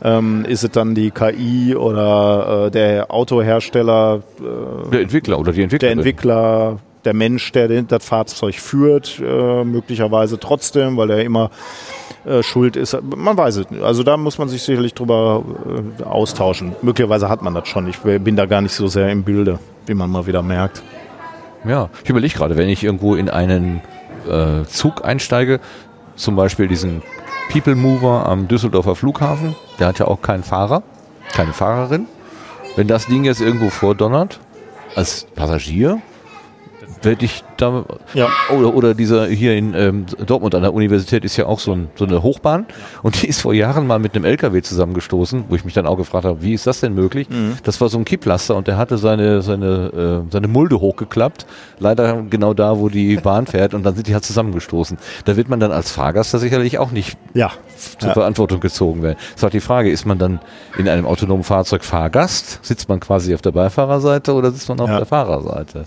Ähm, ist es dann die KI oder äh, der Autohersteller, äh, der Entwickler oder die der Entwicklerin. Entwickler, der Mensch, der das Fahrzeug führt, äh, möglicherweise trotzdem, weil er immer äh, schuld ist. Man weiß es nicht. Also da muss man sich sicherlich drüber austauschen. Möglicherweise hat man das schon. Ich bin da gar nicht so sehr im Bilde, wie man mal wieder merkt. Ja, ich überlege gerade, wenn ich irgendwo in einen äh, Zug einsteige, zum Beispiel diesen People Mover am Düsseldorfer Flughafen, der hat ja auch keinen Fahrer, keine Fahrerin. Wenn das Ding jetzt irgendwo vordonnert, als Passagier, werde ich da, Ja. oder, oder dieser hier in ähm, Dortmund an der Universität ist ja auch so, ein, so eine Hochbahn und die ist vor Jahren mal mit einem LKW zusammengestoßen, wo ich mich dann auch gefragt habe, wie ist das denn möglich? Das war so ein Kipplaster und der hatte seine, seine, äh, seine Mulde hochgeklappt, leider genau da, wo die Bahn fährt und dann sind die halt zusammengestoßen. Da wird man dann als Fahrgast da sicherlich auch nicht Ja. zur Ja. Verantwortung gezogen werden. Das ist halt die Frage, ist man dann in einem autonomen Fahrzeug Fahrgast? Sitzt man quasi auf der Beifahrerseite oder sitzt man auf der Fahrerseite?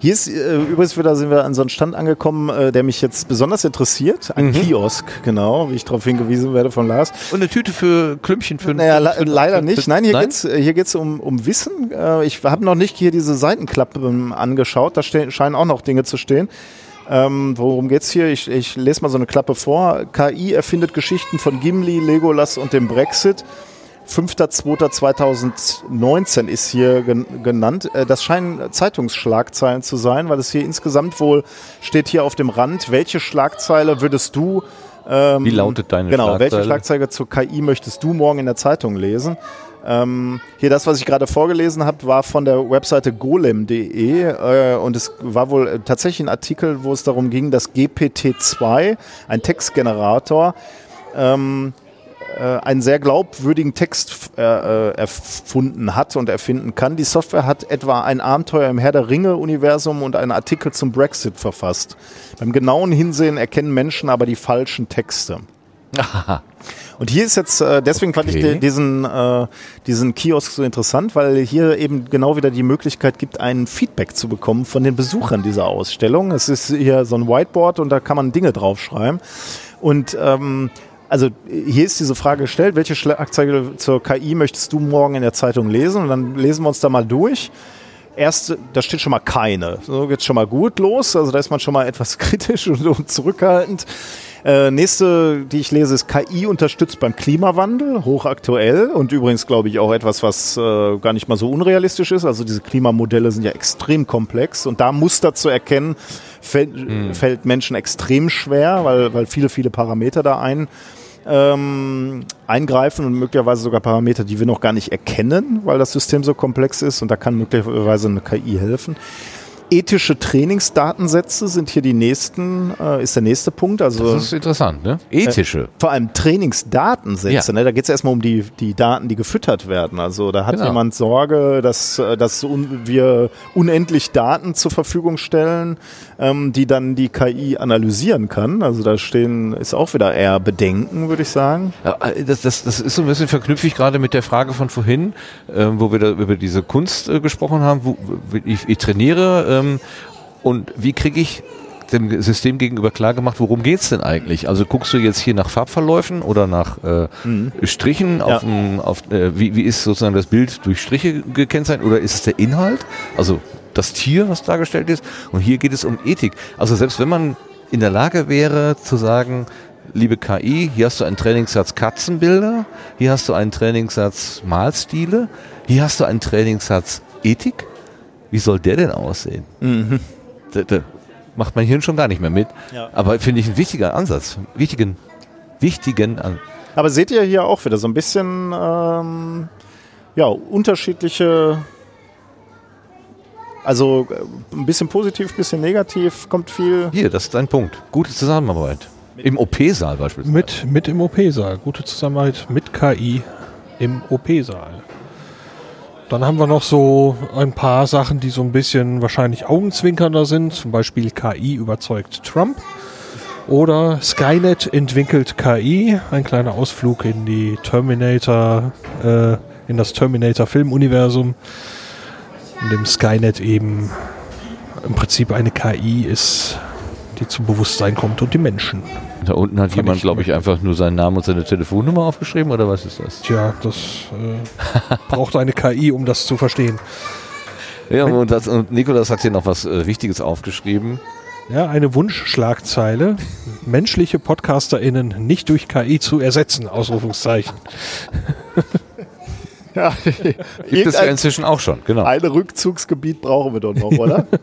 Hier ist äh, übrigens wieder sind wir an so einen Stand angekommen, äh, der mich jetzt besonders interessiert. Ein Kiosk, genau, wie ich darauf hingewiesen werde von Lars. Und eine Tüte für Klümpchen für Naja, le leider nicht. Nein, hier geht's äh, hier geht's um, um Wissen. Äh, ich habe noch nicht hier diese Seitenklappen angeschaut. Da scheinen auch noch Dinge zu stehen. Ähm, worum geht's hier? Ich, ich lese mal so eine Klappe vor. KI erfindet Geschichten von Gimli, Legolas und dem Brexit. 5.2.2019 ist hier gen genannt. Äh, Das scheinen Zeitungsschlagzeilen zu sein, weil es hier insgesamt wohl steht hier auf dem Rand, welche Schlagzeile würdest du ähm, Wie lautet deine Genau, welche Schlagzeile? Schlagzeile zur KI möchtest du morgen in der Zeitung lesen? Ähm, hier das, was ich gerade vorgelesen habe, war von der Webseite golem.de äh, und es war wohl äh, tatsächlich ein Artikel, wo es darum ging, dass GPT-2, ein Textgenerator, ähm, äh, einen sehr glaubwürdigen Text äh, äh, erfunden hat und erfinden kann. Die Software hat etwa ein Abenteuer im Herr der Ringe-Universum und einen Artikel zum Brexit verfasst. Beim genauen Hinsehen erkennen Menschen aber die falschen Texte. Und hier ist jetzt, äh, deswegen fand ich Okay. di- diesen, äh, diesen Kiosk so interessant, weil hier eben genau wieder die Möglichkeit gibt, ein Feedback zu bekommen von den Besuchern dieser Ausstellung. Es ist hier so ein Whiteboard und da kann man Dinge draufschreiben. Und ähm, also hier ist diese Frage gestellt, welche Schlagzeile zur KI möchtest du morgen in der Zeitung lesen? Und dann lesen wir uns da mal durch. Erste, da steht schon mal keine. So geht's schon mal gut los. Also da ist man schon mal etwas kritisch und, und zurückhaltend. Äh, nächste, die ich lese, ist KI unterstützt beim Klimawandel, hochaktuell und übrigens glaube ich auch etwas, was äh, gar nicht mal so unrealistisch ist. Also diese Klimamodelle sind ja extrem komplex und da Muster zu erkennen, fällt, fällt Menschen extrem schwer, weil, weil viele, viele Parameter da ein, ähm, eingreifen und möglicherweise sogar Parameter, die wir noch gar nicht erkennen, weil das System so komplex ist und da kann möglicherweise eine KI helfen. Ethische Trainingsdatensätze sind hier die nächsten, äh, ist der nächste Punkt. Also Das ist interessant, ne? Ethische. vor allem Trainingsdatensätze, Ja. ne? da geht es erstmal um die, die Daten, die gefüttert werden. Also da hat Genau. jemand Sorge, dass, äh, dass un wir unendlich Daten zur Verfügung stellen, ähm, die dann die KI analysieren kann. Also da stehen, ist auch wieder eher Bedenken, würde ich sagen. Ja, äh, das, das, das ist so ein bisschen verknüpfig gerade mit der Frage von vorhin, ähm, wo wir da über diese Kunst äh, gesprochen haben. Wo, ich, ich trainiere ähm, und wie kriege ich dem System gegenüber klar gemacht, worum geht's denn eigentlich? Also guckst du jetzt hier nach Farbverläufen oder nach äh, Strichen auf, dem, auf äh, wie, wie ist sozusagen das Bild durch Striche gekennzeichnet oder ist es der Inhalt? Also das Tier, was dargestellt ist. Und hier geht es um Ethik. Also selbst wenn man in der Lage wäre zu sagen, liebe KI, hier hast du einen Trainingssatz Katzenbilder, hier hast du einen Trainingssatz Malstile, hier hast du einen Trainingssatz Ethik. Wie soll der denn aussehen? Da, da macht mein Hirn schon gar nicht mehr mit. Ja. Aber finde ich ein wichtiger Ansatz. Wichtigen, wichtigen Ansatz. Aber seht ihr hier auch wieder so ein bisschen ähm, ja, unterschiedliche, also äh, ein bisschen positiv, ein bisschen negativ, kommt viel. Hier, das ist ein Punkt. Gute Zusammenarbeit. Im OP-Saal beispielsweise. Mit, mit im OP-Saal. Gute Zusammenarbeit mit KI im OP-Saal. Dann haben wir noch so ein paar Sachen, die so ein bisschen wahrscheinlich augenzwinkernder sind. Zum Beispiel KI überzeugt Trump. Oder Skynet entwickelt KI. Ein kleiner Ausflug in die Terminator, äh, in das Terminator-Filmuniversum. In dem Skynet eben im Prinzip eine KI ist, die zum Bewusstsein kommt und die Menschen. Da unten hat jemand, glaube ich, einfach nur seinen Namen und seine Telefonnummer aufgeschrieben oder was ist das? Tja, das äh, braucht eine KI, um das zu verstehen. Ja, und, das, und Nikolas hat hier noch was äh, Wichtiges aufgeschrieben. Ja, eine Wunschschlagzeile. Menschliche PodcasterInnen nicht durch KI zu ersetzen. Ausrufungszeichen. Ja, Gibt es ja inzwischen auch schon, genau. ein Rückzugsgebiet brauchen wir doch noch, oder?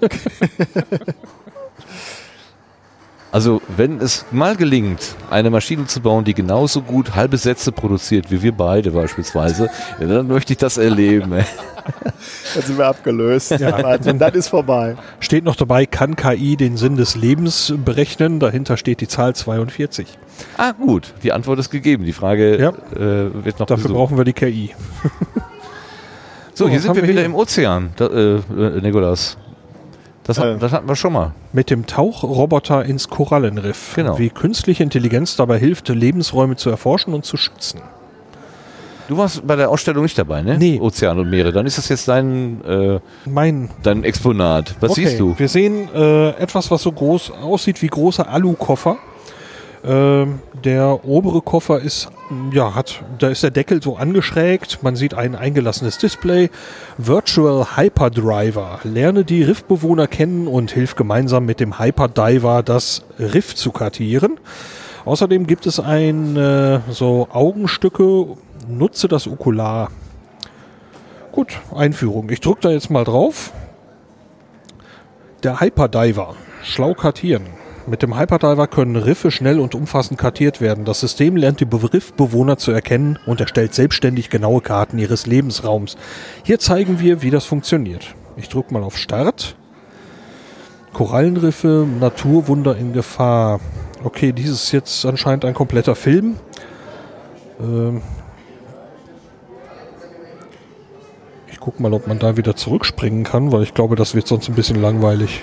Also, wenn es mal gelingt, eine Maschine zu bauen, die genauso gut halbe Sätze produziert wie wir beide beispielsweise, dann möchte ich das erleben. ey. Dann sind wir abgelöst. Ja. Und dann ist vorbei. Steht noch dabei, kann KI den Sinn des Lebens berechnen? Dahinter steht die Zahl 42. Ah, gut. Die Antwort ist gegeben. Die Frage Ja. äh, wird noch Dafür gesucht. brauchen wir die KI. So, So, hier sind wir wieder hier? im Ozean, da, äh, äh, Nikolas. Das, hat, Äh. das hatten wir schon mal. Mit dem Tauchroboter ins Korallenriff. Genau. Wie künstliche Intelligenz dabei hilft, Lebensräume zu erforschen und zu schützen. Du warst bei der Ausstellung nicht dabei, ne? Nee. Ozean und Meere. Dann ist das jetzt dein, äh, Mein dein Exponat. Was Okay, siehst du? Wir sehen äh, etwas, was so groß aussieht wie große Alukoffer. Ähm, der obere Koffer ist, ja, hat, da ist der Deckel so angeschrägt. Man sieht ein eingelassenes Display. Virtual Hyperdriver. Lerne die Riffbewohner kennen und hilf gemeinsam mit dem Hyperdiver das Riff zu kartieren. Außerdem gibt es ein äh, so Augenstücke. Nutze das Okular. Gut, Einführung. Ich drücke da jetzt mal drauf. Der Hyperdiver. Schlau kartieren. Mit dem Hyperdiver können Riffe schnell und umfassend kartiert werden. Das System lernt die Be- Riffbewohner zu erkennen und erstellt selbstständig genaue Karten ihres Lebensraums. Hier zeigen wir, wie das funktioniert. Ich drücke mal auf Start. Korallenriffe, Naturwunder in Gefahr. Okay, dies ist jetzt anscheinend ein kompletter Film. Ähm ich gucke mal, ob man da wieder zurückspringen kann, weil ich glaube, das wird sonst ein bisschen langweilig.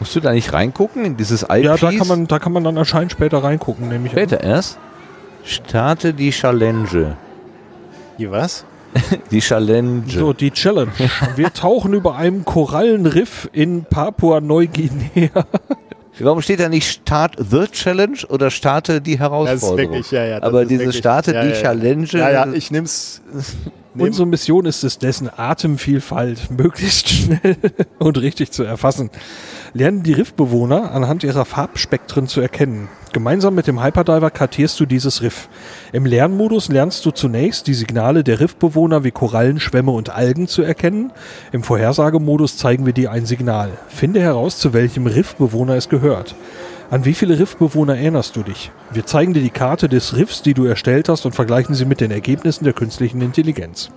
Musst du da nicht reingucken in dieses IP? Ja, da kann man, da kann man dann anscheinend später reingucken, nehme ich an. Später erst. Starte die Challenge. Die was? Die Challenge. So, die Challenge. Wir tauchen über einem Korallenriff in Papua-Neuguinea. Warum steht da nicht Start the Challenge oder starte die Das ist Herausforderung? wirklich, ja, ja. Aber diese wirklich, Starte ja, die ja, ja. Challenge. Ja, ja, ich nehm's. Unsere Mission ist es, dessen Atemvielfalt möglichst schnell und richtig zu erfassen. Lernen die Riffbewohner anhand ihrer Farbspektren zu erkennen. Gemeinsam mit dem Hyperdiver kartierst du dieses Riff. Im Lernmodus lernst du zunächst die Signale der Riffbewohner wie Korallen, Schwämme und Algen zu erkennen. Im Vorhersagemodus zeigen wir dir ein Signal. Finde heraus, zu welchem Riffbewohner es gehört. An wie viele Riffbewohner erinnerst du dich? Wir zeigen dir die Karte des Riffs, die du erstellt hast und vergleichen sie mit den Ergebnissen der künstlichen Intelligenz.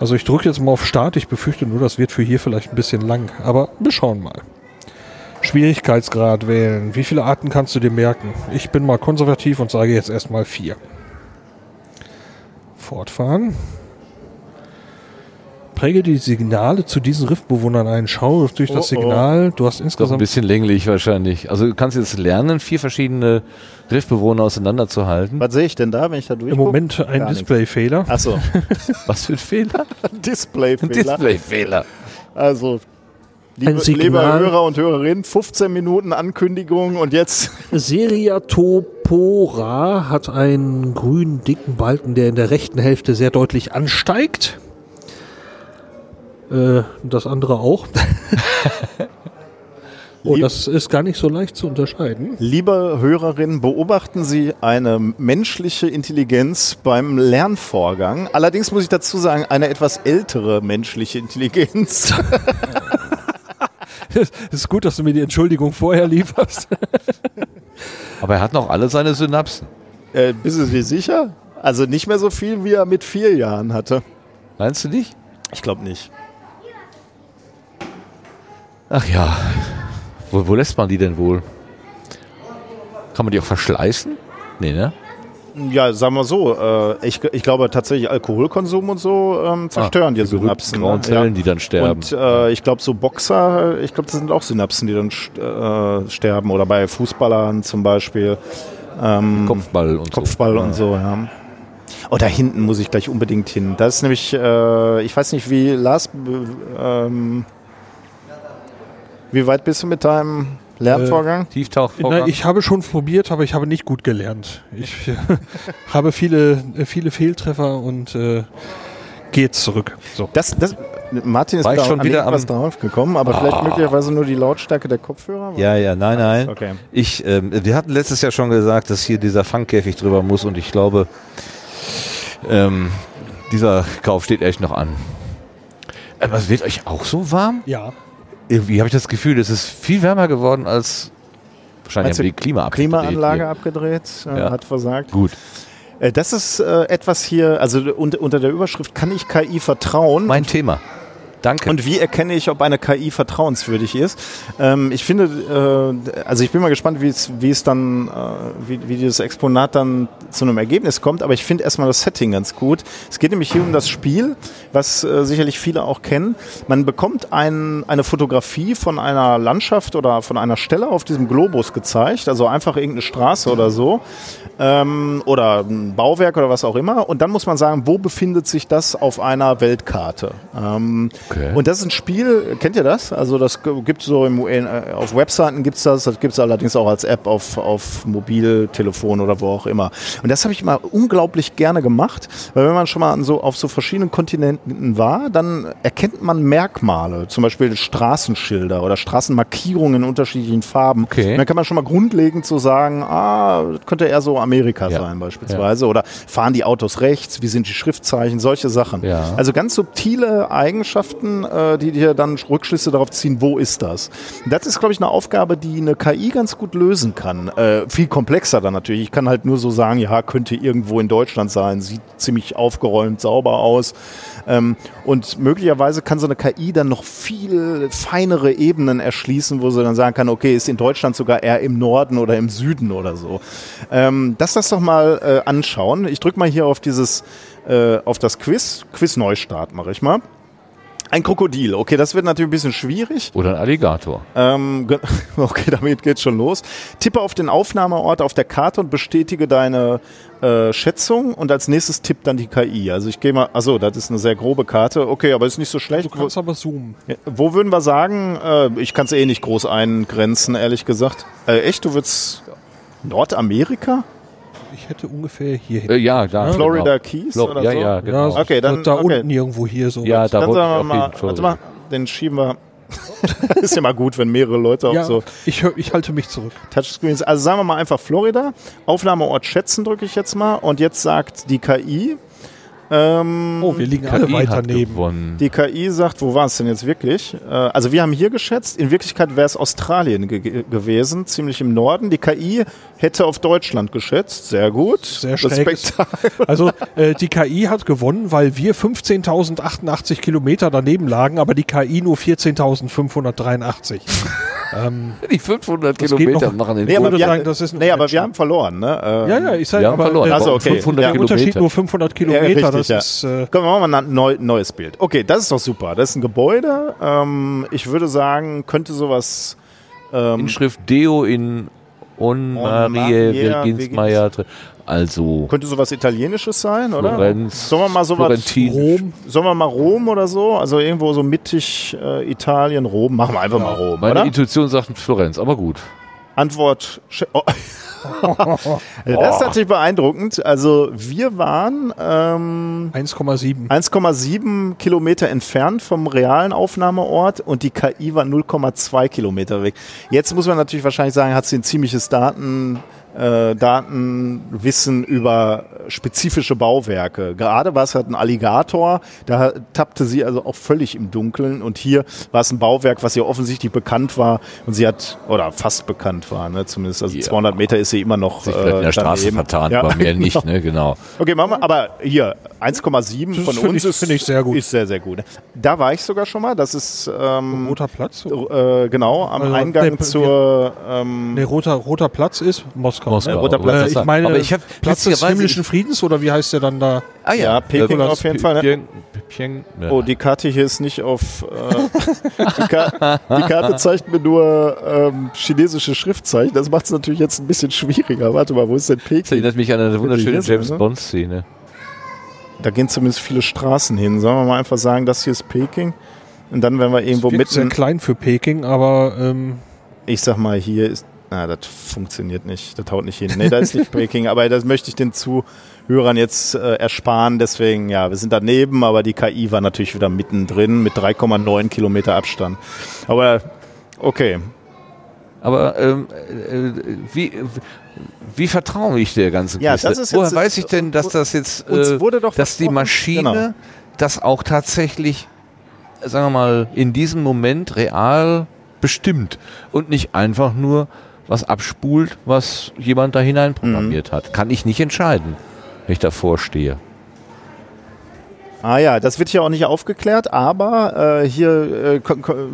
Also ich drücke jetzt mal auf Start. Ich befürchte nur, das wird für hier vielleicht ein bisschen lang. Aber wir schauen mal. Schwierigkeitsgrad wählen. Wie viele Arten kannst du dir merken? Ich bin mal konservativ und sage jetzt erstmal vier. Fortfahren. Präge die Signale zu diesen Riffbewohnern ein. Schau durch das Oh, oh. Signal. Du hast Doch ein insgesamt bisschen länglich wahrscheinlich. Also du kannst jetzt lernen, vier verschiedene Riffbewohner auseinanderzuhalten. Was sehe ich denn da, wenn ich da durchgucke? im Moment ein. Displayfehler. Achso, Was für ein Fehler? Displayfehler. Displayfehler. Also, liebe, Ein Signal. liebe Hörer und Hörerinnen, 15 Minuten Ankündigung und jetzt Seriatopora hat einen grünen dicken Balken, der in der rechten Hälfte sehr deutlich ansteigt. Äh, das andere auch. Und Lieb- das ist gar nicht so leicht zu unterscheiden. Liebe Hörerinnen, beobachten Sie eine menschliche Intelligenz beim Lernvorgang. Allerdings muss ich dazu sagen, eine etwas ältere menschliche Intelligenz. Es ist gut, dass du mir die Entschuldigung vorher lieferst. Aber er hat noch alle seine Synapsen. äh, bist du dir sicher? Also nicht mehr so viel, wie er mit vier Jahren hatte. Meinst du nicht? Ich glaube nicht. Ach ja. Wo, wo lässt man die denn wohl? Kann man die auch verschleißen? Nee, ne? Ja, sagen wir so, äh, ich, ich glaube tatsächlich Alkoholkonsum und so ähm, zerstören die Ah, die berühmten Synapsen. grauen ne? Zellen, die dann sterben. Und äh, ich glaube, so Boxer, ich glaube, das sind auch Synapsen, die dann äh, sterben. Oder bei Fußballern zum Beispiel. Ähm, Kopfball und Kopfball so. und so, ja. Oh, da hinten muss ich gleich unbedingt hin. Das ist nämlich, äh, ich weiß nicht, wie Lars, äh, ähm, wie weit bist du mit deinem Lernvorgang? Tieftauchvorgang. Na, ich habe schon probiert, aber ich habe nicht gut gelernt. Ich äh, habe viele, äh, viele Fehltreffer und äh, gehe jetzt zurück. So. das, das, Martin ist War ich schon wieder am- drauf gekommen, aber vielleicht möglicherweise nur die Lautstärke der Kopfhörer? ja, ja, nein, nein. Okay. Ich, ähm, wir hatten letztes Jahr schon gesagt, dass hier dieser Fangkäfig drüber muss und ich glaube, ähm, dieser Kauf steht echt noch an. Aber es wird euch auch so warm? Ja. Irgendwie habe ich das Gefühl, es ist viel wärmer geworden als wahrscheinlich haben die Klima abgedreht Klimaanlage hier. abgedreht, äh, Ja. hat versagt. Gut. Äh, Das ist äh, etwas hier, also unter, unter der Überschrift, kann ich KI vertrauen? Mein Thema. Danke. Und wie erkenne ich, ob eine KI vertrauenswürdig ist? Ähm, ich finde, äh, also ich bin mal gespannt, wie es, wie es dann, äh, wie, wie dieses Exponat dann zu einem Ergebnis kommt. Aber ich finde erstmal das Setting ganz gut. Es geht nämlich hier um das Spiel, was äh, sicherlich viele auch kennen. Man bekommt ein, eine Fotografie von einer Landschaft oder von einer Stelle auf diesem Globus gezeigt, also einfach irgendeine Straße oder so ähm, oder ein Bauwerk oder was auch immer. Und dann muss man sagen, wo befindet sich das auf einer Weltkarte? Ähm, Okay. Und das ist ein Spiel, kennt ihr das? Also das gibt so im, äh, auf Webseiten gibt's das, das gibt's allerdings auch als App auf, auf Mobiltelefon oder wo auch immer. Und das habe ich mal unglaublich gerne gemacht, weil wenn man schon mal so, auf so verschiedenen Kontinenten war, dann erkennt man Merkmale, zum Beispiel Straßenschilder oder Straßenmarkierungen in unterschiedlichen Farben. Okay. Und dann kann man schon mal grundlegend so sagen, ah, das könnte eher so Amerika Ja. sein beispielsweise. Oder fahren die Autos rechts, wie sind die Schriftzeichen, solche Sachen. Ja. Also ganz subtile Eigenschaften, äh, die dir dann Rückschlüsse darauf ziehen, wo ist das. Das ist, glaube ich, eine Aufgabe, die eine KI ganz gut lösen kann. Äh, viel komplexer dann natürlich. Ich kann halt nur so sagen, ja, könnte irgendwo in Deutschland sein, sieht ziemlich aufgeräumt, sauber aus. Ähm, und möglicherweise kann so eine KI dann noch viel feinere Ebenen erschließen, wo sie dann sagen kann, okay, ist in Deutschland sogar eher im Norden oder im Süden oder so. Ähm, das das doch mal äh, anschauen. Ich drücke mal hier auf dieses, äh, auf das Quiz. Quiz Neustart mache ich mal. Ein Krokodil. Okay, das wird natürlich ein bisschen schwierig. Oder ein Alligator. Ähm, okay, damit geht's schon los. Tippe auf den Aufnahmeort auf der Karte und bestätige deine äh, Schätzung und als nächstes tippt dann die KI. Also ich gehe mal, achso, das ist eine sehr grobe Karte. Okay, aber ist nicht so schlecht. Du kannst aber zoomen. Wo, wo würden wir sagen, äh, ich kann es eh nicht groß eingrenzen, ehrlich gesagt. Äh, echt, du würdest Nordamerika? Ich hätte ungefähr hier Äh, ja, da. Florida genau. Keys Flo- oder ja, so? ja, genau. so- Okay, dann- da okay. unten irgendwo hier so. Ja, da Dann wollte ich sagen wir auch mal, warte mal, den schieben wir. ist ja mal gut, wenn mehrere Leute auch ja so ich, hör, ich halte mich zurück. Touchscreens. Also sagen wir mal einfach Florida. Aufnahmeort schätzen drücke ich jetzt mal. Und jetzt sagt die KI. Ähm, Oh, wir liegen alle KI weiter hat neben. gewonnen. die KI sagt, wo war es denn jetzt wirklich? Äh, also wir haben hier geschätzt, in Wirklichkeit wäre es Australien ge gewesen, ziemlich im Norden. Die KI hätte auf Deutschland geschätzt, sehr gut. Sehr. Respekt. Also äh, die KI hat gewonnen, weil wir 15.088 Kilometer daneben lagen, aber die KI nur 14.583. ähm, Die 500 Das geht Kilometer machen den Nee, aber wir, sagen, das ist nee, aber wir haben verloren, ne? Äh, ja, ja, ich sage Wir haben aber verloren. der, Also, okay. 500 Ja, der Unterschied Kilometer. nur 500 Ja, Kilometer, richtig, das ja. ist äh, Komm, wir machen mal ein neu, neues Bild. Okay, das ist doch super. Das ist ein Gebäude. Ähm, ich würde sagen, könnte sowas. Ähm, Inschrift Deo in On On Marie Maria Virginsmeier. drin. Also könnte sowas Italienisches sein, oder? Florenz, Sollen wir mal sowas. Rom. Sollen wir mal Rom oder so? Also irgendwo so mittig äh, Italien, Rom. Machen wir einfach mal Rom, Meine oder? Intuition sagt Florenz, aber gut. Antwort. Oh. das ist natürlich beeindruckend. Also wir waren ähm, 1,7. 1,7 Kilometer entfernt vom realen Aufnahmeort und die KI war 0,2 Kilometer weg. Jetzt muss man natürlich wahrscheinlich sagen, hat sie ein ziemliches Daten, äh, Datenwissen über spezifische Bauwerke. Gerade war es halt ein Alligator, da tappte sie also auch völlig im Dunkeln und hier war es ein Bauwerk, was ihr offensichtlich bekannt war und sie hat, oder fast bekannt war, ne, zumindest, also Ja. 200 Meter ist sie immer noch Sich vielleicht in der Straße daneben. vertan, Ja. aber mehr nicht, ne? Genau. Okay, machen wir, aber hier, 1,7 Das von uns ich- ist, finde ich sehr gut. ist sehr, sehr gut. Da war ich sogar schon mal, das ist ähm, Roter Platz? äh, genau am Also, Eingang nee, zur ähm, Nee, roter, roter Platz ist Moskau. Moskau. Ne? roter Platz Äh, ich meine, Aber ich hab Platz des himmlischen Friedens oder wie heißt der dann da? Ah Ja, Peking Äh, auf jeden Fall, ne? Pyong- Pyong- ja. Oh, die Karte hier ist nicht auf. Äh, die, Ka die Karte zeigt mir nur ähm, chinesische Schriftzeichen. Das macht es natürlich jetzt ein bisschen schwieriger. Warte mal, wo ist denn Das Peking? erinnert mich an eine wunderschöne James ne? Bond-Szene. Da gehen zumindest viele Straßen hin. Sollen wir mal einfach sagen, das hier ist Peking? Und dann, wenn wir irgendwo Wirkt sehr mitten. klein für Peking, aber ähm, Ich sag mal, hier ist. Na, das funktioniert nicht. Das haut nicht hin. Nee, da ist nicht Peking. aber das möchte ich den Zuhörern jetzt äh, ersparen. Deswegen, ja, wir sind daneben, aber die KI war natürlich wieder mittendrin mit 3,9 Kilometer Abstand. Aber okay. Aber ähm, äh, wie, wie vertraue ich der ganzen Ja, Kiste? das ist Woher jetzt- weiß ich denn, dass das jetzt, äh, dass die Maschine genau. das auch tatsächlich, sagen wir mal, in diesem Moment real bestimmt und nicht einfach nur was abspult, was jemand da hinein programmiert Mhm. hat? Kann ich nicht entscheiden. wenn ich davor stehe. Ah ja, das wird hier auch nicht aufgeklärt, aber äh, hier äh,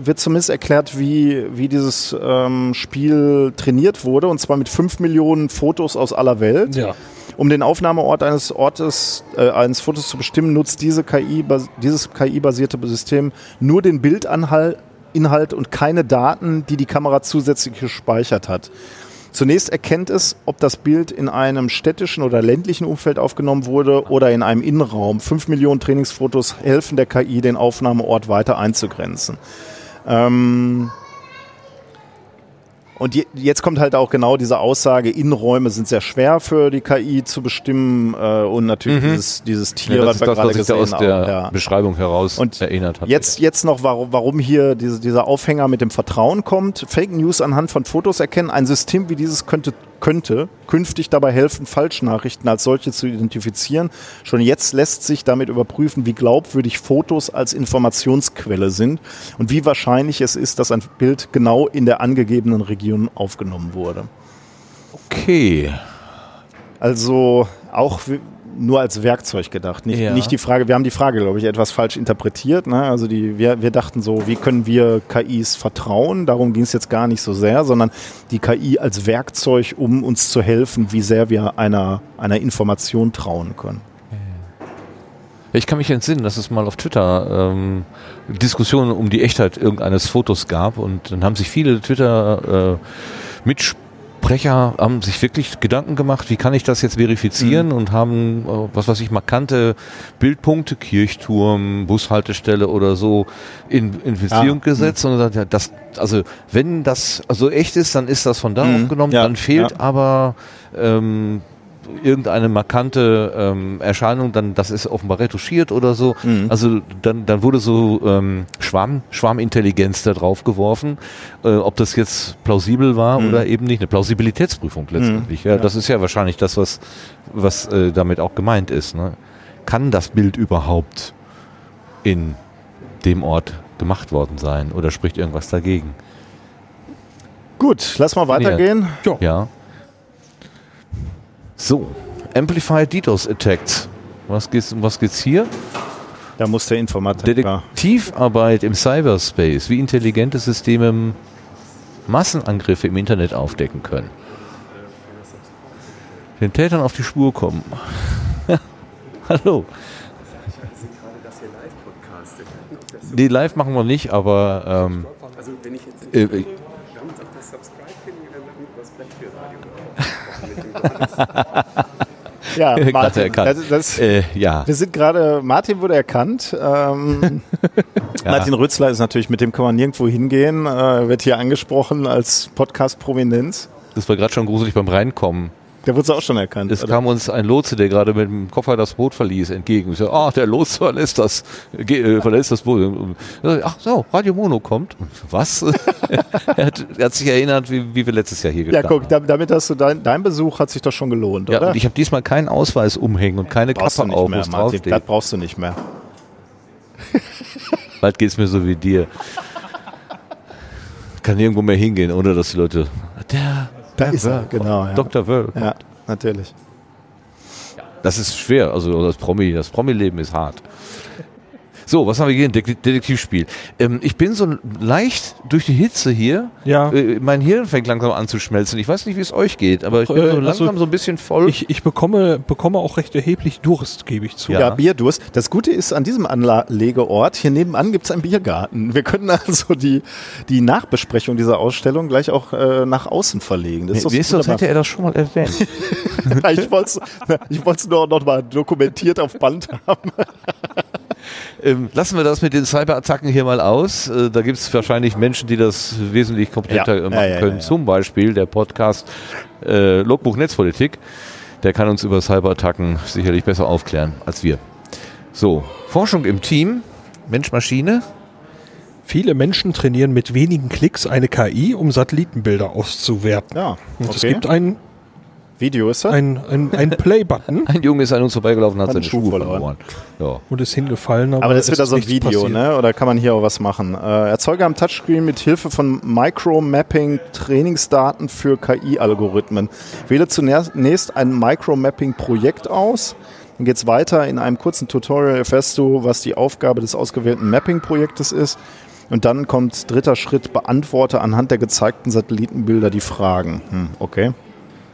wird zumindest erklärt, wie, wie dieses ähm, Spiel trainiert wurde, und zwar mit 5 Millionen Fotos aus aller Welt. Ja. Um den Aufnahmeort eines Ortes, äh, eines Fotos zu bestimmen, nutzt diese KI, dieses KI-basierte System nur den Bildanhalt Inhalt und keine Daten, die die Kamera zusätzlich gespeichert hat. Zunächst erkennt es, ob das Bild in einem städtischen oder ländlichen Umfeld aufgenommen wurde oder in einem Innenraum. Fünf Millionen Trainingsfotos helfen der KI, den Aufnahmeort weiter einzugrenzen. Ähm, und je, jetzt kommt halt auch genau diese Aussage, Innenräume sind sehr schwer für die KI zu bestimmen äh, und natürlich mhm. dieses, dieses Tier, ja, was wir das, gerade gesehen aus der ja. Beschreibung heraus und erinnert hat. Jetzt, jetzt noch, warum, warum hier diese, dieser Aufhänger mit dem Vertrauen kommt. Fake News anhand von Fotos erkennen. Ein System wie dieses könnte könnte künftig dabei helfen, Falschnachrichten als solche zu identifizieren. Schon jetzt lässt sich damit überprüfen, wie glaubwürdig Fotos als Informationsquelle sind und wie wahrscheinlich es ist, dass ein Bild genau in der angegebenen Region aufgenommen wurde. Okay. Also auch nur als Werkzeug gedacht. Nicht, ja. nicht die Frage, wir haben die Frage, glaube ich, etwas falsch interpretiert. Ne? Also die, wir, wir dachten so, wie können wir KIs vertrauen? Darum ging es jetzt gar nicht so sehr, sondern die KI als Werkzeug, um uns zu helfen, wie sehr wir einer, einer Information trauen können. Ich kann mich entsinnen, dass es mal auf Twitter ähm, Diskussionen um die Echtheit irgendeines Fotos gab und dann haben sich viele Twitter äh, Mitspieler Sprecher haben sich wirklich Gedanken gemacht, wie kann ich das jetzt verifizieren mhm. und haben, äh, was weiß ich, markante Bildpunkte, Kirchturm, Bushaltestelle oder so in, in Beziehung ah. gesetzt mhm. und gesagt, ja, das, also wenn das also echt ist, dann ist das von da mhm. aufgenommen, ja. dann fehlt ja. aber ähm, irgendeine markante ähm, Erscheinung, dann das ist offenbar retuschiert oder so. Mhm. Also dann, dann wurde so ähm, Schwarm, Schwarmintelligenz da drauf geworfen, äh, ob das jetzt plausibel war mhm. oder eben nicht. Eine Plausibilitätsprüfung letztendlich. Mhm. Ja, ja, Das ist ja wahrscheinlich das, was, was äh, damit auch gemeint ist. Ne? Kann das Bild überhaupt in dem Ort gemacht worden sein oder spricht irgendwas dagegen? Gut, lass mal weitergehen. Ja. ja. So, Amplified DDoS Attacks. Was geht's, um was geht's hier? Da muss der Informatiker. Detektivarbeit im Cyberspace, wie intelligente Systeme Massenangriffe im Internet aufdecken können. Den Tätern auf die Spur kommen. Hallo. Nee, live machen wir nicht, aber ähm, also wenn ich jetzt äh, wir haben uns auch das Subscribe kennengelernt, was Radio ja, Martin, das, das, äh, ja. Wir sind gerade, Martin wurde erkannt. Ähm, ja. Martin Rützler ist natürlich, mit dem kann man nirgendwo hingehen, äh, wird hier angesprochen als Podcast-Prominenz. Das war gerade schon gruselig beim Reinkommen. Der wurde auch schon erkannt. Es oder? kam uns ein Lotse, der gerade mit dem Koffer das Boot verließ, entgegen. Ich so, ah, der Lotse verlässt das, äh, verlässt das Boot. Ach so, Radio Mono kommt. Was? er, hat, er, hat, sich erinnert, wie, wie wir letztes Jahr hier gestanden Ja, guck, haben. damit hast du dein, dein Besuch hat sich doch schon gelohnt, ja, oder? Und ich habe diesmal keinen Ausweis umhängen und keine brauchst Kappe auf, mehr, Martin, Das brauchst du nicht mehr. Bald geht es mir so wie dir. Kann nirgendwo mehr hingehen, ohne dass die Leute. Der da ist er, genau. Ja. Dr. Wöll. Ja, natürlich. Das ist schwer, also das Promi, das Promi-Leben ist hart. So, was haben wir hier? Detektivspiel. Ähm, ich bin so leicht durch die Hitze hier. Ja. Äh, mein Hirn fängt langsam an zu schmelzen. Ich weiß nicht, wie es euch geht, aber ich bin äh, so langsam also so ein bisschen voll. Ich, ich bekomme, bekomme auch recht erheblich Durst, gebe ich zu. Ja. ja, Bierdurst. Das Gute ist, an diesem Anlegeort, hier nebenan gibt es einen Biergarten. Wir können also die, die Nachbesprechung dieser Ausstellung gleich auch äh, nach außen verlegen. Das ist Wie ist das, hätte er das schon mal erwähnt. ich wollte es nur noch mal dokumentiert auf Band haben. Ähm, lassen wir das mit den Cyberattacken hier mal aus. Äh, da gibt es wahrscheinlich Menschen, die das wesentlich kompletter ja. machen ja, können. Zum Beispiel der Podcast äh, Logbuch Netzpolitik. Der kann uns über Cyberattacken sicherlich besser aufklären als wir. So, Forschung im Team, Mensch-Maschine. Viele Menschen trainieren mit wenigen Klicks eine KI, um Satellitenbilder auszuwerten. Ja, okay. Und es gibt einen Video ist das? Ein, ein, ein Play-Button Ein Junge ist an uns vorbeigelaufen, hat Hat seine einen Schuh Schuhe verloren. verloren. Ja. und ist hingefallen. Aber das ist es wieder so ein Video, passiert. ne? Oder kann man hier auch was machen? Äh, erzeuge am Touchscreen mit Hilfe von Micromapping Trainingsdaten für KI-Algorithmen. Wähle zunächst ein Micromapping-Projekt aus. Dann geht es weiter. In einem kurzen Tutorial erfährst du, was die Aufgabe des ausgewählten Mapping-Projektes ist. Und dann kommt dritter Schritt, beantworte anhand der gezeigten Satellitenbilder die Fragen. Hm, okay.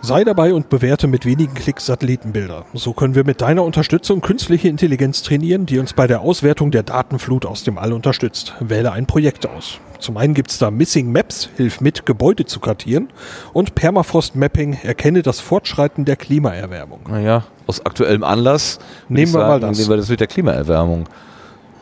Sei dabei und bewerte mit wenigen Klicks Satellitenbilder. So können wir mit deiner Unterstützung künstliche Intelligenz trainieren, die uns bei der Auswertung der Datenflut aus dem All unterstützt. Wähle ein Projekt aus. Zum einen gibt's da Missing Maps, hilf mit, Gebäude zu kartieren. Und Permafrost Mapping, erkenne das Fortschreiten der Klimaerwärmung. Naja, aus aktuellem Anlass Nehmen wir mal sagen, das. Nehmen wir das mit der Klimaerwärmung.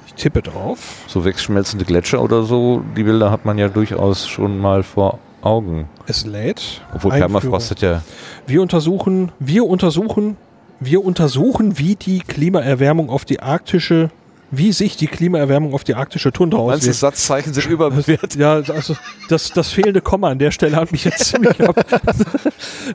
Ich tippe drauf. So wegschmelzende Gletscher oder so, die Bilder hat man ja durchaus schon mal vor Augen. Es lädt. Obwohl Einführung. Permafrost hat ja Wir untersuchen, wir untersuchen, wir untersuchen, wie die Klimaerwärmung auf die arktische, wie sich die Klimaerwärmung auf die arktische Tundra auswirkt. Satzzeichen sind überbewertet. Ja, also das, das fehlende Komma an der Stelle hat mich jetzt ziemlich ab.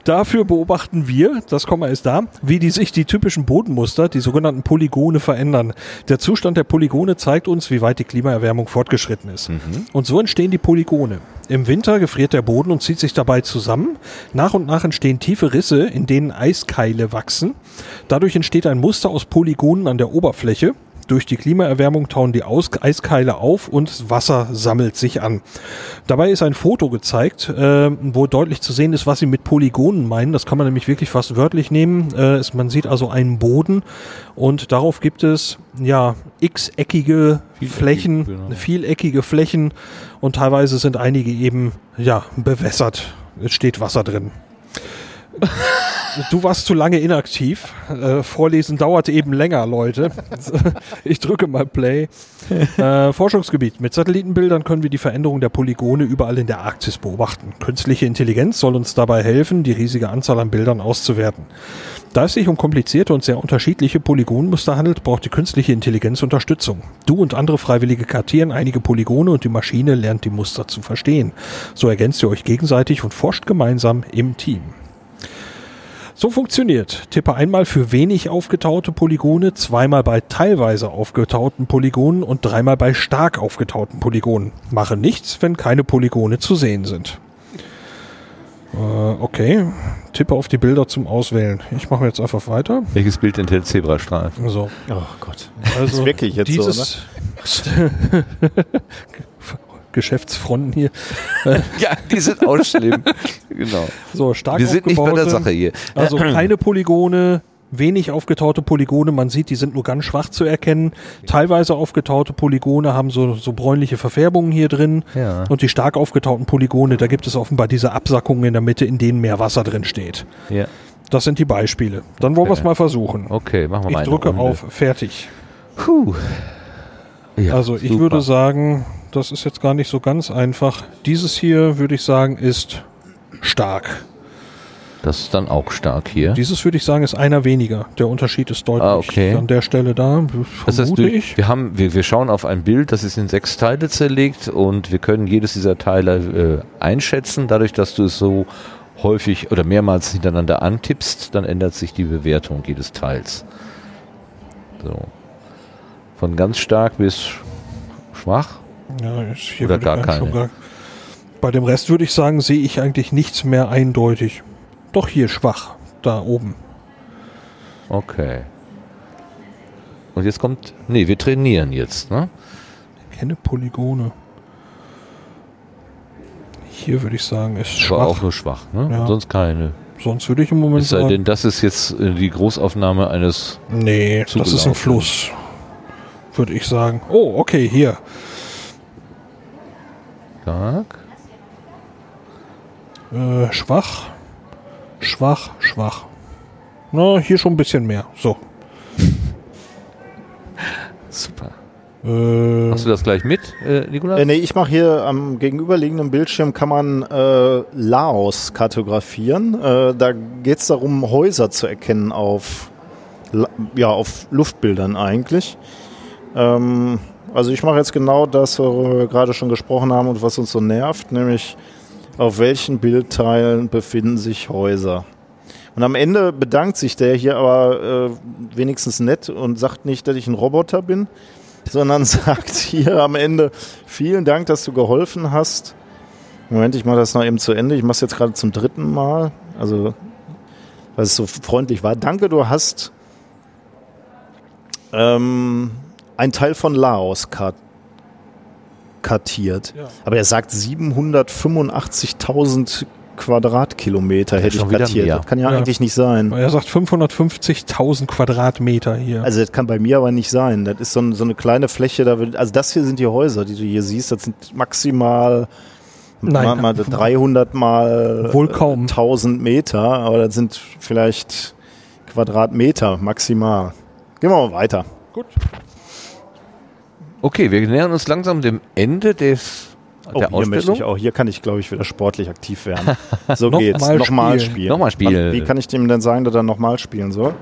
Dafür beobachten wir, das Komma ist da, wie die sich die typischen Bodenmuster, die sogenannten Polygone, verändern. Der Zustand der Polygone zeigt uns, wie weit die Klimaerwärmung fortgeschritten ist. Und so entstehen die Polygone. Im Winter gefriert der Boden und zieht sich dabei zusammen. Nach und nach entstehen tiefe Risse, in denen Eiskeile wachsen. Dadurch entsteht ein Muster aus Polygonen an der Oberfläche. Durch die Klimaerwärmung tauen die Aus Eiskeile auf und Wasser sammelt sich an. Dabei ist ein Foto gezeigt, äh, wo deutlich zu sehen ist, was sie mit Polygonen meinen. Das kann man nämlich wirklich fast wörtlich nehmen. Äh, es, man sieht also einen Boden und darauf gibt es ja x-eckige Flächen, genau. vieleckige Flächen und teilweise sind einige eben ja bewässert. Es steht Wasser drin. Du warst zu lange inaktiv. Äh, Vorlesen dauerte eben länger, Leute. Ich drücke mal Play. Äh, Forschungsgebiet. Mit Satellitenbildern können wir die Veränderung der Polygone überall in der Arktis beobachten. Künstliche Intelligenz soll uns dabei helfen, die riesige Anzahl an Bildern auszuwerten. Da es sich um komplizierte und sehr unterschiedliche Polygonmuster handelt, braucht die künstliche Intelligenz Unterstützung. Du und andere Freiwillige kartieren einige Polygone und die Maschine lernt die Muster zu verstehen. So ergänzt ihr euch gegenseitig und forscht gemeinsam im Team. So funktioniert. Tippe einmal für wenig aufgetaute Polygone, zweimal bei teilweise aufgetauten Polygonen und dreimal bei stark aufgetauten Polygonen. Mache nichts, wenn keine Polygone zu sehen sind. Äh, okay. Tippe auf die Bilder zum Auswählen. Ich mache jetzt einfach weiter. Welches Bild enthält Zebrastreifen? So. Oh Gott. Also ist wirklich jetzt so, dieses Geschäftsfronten hier. Ja, die sind auch schlimm. genau. So, stark Wir sind nicht bei der Sache hier. Also keine Polygone, wenig aufgetaute Polygone. Man sieht, die sind nur ganz schwach zu erkennen. Teilweise aufgetaute Polygone haben so, so bräunliche Verfärbungen hier drin. Ja. Und die stark aufgetauten Polygone, da gibt es offenbar diese Absackungen in der Mitte, in denen mehr Wasser drin steht. Ja. Das sind die Beispiele. Dann wollen wir es mal versuchen. Okay, machen wir Ich mal eine drücke Runde. auf Fertig. Puh. Ja, also ich super. würde sagen, das ist jetzt gar nicht so ganz einfach. Dieses hier, würde ich sagen, ist stark. Das ist dann auch stark hier. Dieses würde ich sagen, ist einer weniger. Der Unterschied ist deutlich Ah, okay. an der Stelle da, Das heißt, ich. wir, haben, wir, wir schauen auf ein Bild, das ist in sechs Teile zerlegt und wir können jedes dieser Teile äh, einschätzen. Dadurch, dass du es so häufig oder mehrmals hintereinander antippst, dann ändert sich die Bewertung jedes Teils. So. Von ganz stark bis schwach. Ja, ist hier Oder gar ich keine. Bei dem Rest würde ich sagen, sehe ich eigentlich nichts mehr eindeutig. Doch hier schwach, da oben. Okay. Und jetzt kommt. Nee, wir trainieren jetzt, ne? Kenne Polygone. Hier würde ich sagen, ist War schwach. auch nur schwach, ne? Ja. Sonst keine. Sonst würde ich im Moment Es sei denn, das ist jetzt äh, die Großaufnahme eines. nee, das ist ein. Fluss. Würde ich sagen. Oh, okay, hier. Tag. Äh, schwach. Schwach, schwach. Na, hier schon ein bisschen mehr. So. Super. Äh, Hast du das gleich mit, äh, Nikolas? Äh, nee, ich mache hier am gegenüberliegenden Bildschirm kann man äh, Laos kartografieren. Äh, da geht es darum, Häuser zu erkennen auf, ja, auf Luftbildern eigentlich. Ähm, also ich mache jetzt genau das, worüber wir gerade schon gesprochen haben und was uns so nervt, nämlich auf welchen Bildteilen befinden sich Häuser. Und am Ende bedankt sich der hier aber äh, wenigstens nett und sagt nicht, dass ich ein Roboter bin, sondern sagt hier am Ende, vielen Dank, dass du geholfen hast. Moment, ich mache das noch eben zu Ende. Ich mache es jetzt gerade zum dritten Mal. Also, weil es so freundlich war. Danke, du hast ähm, ein Teil von Laos kart kartiert. Ja. Aber er sagt 785.000 Quadratkilometer hätte ich kartiert. Das kann ja, Ja. eigentlich nicht sein. Er sagt 550.000 Quadratmeter hier. Also das kann bei mir aber nicht sein. Das ist so, ein, so eine kleine Fläche. Da will, also das hier sind die Häuser, die du hier siehst. Das sind maximal Nein. mal, mal 300 mal Wohl kaum. 1000 Meter. Aber das sind vielleicht Quadratmeter maximal. Gehen wir mal weiter. Gut. Okay, wir nähern uns langsam dem Ende des, Oh, der hier möchte Ausstellung. ich auch. Hier kann ich, glaube ich, wieder sportlich aktiv werden. So geht's. Nochmal spielen. spielen. Nochmal spielen. Wie kann ich dem denn sagen, dass er nochmal spielen soll?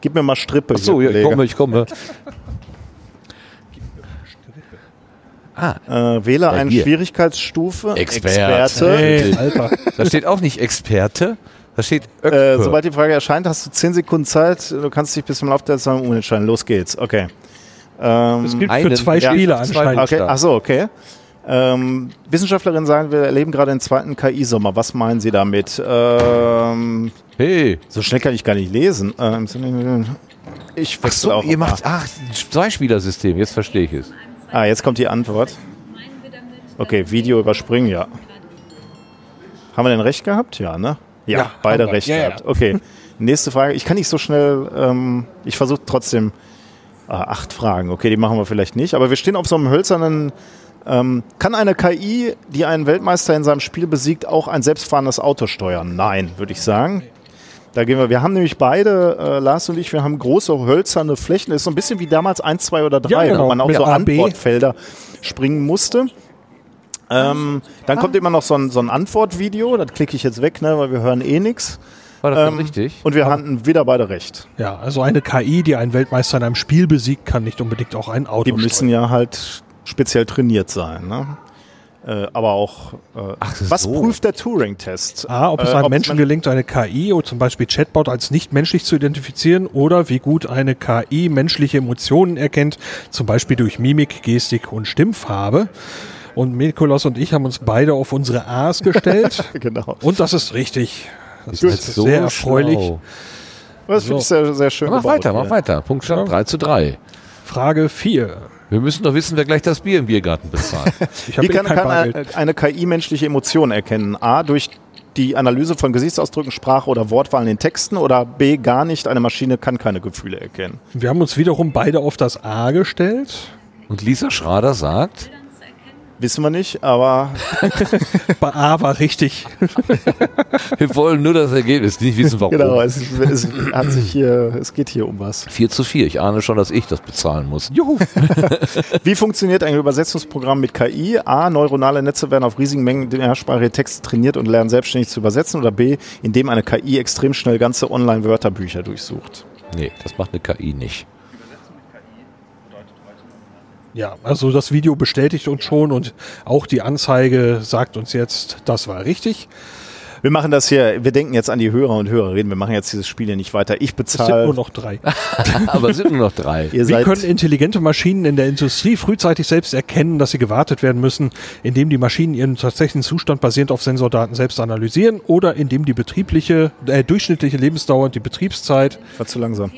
Gib mir mal Strippe. Ach so, hier, ich komme, ich komme. Ah, Äh, wähle eine hier. Schwierigkeitsstufe. Experte. Experte. Hey, Alter. da steht auch nicht Experte, da steht Äh, sobald die Frage erscheint, hast du 10 Sekunden Zeit. Du kannst dich bis zum Lauf der Zeit umentscheiden. Los geht's. Okay. Ähm, Es gibt für Einen- zwei ja, Spiele zwei- anscheinend. okay. Stark. Ach so, okay. Ähm, Wissenschaftlerinnen sagen, wir erleben gerade den zweiten KI-Sommer. Was meinen Sie damit? Ähm, hey. so schnell kann ich gar nicht lesen. Ähm, ich Ach so, auch. ihr macht, ach, Zwei-Spieler-System, jetzt verstehe ich es. Ah, jetzt kommt die Antwort. Okay, Video überspringen, ja. Haben wir denn recht gehabt? Ja, ne? Ja, Ja, beide recht Ja, ja. gehabt. Okay, nächste Frage. Ich kann nicht so schnell, ähm, ich versuche trotzdem acht Fragen. Okay, die machen wir vielleicht nicht. Aber wir stehen auf so einem hölzernen. Ähm, kann eine KI, die einen Weltmeister in seinem Spiel besiegt, auch ein selbstfahrendes Auto steuern? Nein, würde ich sagen. Da gehen wir. Wir haben nämlich beide, äh, Lars und ich, wir haben große hölzerne Flächen. Das ist so ein bisschen wie damals 1, 2 oder 3, Ja, genau. wo man auf Mit so A, B. Antwortfelder springen musste. Ähm, dann kommt immer noch so ein, so ein Antwortvideo, das klicke ich jetzt weg, ne, weil wir hören eh nichts. War das Ähm, richtig? Und wir hatten wieder beide recht. Ja, also eine KI, die einen Weltmeister in einem Spiel besiegt, kann nicht unbedingt auch ein Auto Die müssen ja halt speziell trainiert sein. Ne? Äh, aber auch, äh, Ach was so. prüft der Turing-Test? A, ob es Äh, einem ob Menschen man- gelingt, eine KI oder zum Beispiel Chatbot als nicht menschlich zu identifizieren oder wie gut eine KI menschliche Emotionen erkennt, zum Beispiel durch Mimik, Gestik und Stimmfarbe. Und Nikolaus und ich haben uns beide auf unsere A's gestellt. Genau. und das ist richtig. Das Ihr ist so sehr erfreulich. schlau. Das finde ich sehr, sehr schön. Mach gebaut weiter, hier. mach weiter. Punktstand 3 zu 3. Frage 4. Wir müssen doch wissen, wer gleich das Bier im Biergarten bezahlt. Ich habe Wie eh kann, kann eine, eine KI menschliche Emotionen erkennen? A, durch die Analyse von Gesichtsausdrücken, Sprache oder Wortwahl in den Texten oder B, gar nicht, eine Maschine kann keine Gefühle erkennen. Wir haben uns wiederum beide auf das A gestellt. Und Lisa Schrader sagt, Wissen wir nicht, aber Bei A war richtig. wir wollen nur das Ergebnis, nicht wissen warum. genau, es, es hat sich hier, es geht hier um was. 4 zu 4. Ich ahne schon, dass ich das bezahlen muss. Juhu. Wie funktioniert ein Übersetzungsprogramm mit KI? A. Neuronale Netze werden auf riesigen Mengen mehrsprachige Texte trainiert und lernen selbstständig zu übersetzen. Oder B. Indem eine KI extrem schnell ganze Online-Wörterbücher durchsucht. Nee, das macht eine KI nicht. Ja, also das Video bestätigt uns schon und auch die Anzeige sagt uns jetzt, das war richtig. Wir machen das hier, wir denken jetzt an die Hörer und Hörerinnen. Wir machen jetzt dieses Spiel hier nicht weiter. Ich Es sind bezahle. nur noch drei. Aber es sind nur noch drei. Ihr Wie können intelligente Maschinen in der Industrie frühzeitig selbst erkennen, dass sie gewartet werden müssen, indem die Maschinen ihren tatsächlichen Zustand basierend auf Sensordaten selbst analysieren oder indem die betriebliche, äh, durchschnittliche Lebensdauer und die Betriebszeit. war zu langsam.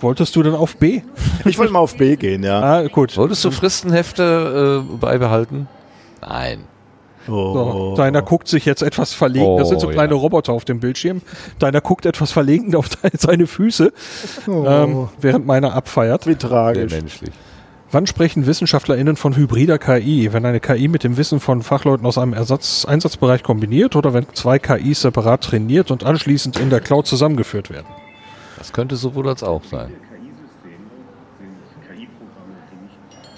Wolltest du dann auf B? Ich wollte mal auf B gehen, ja. Ah, gut. Wolltest du Fristenhefte äh, beibehalten? Nein. So, deiner guckt sich jetzt etwas verlegen. das sind so Oh, kleine ja. Roboter auf dem Bildschirm. Deiner guckt etwas verlegen auf seine Füße, ähm, während meiner abfeiert. Wie Sehr tragisch. menschlich. Wann sprechen WissenschaftlerInnen von hybrider KI? Wenn eine KI mit dem Wissen von Fachleuten aus einem Ersatz Einsatzbereich kombiniert oder wenn zwei KIs separat trainiert und anschließend in der Cloud zusammengeführt werden? Das könnte sowohl als auch sein.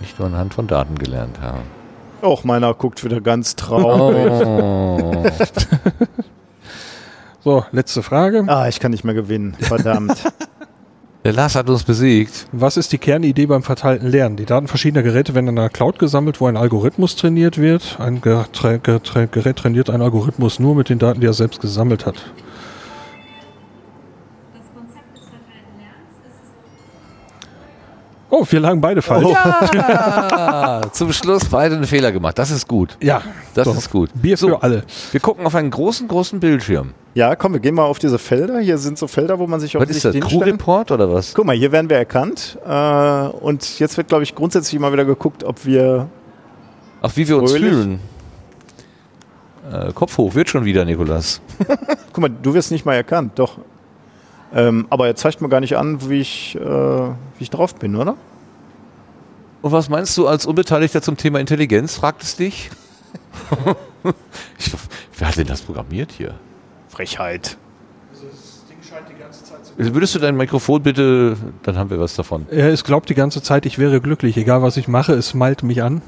Nicht nur anhand von Daten gelernt haben. Och, meiner guckt wieder ganz traurig. Oh. So, letzte Frage. Ah, ich kann nicht mehr gewinnen. Verdammt. Der Lars hat uns besiegt. Was ist die Kernidee beim verteilten Lernen? Die Daten verschiedener Geräte werden in einer Cloud gesammelt, wo ein Algorithmus trainiert wird. Ein Gerät trainiert einen Algorithmus nur mit den Daten, die er selbst gesammelt hat. Oh, wir lagen beide falsch. Oh. Ja, zum Schluss beide einen Fehler gemacht. Das ist gut. Ja, Das doch. ist gut. Bier für So. alle. Wir gucken auf einen großen, großen Bildschirm. Ja, komm, wir gehen mal auf diese Felder. Hier sind so Felder, wo man sich Was ist das? Crew-Report oder was? Guck mal, hier werden wir erkannt. Äh, und jetzt wird, glaube ich, grundsätzlich mal wieder geguckt, ob wir. Ach, wie wir uns Fröhlich. fühlen. Äh, Kopf hoch, wird schon wieder, Nikolas. Guck mal, du wirst nicht mal erkannt, doch. Ähm, aber er zeigt mir gar nicht an, wie ich, äh, wie ich drauf bin, oder? Und was meinst du als Unbeteiligter zum Thema Intelligenz? Fragt es dich? ich, wer hat denn das programmiert hier? Frechheit. Würdest du dein Mikrofon bitte, dann haben wir was davon. Er es glaubt die ganze Zeit, ich wäre glücklich. Egal was ich mache, es malt mich an.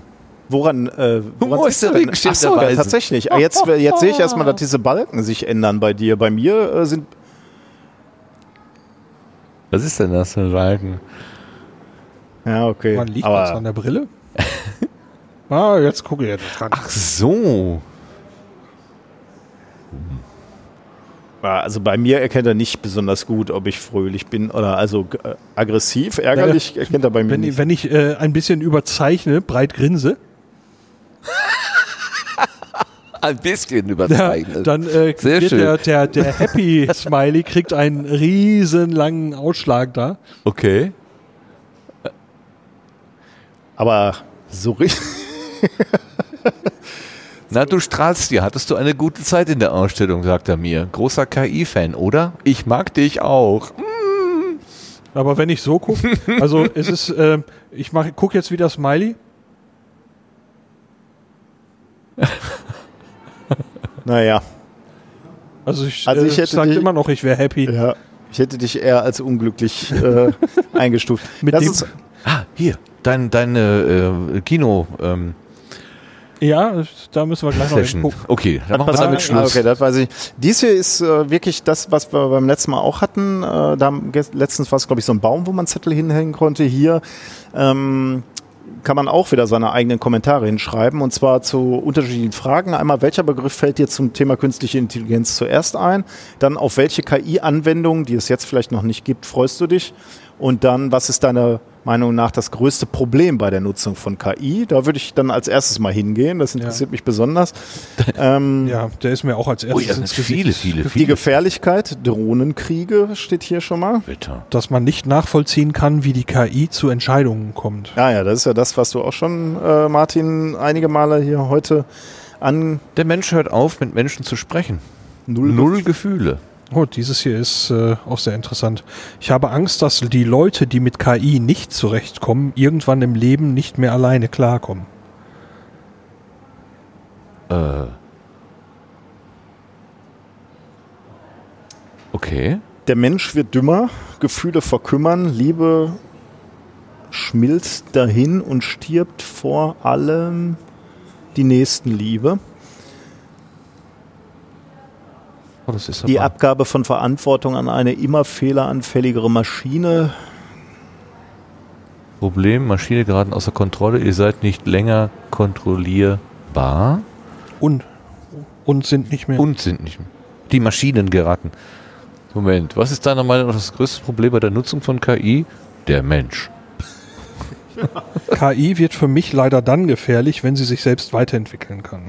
Woran, äh, woran Wo siehst ist der? Regenschirm Ach so, ja, tatsächlich. Ah, Jetzt, jetzt sehe ich erstmal, dass diese Balken sich ändern bei dir. Bei mir äh, sind. Was ist denn das für ein Balken? Ja, okay. Wann liegt das an Aber der Brille? ah, jetzt gucke ich jetzt dran. Ach so. Also bei mir erkennt er nicht besonders gut, ob ich fröhlich bin oder also äh, aggressiv, ärgerlich erkennt er bei mir Wenn, nicht. ich- wenn ich äh, ein bisschen überzeichne, breit grinse, Ein bisschen ja, überzeichnet. dann äh, Sehr wird schön. der, der, der Happy Smiley kriegt einen riesen langen Ausschlag da. Okay. Aber so richtig. Na, du strahlst dir. Hattest du eine gute Zeit in der Ausstellung, sagt er mir. Großer KI-Fan, oder? Ich mag dich auch. Aber wenn ich so gucke, also es ist, äh, ich mach, guck jetzt wieder Smiley. Naja, Also ich, Also ich äh, hätte sag die- immer noch, ich wäre happy. ja. Ich hätte dich eher als unglücklich äh, eingestuft. Mit Lass dem- uns, Ah, hier. Dein, deine äh, Kino ähm, Ja, da müssen wir gleich noch Session. gucken. Okay, dann machen wir Was damit Schluss. Okay, das weiß ich. Dies hier ist äh, wirklich das, was wir beim letzten Mal auch hatten. Äh, da letztens war es, glaube ich, so ein Baum, wo man Zettel hinhängen konnte. Hier ähm, kann man auch wieder seine eigenen Kommentare hinschreiben und zwar zu unterschiedlichen Fragen. Einmal, welcher Begriff fällt dir zum Thema künstliche Intelligenz zuerst ein? Dann, auf welche KI-Anwendung, die es jetzt vielleicht noch nicht gibt, freust du dich? Und dann, was ist deiner Meinung nach das größte Problem bei der Nutzung von KI? Da würde ich dann als erstes mal hingehen. Das interessiert mich besonders. ähm, Ja, der ist mir auch als erstes das ins sind Gesicht. viele, viele, die viele. Gefährlichkeit, Drohnenkriege steht hier schon mal. Bitte. Dass man nicht nachvollziehen kann, wie die KI zu Entscheidungen kommt. Ja, ja, das ist ja das, was du auch schon, äh, Martin, einige Male hier heute an Der Mensch hört auf, mit Menschen zu sprechen. null. Null Gefühle. Oh, dieses hier ist äh, auch sehr interessant. Ich habe Angst, dass die Leute, die mit KI nicht zurechtkommen, irgendwann im Leben nicht mehr alleine klarkommen. Äh. Okay. Der Mensch wird dümmer, Gefühle verkümmern, Liebe schmilzt dahin und stirbt vor allem die Nächstenliebe. Oh, das ist Die aber- Abgabe von Verantwortung an eine immer fehleranfälligere Maschine. Problem, Maschine geraten außer Kontrolle, ihr seid nicht länger kontrollierbar Und, und sind nicht mehr. und sind nicht mehr. Die Maschinen geraten. Moment, was ist deiner Meinung nach das größte Problem bei der Nutzung von KI? Der Mensch. KI wird für mich leider dann gefährlich, wenn sie sich selbst weiterentwickeln kann.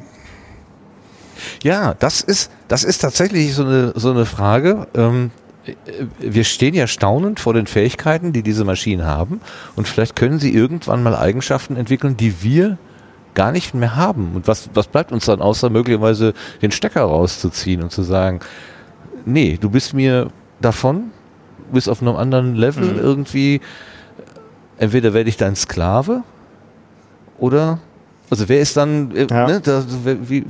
Ja, das ist, das ist tatsächlich so eine, so eine Frage. Ähm, äh, wir stehen ja staunend vor den Fähigkeiten, die diese Maschinen haben. Und vielleicht können sie irgendwann mal Eigenschaften entwickeln, die wir gar nicht mehr haben. Und was, was bleibt uns dann außer möglicherweise den Stecker rauszuziehen und zu sagen, nee, du bist mir davon, du bist auf einem anderen Level irgendwie, entweder werde ich dein Sklave oder, also wer ist dann, äh, Ja. ne, da, wie,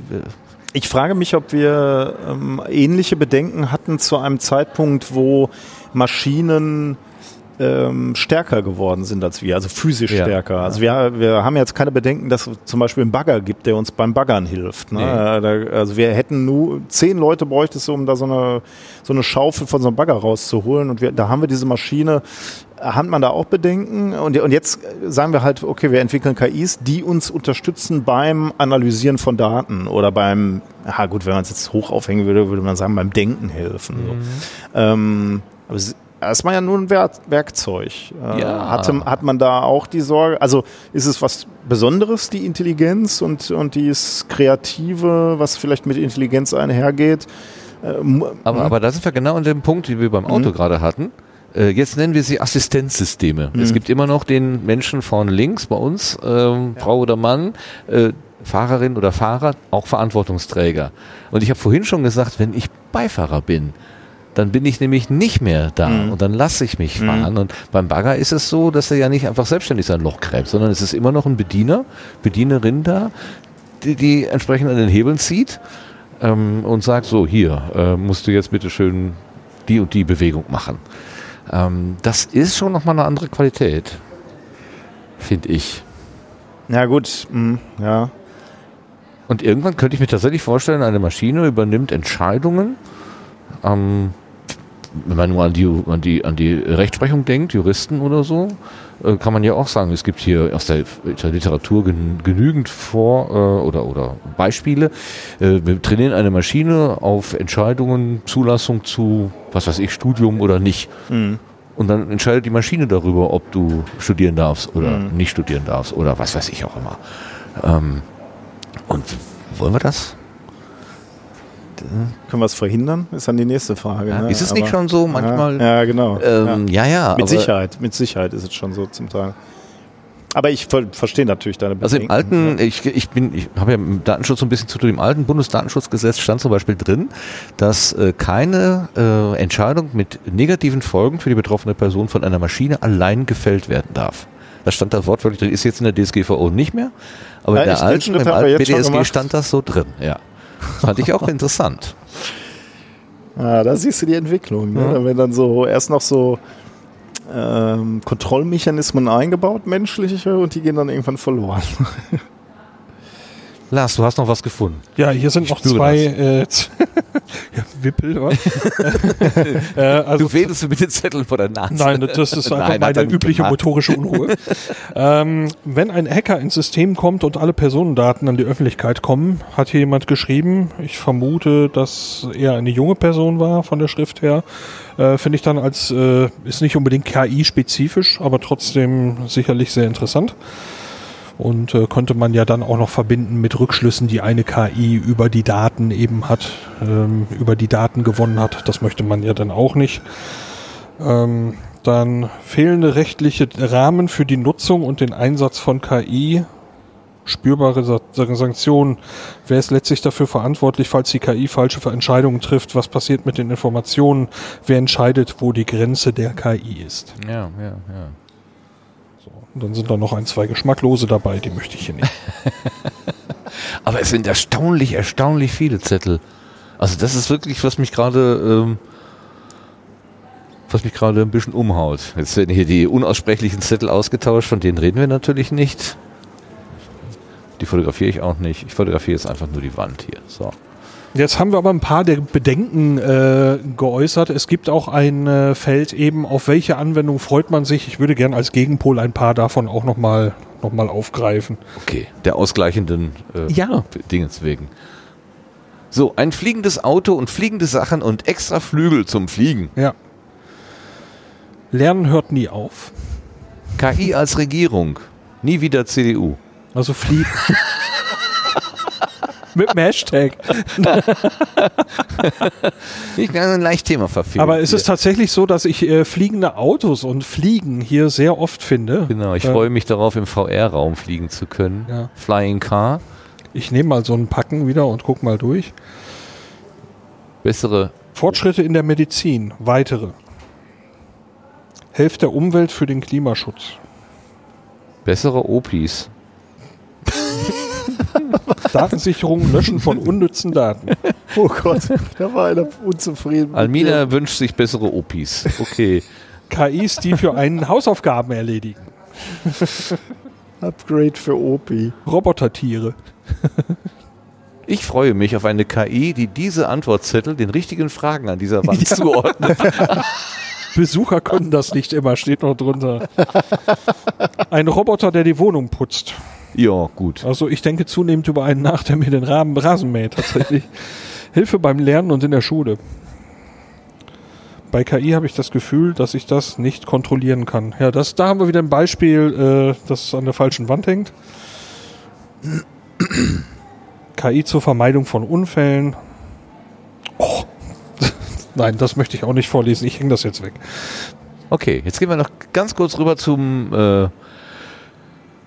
Ich frage mich, ob wir ähm, ähnliche Bedenken hatten zu einem Zeitpunkt, wo Maschinen ähm, stärker geworden sind als wir, also physisch Ja. stärker. Also wir, wir haben jetzt keine Bedenken, dass es zum Beispiel einen Bagger gibt, der uns beim Baggern hilft. Ne? Nee. Äh, also wir hätten nur zehn Leute bräuchtest du, um da so eine, so eine Schaufel von so einem Bagger rauszuholen. Und wir, da haben wir diese Maschine. Hat man da auch Bedenken? Und, und jetzt sagen wir halt, okay, wir entwickeln KIs, die uns unterstützen beim Analysieren von Daten oder beim, ja gut, wenn man es jetzt hoch aufhängen würde, würde man sagen, beim Denken helfen. So. Ähm, aber es- Das war ja nur ein Werk Werkzeug. Äh, Ja. hatte, hat man da auch die Sorge, also ist es was Besonderes, die Intelligenz und, und dieses Kreative, was vielleicht mit Intelligenz einhergeht? Äh, Aber, aber da sind wir genau an dem Punkt, den wir beim Auto gerade hatten. Äh, jetzt nennen wir sie Assistenzsysteme. Es gibt immer noch den Menschen vorne links bei uns, ähm, Frau oder Mann, äh, Fahrerin oder Fahrer, auch Verantwortungsträger. Und ich habe vorhin schon gesagt, wenn ich Beifahrer bin, dann bin ich nämlich nicht mehr da und dann lasse ich mich fahren. Und beim Bagger ist es so, dass er ja nicht einfach selbstständig sein Loch gräbt, sondern es ist immer noch ein Bediener, Bedienerin da, die, die entsprechend an den Hebeln zieht ähm, und sagt so, hier äh, musst du jetzt bitte schön die und die Bewegung machen. Ähm, das ist schon nochmal eine andere Qualität, finde ich. ja gut, mh, ja. Und irgendwann könnte ich mir tatsächlich vorstellen, eine Maschine übernimmt Entscheidungen. Ähm, wenn man nur an die, an, die, an die Rechtsprechung denkt, Juristen oder so, äh, kann man ja auch sagen, es gibt hier aus der, der Literatur gen, genügend Vor- äh, oder, oder Beispiele. Äh, wir trainieren eine Maschine auf Entscheidungen, Zulassung zu, was weiß ich, Studium oder nicht. Mhm. Und dann entscheidet die Maschine darüber, ob du studieren darfst oder nicht studieren darfst oder was weiß ich auch immer. Ähm, und wollen wir das? Können wir es verhindern? Ist dann die nächste Frage. Ja, ne? ist es nicht schon so manchmal? Ja, ja genau. Ähm, ja, ja. Mit aber- Sicherheit, mit Sicherheit ist es schon so zum Teil. Aber ich ver verstehe natürlich deine Also im Bedenken, alten, ich, ich bin, ich habe ja mit Datenschutz so ein bisschen zu tun. Im alten Bundesdatenschutzgesetz stand zum Beispiel drin, dass äh, keine äh, Entscheidung mit negativen Folgen für die betroffene Person von einer Maschine allein gefällt werden darf. Das stand da wortwörtlich drin, ist jetzt in der DSGVO nicht mehr, aber Ja, in der alten, im alten BDSG stand das so drin, ja. Fand ich auch interessant. Ah, da siehst du die Entwicklung. Ne? Da werden dann so erst noch so ähm, Kontrollmechanismen eingebaut, menschliche, und die gehen dann irgendwann verloren. Lars, du hast noch was gefunden. Ja, hier sind Ich noch zwei äh, Wippel. äh, also Du wedelst mit den Zetteln vor der Nase. Nein, das ist einfach Nein, meine übliche gemacht. motorische Unruhe. ähm, wenn ein Hacker ins System kommt und alle Personendaten an die Öffentlichkeit kommen, hat hier jemand geschrieben, ich vermute, dass er eine junge Person war von der Schrift her, äh, finde ich dann als, äh, ist nicht unbedingt KI-spezifisch, aber trotzdem sicherlich sehr interessant. Und äh, konnte man ja dann auch noch verbinden mit Rückschlüssen, die eine KI über die Daten eben hat, ähm, über die Daten gewonnen hat. Das möchte man ja dann auch nicht. Ähm, dann fehlende rechtliche Rahmen für die Nutzung und den Einsatz von KI. Spürbare Sa Sanktionen. Wer ist letztlich dafür verantwortlich, falls die KI falsche Entscheidungen trifft? Was passiert mit den Informationen? Wer entscheidet, wo die Grenze der KI ist? Ja, ja, ja. Und dann sind da noch ein, zwei Geschmacklose dabei, die möchte ich hier nicht. Aber es sind erstaunlich, erstaunlich viele Zettel. Also das ist wirklich, was mich gerade, ähm, was mich gerade ein bisschen umhaut. Jetzt werden hier die unaussprechlichen Zettel ausgetauscht, von denen reden wir natürlich nicht. Die fotografiere ich auch nicht. Ich fotografiere jetzt einfach nur die Wand hier. So. Jetzt haben wir aber ein paar der Bedenken äh, geäußert. Es gibt auch ein äh, Feld eben, auf welche Anwendung freut man sich. Ich würde gern als Gegenpol ein paar davon auch nochmal noch mal aufgreifen. Okay, der ausgleichenden äh, Ja. Dingens wegen. So, ein fliegendes Auto und fliegende Sachen und extra Flügel zum Fliegen. Ja. Lernen hört nie auf. KI als Regierung. Nie wieder CDU. Also fliegen. Mit dem Hashtag. Ich bin ein leicht Thema verfehlt. Aber es hier. ist tatsächlich so, dass ich äh, fliegende Autos und Fliegen hier sehr oft finde. Genau, ich Äh, freue mich darauf, im VR-Raum fliegen zu können. Ja. Flying Car, Ich nehme mal so einen Packen wieder und guck mal durch. bessere. Fortschritte in der Medizin, weitere. Helft der Umwelt für den Klimaschutz. Bessere Opis. Datensicherung, Löschen von unnützen Daten. Oh Gott, da war einer unzufrieden. mit Almina wünscht sich bessere Opis. Okay. KIs, die für einen Hausaufgaben erledigen. Upgrade für Opi. Robotertiere. Ich freue mich auf eine KI, die diese Antwortzettel den richtigen Fragen an dieser Wand Ja. zuordnet. Besucher können das nicht immer, steht noch drunter. Ein Roboter, der die Wohnung putzt. Ja, gut. Also ich denke zunehmend über einen nach, der mir den Rahmen Rasen mäht tatsächlich. Hilfe beim Lernen und in der Schule. Bei KI habe ich das Gefühl, dass ich das nicht kontrollieren kann. Ja, das, da haben wir wieder ein Beispiel, äh, das an der falschen Wand hängt. KI zur Vermeidung von Unfällen. Oh. Nein, das möchte ich auch nicht vorlesen. Ich hänge das jetzt weg. Okay, jetzt gehen wir noch ganz kurz rüber zum, äh,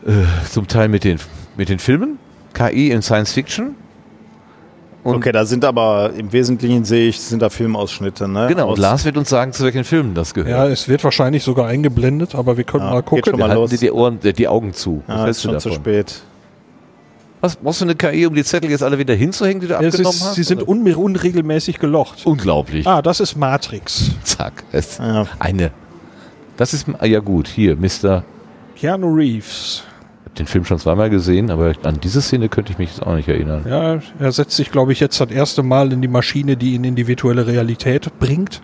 äh, zum Teil mit den, mit den Filmen. KI in Science Fiction. Und okay, da sind aber im Wesentlichen sehe ich, sind da Filmausschnitte. Ne? Genau, und Lars wird uns sagen, zu welchen Filmen das gehört. Ja, es wird wahrscheinlich sogar eingeblendet, aber wir können ja, mal gucken. Schon mal los. Die, die, Ohren, die Augen zu. Was ja, ist schon davon? zu spät. Was, brauchst du eine KI, um die Zettel jetzt alle wieder hinzuhängen, die du es abgenommen ist, hast? Sie sind un unregelmäßig gelocht. Unglaublich. Ah, das ist Matrix. Zack. Es ja. Eine. Das ist, ah, ja gut, hier, Mr. Keanu Reeves den Film schon zweimal gesehen, aber an diese Szene könnte ich mich jetzt auch nicht erinnern. Ja, er setzt sich, glaube ich, jetzt das erste Mal in die Maschine, die ihn in die virtuelle Realität bringt.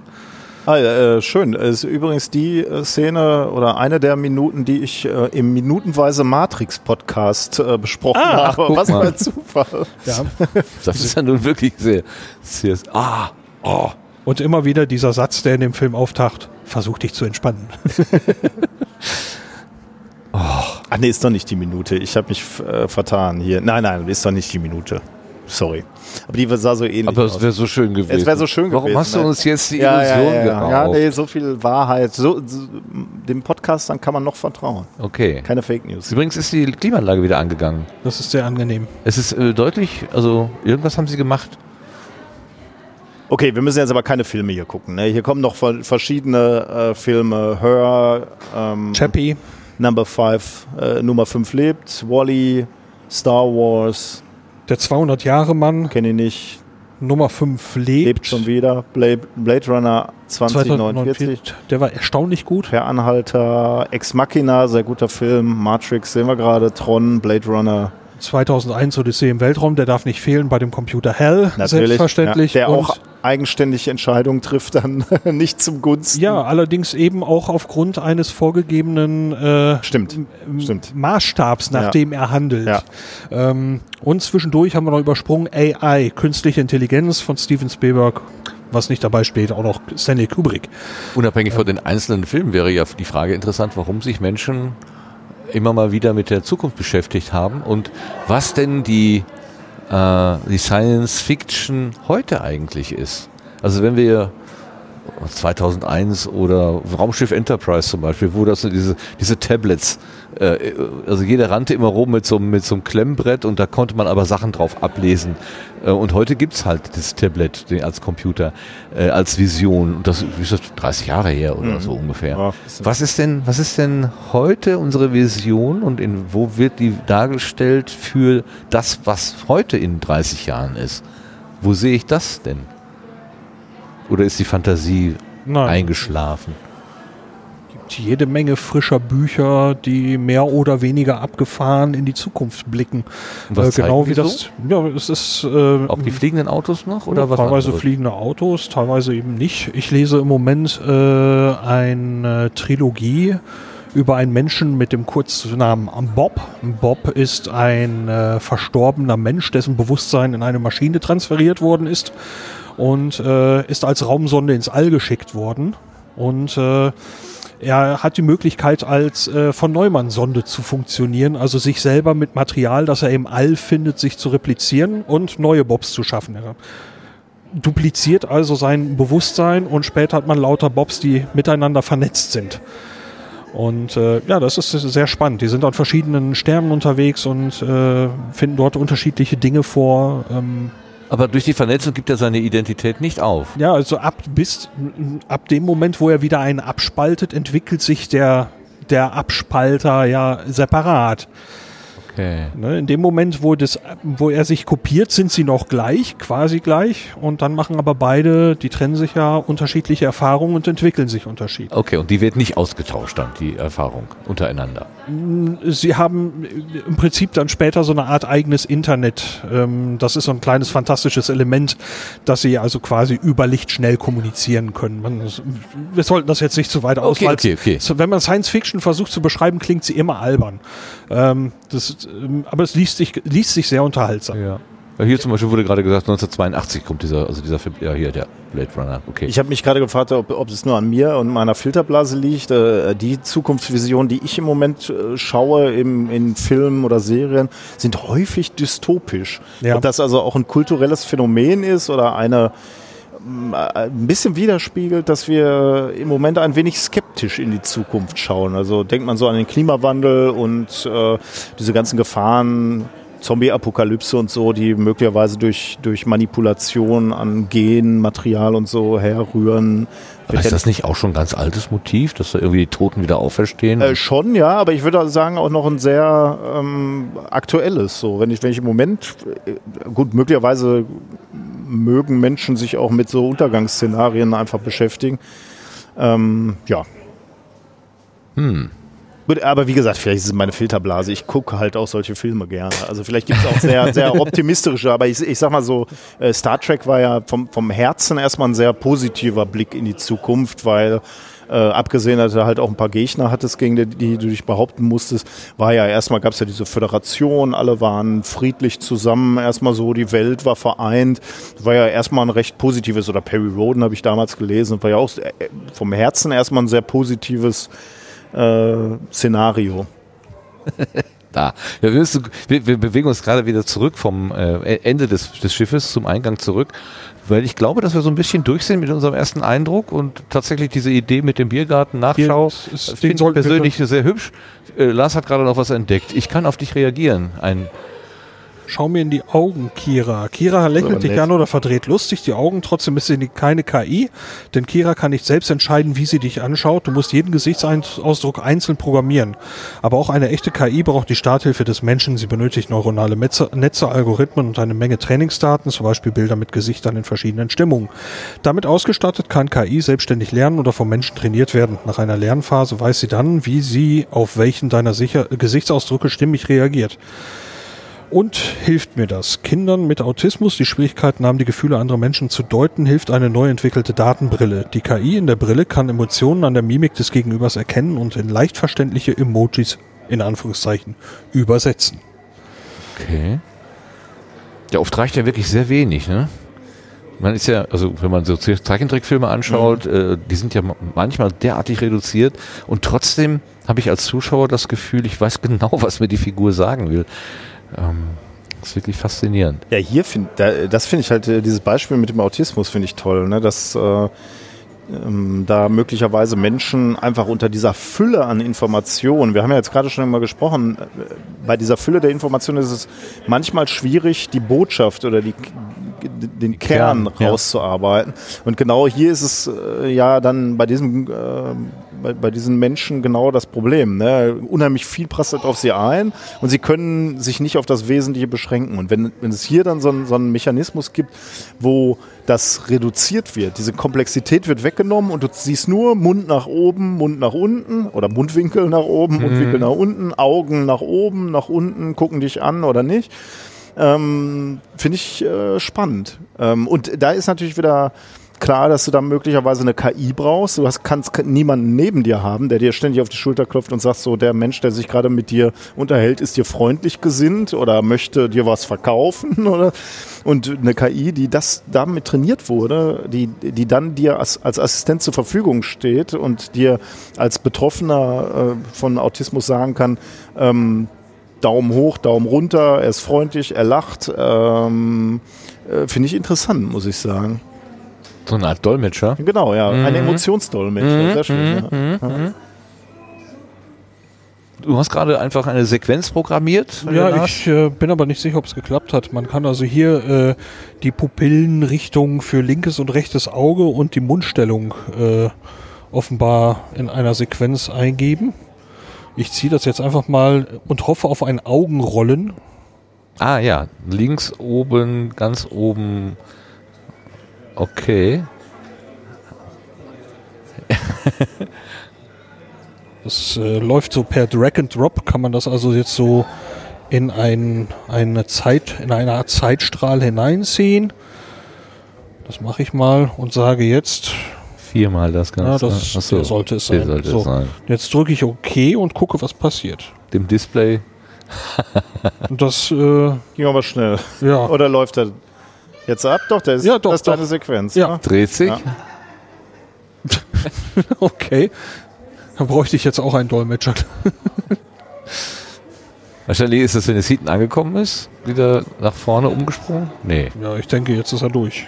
Ah, äh, schön. Es ist übrigens die äh, Szene oder eine der Minuten, die ich äh, im minutenweise Matrix-Podcast äh, besprochen ah, habe. Was für ein Zufall. Ja. Das ist ja nun wirklich sehr, sehr. Ah, oh. Und immer wieder dieser Satz, der in dem Film auftaucht: Versuch dich zu entspannen. Oh. Ach nee, ist doch nicht die Minute. Ich habe mich äh, vertan hier. Nein, nein, ist doch nicht die Minute. Sorry. Aber die sah so ähnlich Aber es wäre so schön gewesen. Es wäre so schön Warum gewesen. Warum hast du ne? uns jetzt die ja, Illusion ja, ja, geraubt? Ja, nee, so viel Wahrheit. So, so, dem Podcast, dann kann man noch vertrauen. Okay. Keine Fake News. Übrigens ist die Klimaanlage wieder angegangen. Das ist sehr angenehm. Es ist äh, deutlich, also irgendwas haben sie gemacht. Okay, wir müssen jetzt aber keine Filme hier gucken. Ne? Hier kommen noch verschiedene äh, Filme. Her, ähm, Chappie. Number 5, äh, Nummer 5 lebt, Wally, Star Wars. Der 200-Jahre-Mann. Kenne ich nicht. Nummer 5 lebt. Lebt schon wieder. Blade, Blade Runner 2049. Der war erstaunlich gut. Per Anhalter, Ex Machina, sehr guter Film. Matrix sehen wir gerade. Tron, Blade Runner. 2001 Odyssee im Weltraum, der darf nicht fehlen bei dem Computer Hell, Natürlich, selbstverständlich. Ja, der auch eigenständig Entscheidungen trifft, dann nicht zum Gunsten. Ja, allerdings eben auch aufgrund eines vorgegebenen äh, stimmt, stimmt. Maßstabs, nach ja. dem er handelt. Ja. Ähm, und zwischendurch haben wir noch übersprungen AI, künstliche Intelligenz von Steven Spielberg was nicht dabei steht, auch noch Stanley Kubrick. Unabhängig ähm, von den einzelnen Filmen wäre ja die Frage interessant, warum sich Menschen immer mal wieder mit der Zukunft beschäftigt haben und was denn die, äh, die Science Fiction heute eigentlich ist. Also wenn wir 2001 oder Raumschiff Enterprise zum Beispiel, wo das diese, diese Tablets, äh, also jeder rannte immer rum mit so, mit so einem Klemmbrett und da konnte man aber Sachen drauf ablesen. Äh, und heute gibt's halt das Tablet als Computer, äh, als Vision. Und das ist das 30 Jahre her oder mhm. so ungefähr. Ja, was ist denn, was ist denn heute unsere Vision und in, wo wird die dargestellt für das, was heute in 30 Jahren ist? Wo sehe ich das denn? Oder ist die Fantasie Nein. eingeschlafen? Es gibt jede Menge frischer Bücher, die mehr oder weniger abgefahren in die Zukunft blicken. Was äh, genau wie so? das. Ja, es ist. Äh, Auch die fliegenden Autos noch oder ja, was? Teilweise anderes? fliegende Autos, teilweise eben nicht. Ich lese im Moment äh, eine Trilogie über einen Menschen mit dem Kurznamen Bob. Bob ist ein äh, verstorbener Mensch, dessen Bewusstsein in eine Maschine transferiert worden ist und äh, ist als Raumsonde ins All geschickt worden. Und äh, er hat die Möglichkeit, als äh, von Neumann-Sonde zu funktionieren, also sich selber mit Material, das er im All findet, sich zu replizieren und neue Bobs zu schaffen. Er dupliziert also sein Bewusstsein und später hat man lauter Bobs, die miteinander vernetzt sind. Und äh, ja, das ist sehr spannend. Die sind an verschiedenen Sternen unterwegs und äh, finden dort unterschiedliche Dinge vor. Ähm, aber durch die Vernetzung gibt er seine Identität nicht auf. Ja, also ab bis ab dem Moment, wo er wieder einen abspaltet, entwickelt sich der der Abspalter ja separat. Okay. Ne, in dem Moment, wo, das, wo er sich kopiert, sind sie noch gleich, quasi gleich. Und dann machen aber beide, die trennen sich ja, unterschiedliche Erfahrungen und entwickeln sich unterschiedlich. Okay, und die wird nicht ausgetauscht dann, die Erfahrung untereinander? Sie haben im Prinzip dann später so eine Art eigenes Internet. Ähm, das ist so ein kleines fantastisches Element, dass sie also quasi über Licht schnell kommunizieren können. Man, wir sollten das jetzt nicht zu weit ausweiten. Okay, okay, okay. Wenn man Science Fiction versucht zu beschreiben, klingt sie immer albern. Ähm, das, ähm, aber es liest sich, liest sich sehr unterhaltsam. Ja. Ja, hier zum Beispiel wurde gerade gesagt, 1982 kommt dieser, also dieser Film, ja hier, der Blade Runner, okay. Ich habe mich gerade gefragt, ob, ob es nur an mir und meiner Filterblase liegt. Äh, die Zukunftsvision, die ich im Moment äh, schaue im, in Filmen oder Serien, sind häufig dystopisch. Ja. Ob das also auch ein kulturelles Phänomen ist oder eine äh, ein bisschen widerspiegelt, dass wir im Moment ein wenig skeptisch in die Zukunft schauen. Also denkt man so an den Klimawandel und äh, diese ganzen Gefahren, Zombie-Apokalypse und so, die möglicherweise durch, durch Manipulation an Genmaterial und so herrühren. Aber ist das nicht auch schon ein ganz altes Motiv, dass da irgendwie die Toten wieder auferstehen? Äh, schon, ja, aber ich würde sagen, auch noch ein sehr ähm, aktuelles. So, wenn ich, wenn ich im Moment, äh, gut, möglicherweise mögen Menschen sich auch mit so Untergangsszenarien einfach beschäftigen. Ähm, ja. Gut, aber wie gesagt, vielleicht ist es meine Filterblase. Ich gucke halt auch solche Filme gerne. Also vielleicht gibt es auch sehr, sehr optimistische, aber ich, ich sag mal so, äh, Star Trek war ja vom, vom Herzen erstmal ein sehr positiver Blick in die Zukunft, weil äh, abgesehen, dass er halt auch ein paar Gegner hattest, gegen die, die du dich behaupten musstest, war ja erstmal gab es ja diese Föderation, alle waren friedlich zusammen, erstmal so, die Welt war vereint. War ja erstmal ein recht positives, oder Perry Roden habe ich damals gelesen, war ja auch äh, vom Herzen erstmal ein sehr positives äh, Szenario. Da. Wir, müssen, wir, wir bewegen uns gerade wieder zurück vom äh, Ende des, des Schiffes zum Eingang zurück, weil ich glaube, dass wir so ein bisschen durch sind mit unserem ersten Eindruck und tatsächlich diese Idee mit dem Biergarten Nachschau äh, finde ich persönlich sehr hübsch. Äh, Lars hat gerade noch was entdeckt. Ich kann auf dich reagieren. Ein Schau mir in die Augen, Kira. Kira lächelt dich an oder verdreht lustig die Augen. Trotzdem ist sie keine KI, denn Kira kann nicht selbst entscheiden, wie sie dich anschaut. Du musst jeden Gesichtsausdruck einzeln programmieren. Aber auch eine echte KI braucht die Starthilfe des Menschen. Sie benötigt neuronale Netze, Netze, Algorithmen und eine Menge Trainingsdaten, zum Beispiel Bilder mit Gesichtern in verschiedenen Stimmungen. Damit ausgestattet kann KI selbstständig lernen oder vom Menschen trainiert werden. Nach einer Lernphase weiß sie dann, wie sie auf welchen deiner sicher Gesichtsausdrücke stimmig reagiert. Und hilft mir das? Kindern mit Autismus, die Schwierigkeiten haben, die Gefühle anderer Menschen zu deuten, hilft eine neu entwickelte Datenbrille. Die KI in der Brille kann Emotionen an der Mimik des Gegenübers erkennen und in leicht verständliche Emojis in Anführungszeichen übersetzen. Okay. Ja, oft reicht ja wirklich sehr wenig, ne? Man ist ja, also wenn man so Zeichentrickfilme anschaut, äh, die sind ja ma- manchmal derartig reduziert und trotzdem habe ich als Zuschauer das Gefühl, ich weiß genau, was mir die Figur sagen will. Ähm, das ist wirklich faszinierend. Ja, hier finde da, das finde ich halt, äh, dieses Beispiel mit dem Autismus finde ich toll, ne? dass äh, ähm, da möglicherweise Menschen einfach unter dieser Fülle an Informationen, wir haben ja jetzt gerade schon mal gesprochen, äh, bei dieser Fülle der Informationen ist es manchmal schwierig, die Botschaft oder die, den Kern, Kern, ja. rauszuarbeiten. Und genau hier ist es äh, ja dann bei diesem äh, bei, bei diesen Menschen genau das Problem. Ne? Unheimlich viel prasselt auf sie ein und sie können sich nicht auf das Wesentliche beschränken. Und wenn, wenn es hier dann so, so einen Mechanismus gibt, wo das reduziert wird, diese Komplexität wird weggenommen und du siehst nur Mund nach oben, Mund nach unten oder Mundwinkel nach oben, Mundwinkel nach unten, Augen nach oben, nach unten, gucken dich an oder nicht. Ähm, Finde ich äh, spannend. Ähm, und da ist natürlich wieder klar, dass du da möglicherweise eine KI brauchst. Du hast, kannst niemanden neben dir haben, der dir ständig auf die Schulter klopft und sagt, so der Mensch, der sich gerade mit dir unterhält, ist dir freundlich gesinnt oder möchte dir was verkaufen oder und eine KI, die das damit trainiert wurde, die, die dann dir als, als Assistent zur Verfügung steht und dir als Betroffener äh, von Autismus sagen kann, ähm, Daumen hoch, Daumen runter, er ist freundlich, er lacht. Ähm, äh, Finde ich interessant, muss ich sagen. So eine Art Dolmetscher. Genau, ja. Ein Emotionsdolmetscher. Sehr schön. ja. Du hast gerade einfach eine Sequenz programmiert. Ja, ich äh, bin aber nicht sicher, ob es geklappt hat. Man kann also hier äh, die Pupillenrichtung für linkes und rechtes Auge und die Mundstellung äh, offenbar in einer Sequenz eingeben. Ich ziehe das jetzt einfach mal und hoffe auf ein Augenrollen. Ah ja, links oben, ganz oben. Okay. Das äh, läuft so per Drag and Drop, kann man das also jetzt so in ein, eine Zeit, in eine Art Zeitstrahl hineinziehen. Das mache ich mal und sage jetzt, Viermal das ja, Ganze. das Ach so, der sollte es der sein. sollte so, es sein. Jetzt drücke ich OK und gucke, was passiert. Dem Display das, äh, Ging aber schnell. ja. Oder läuft er jetzt ab? Doch, der ist, Ja, doch, das ist deine doch. Sequenz. Ja. ne? Dreht sich. Ja. Okay. Da bräuchte ich jetzt auch einen Dolmetscher. Wahrscheinlich ist es, wenn es hinten angekommen ist, wieder nach vorne umgesprungen. Nee, Ja, ich denke, jetzt ist er durch.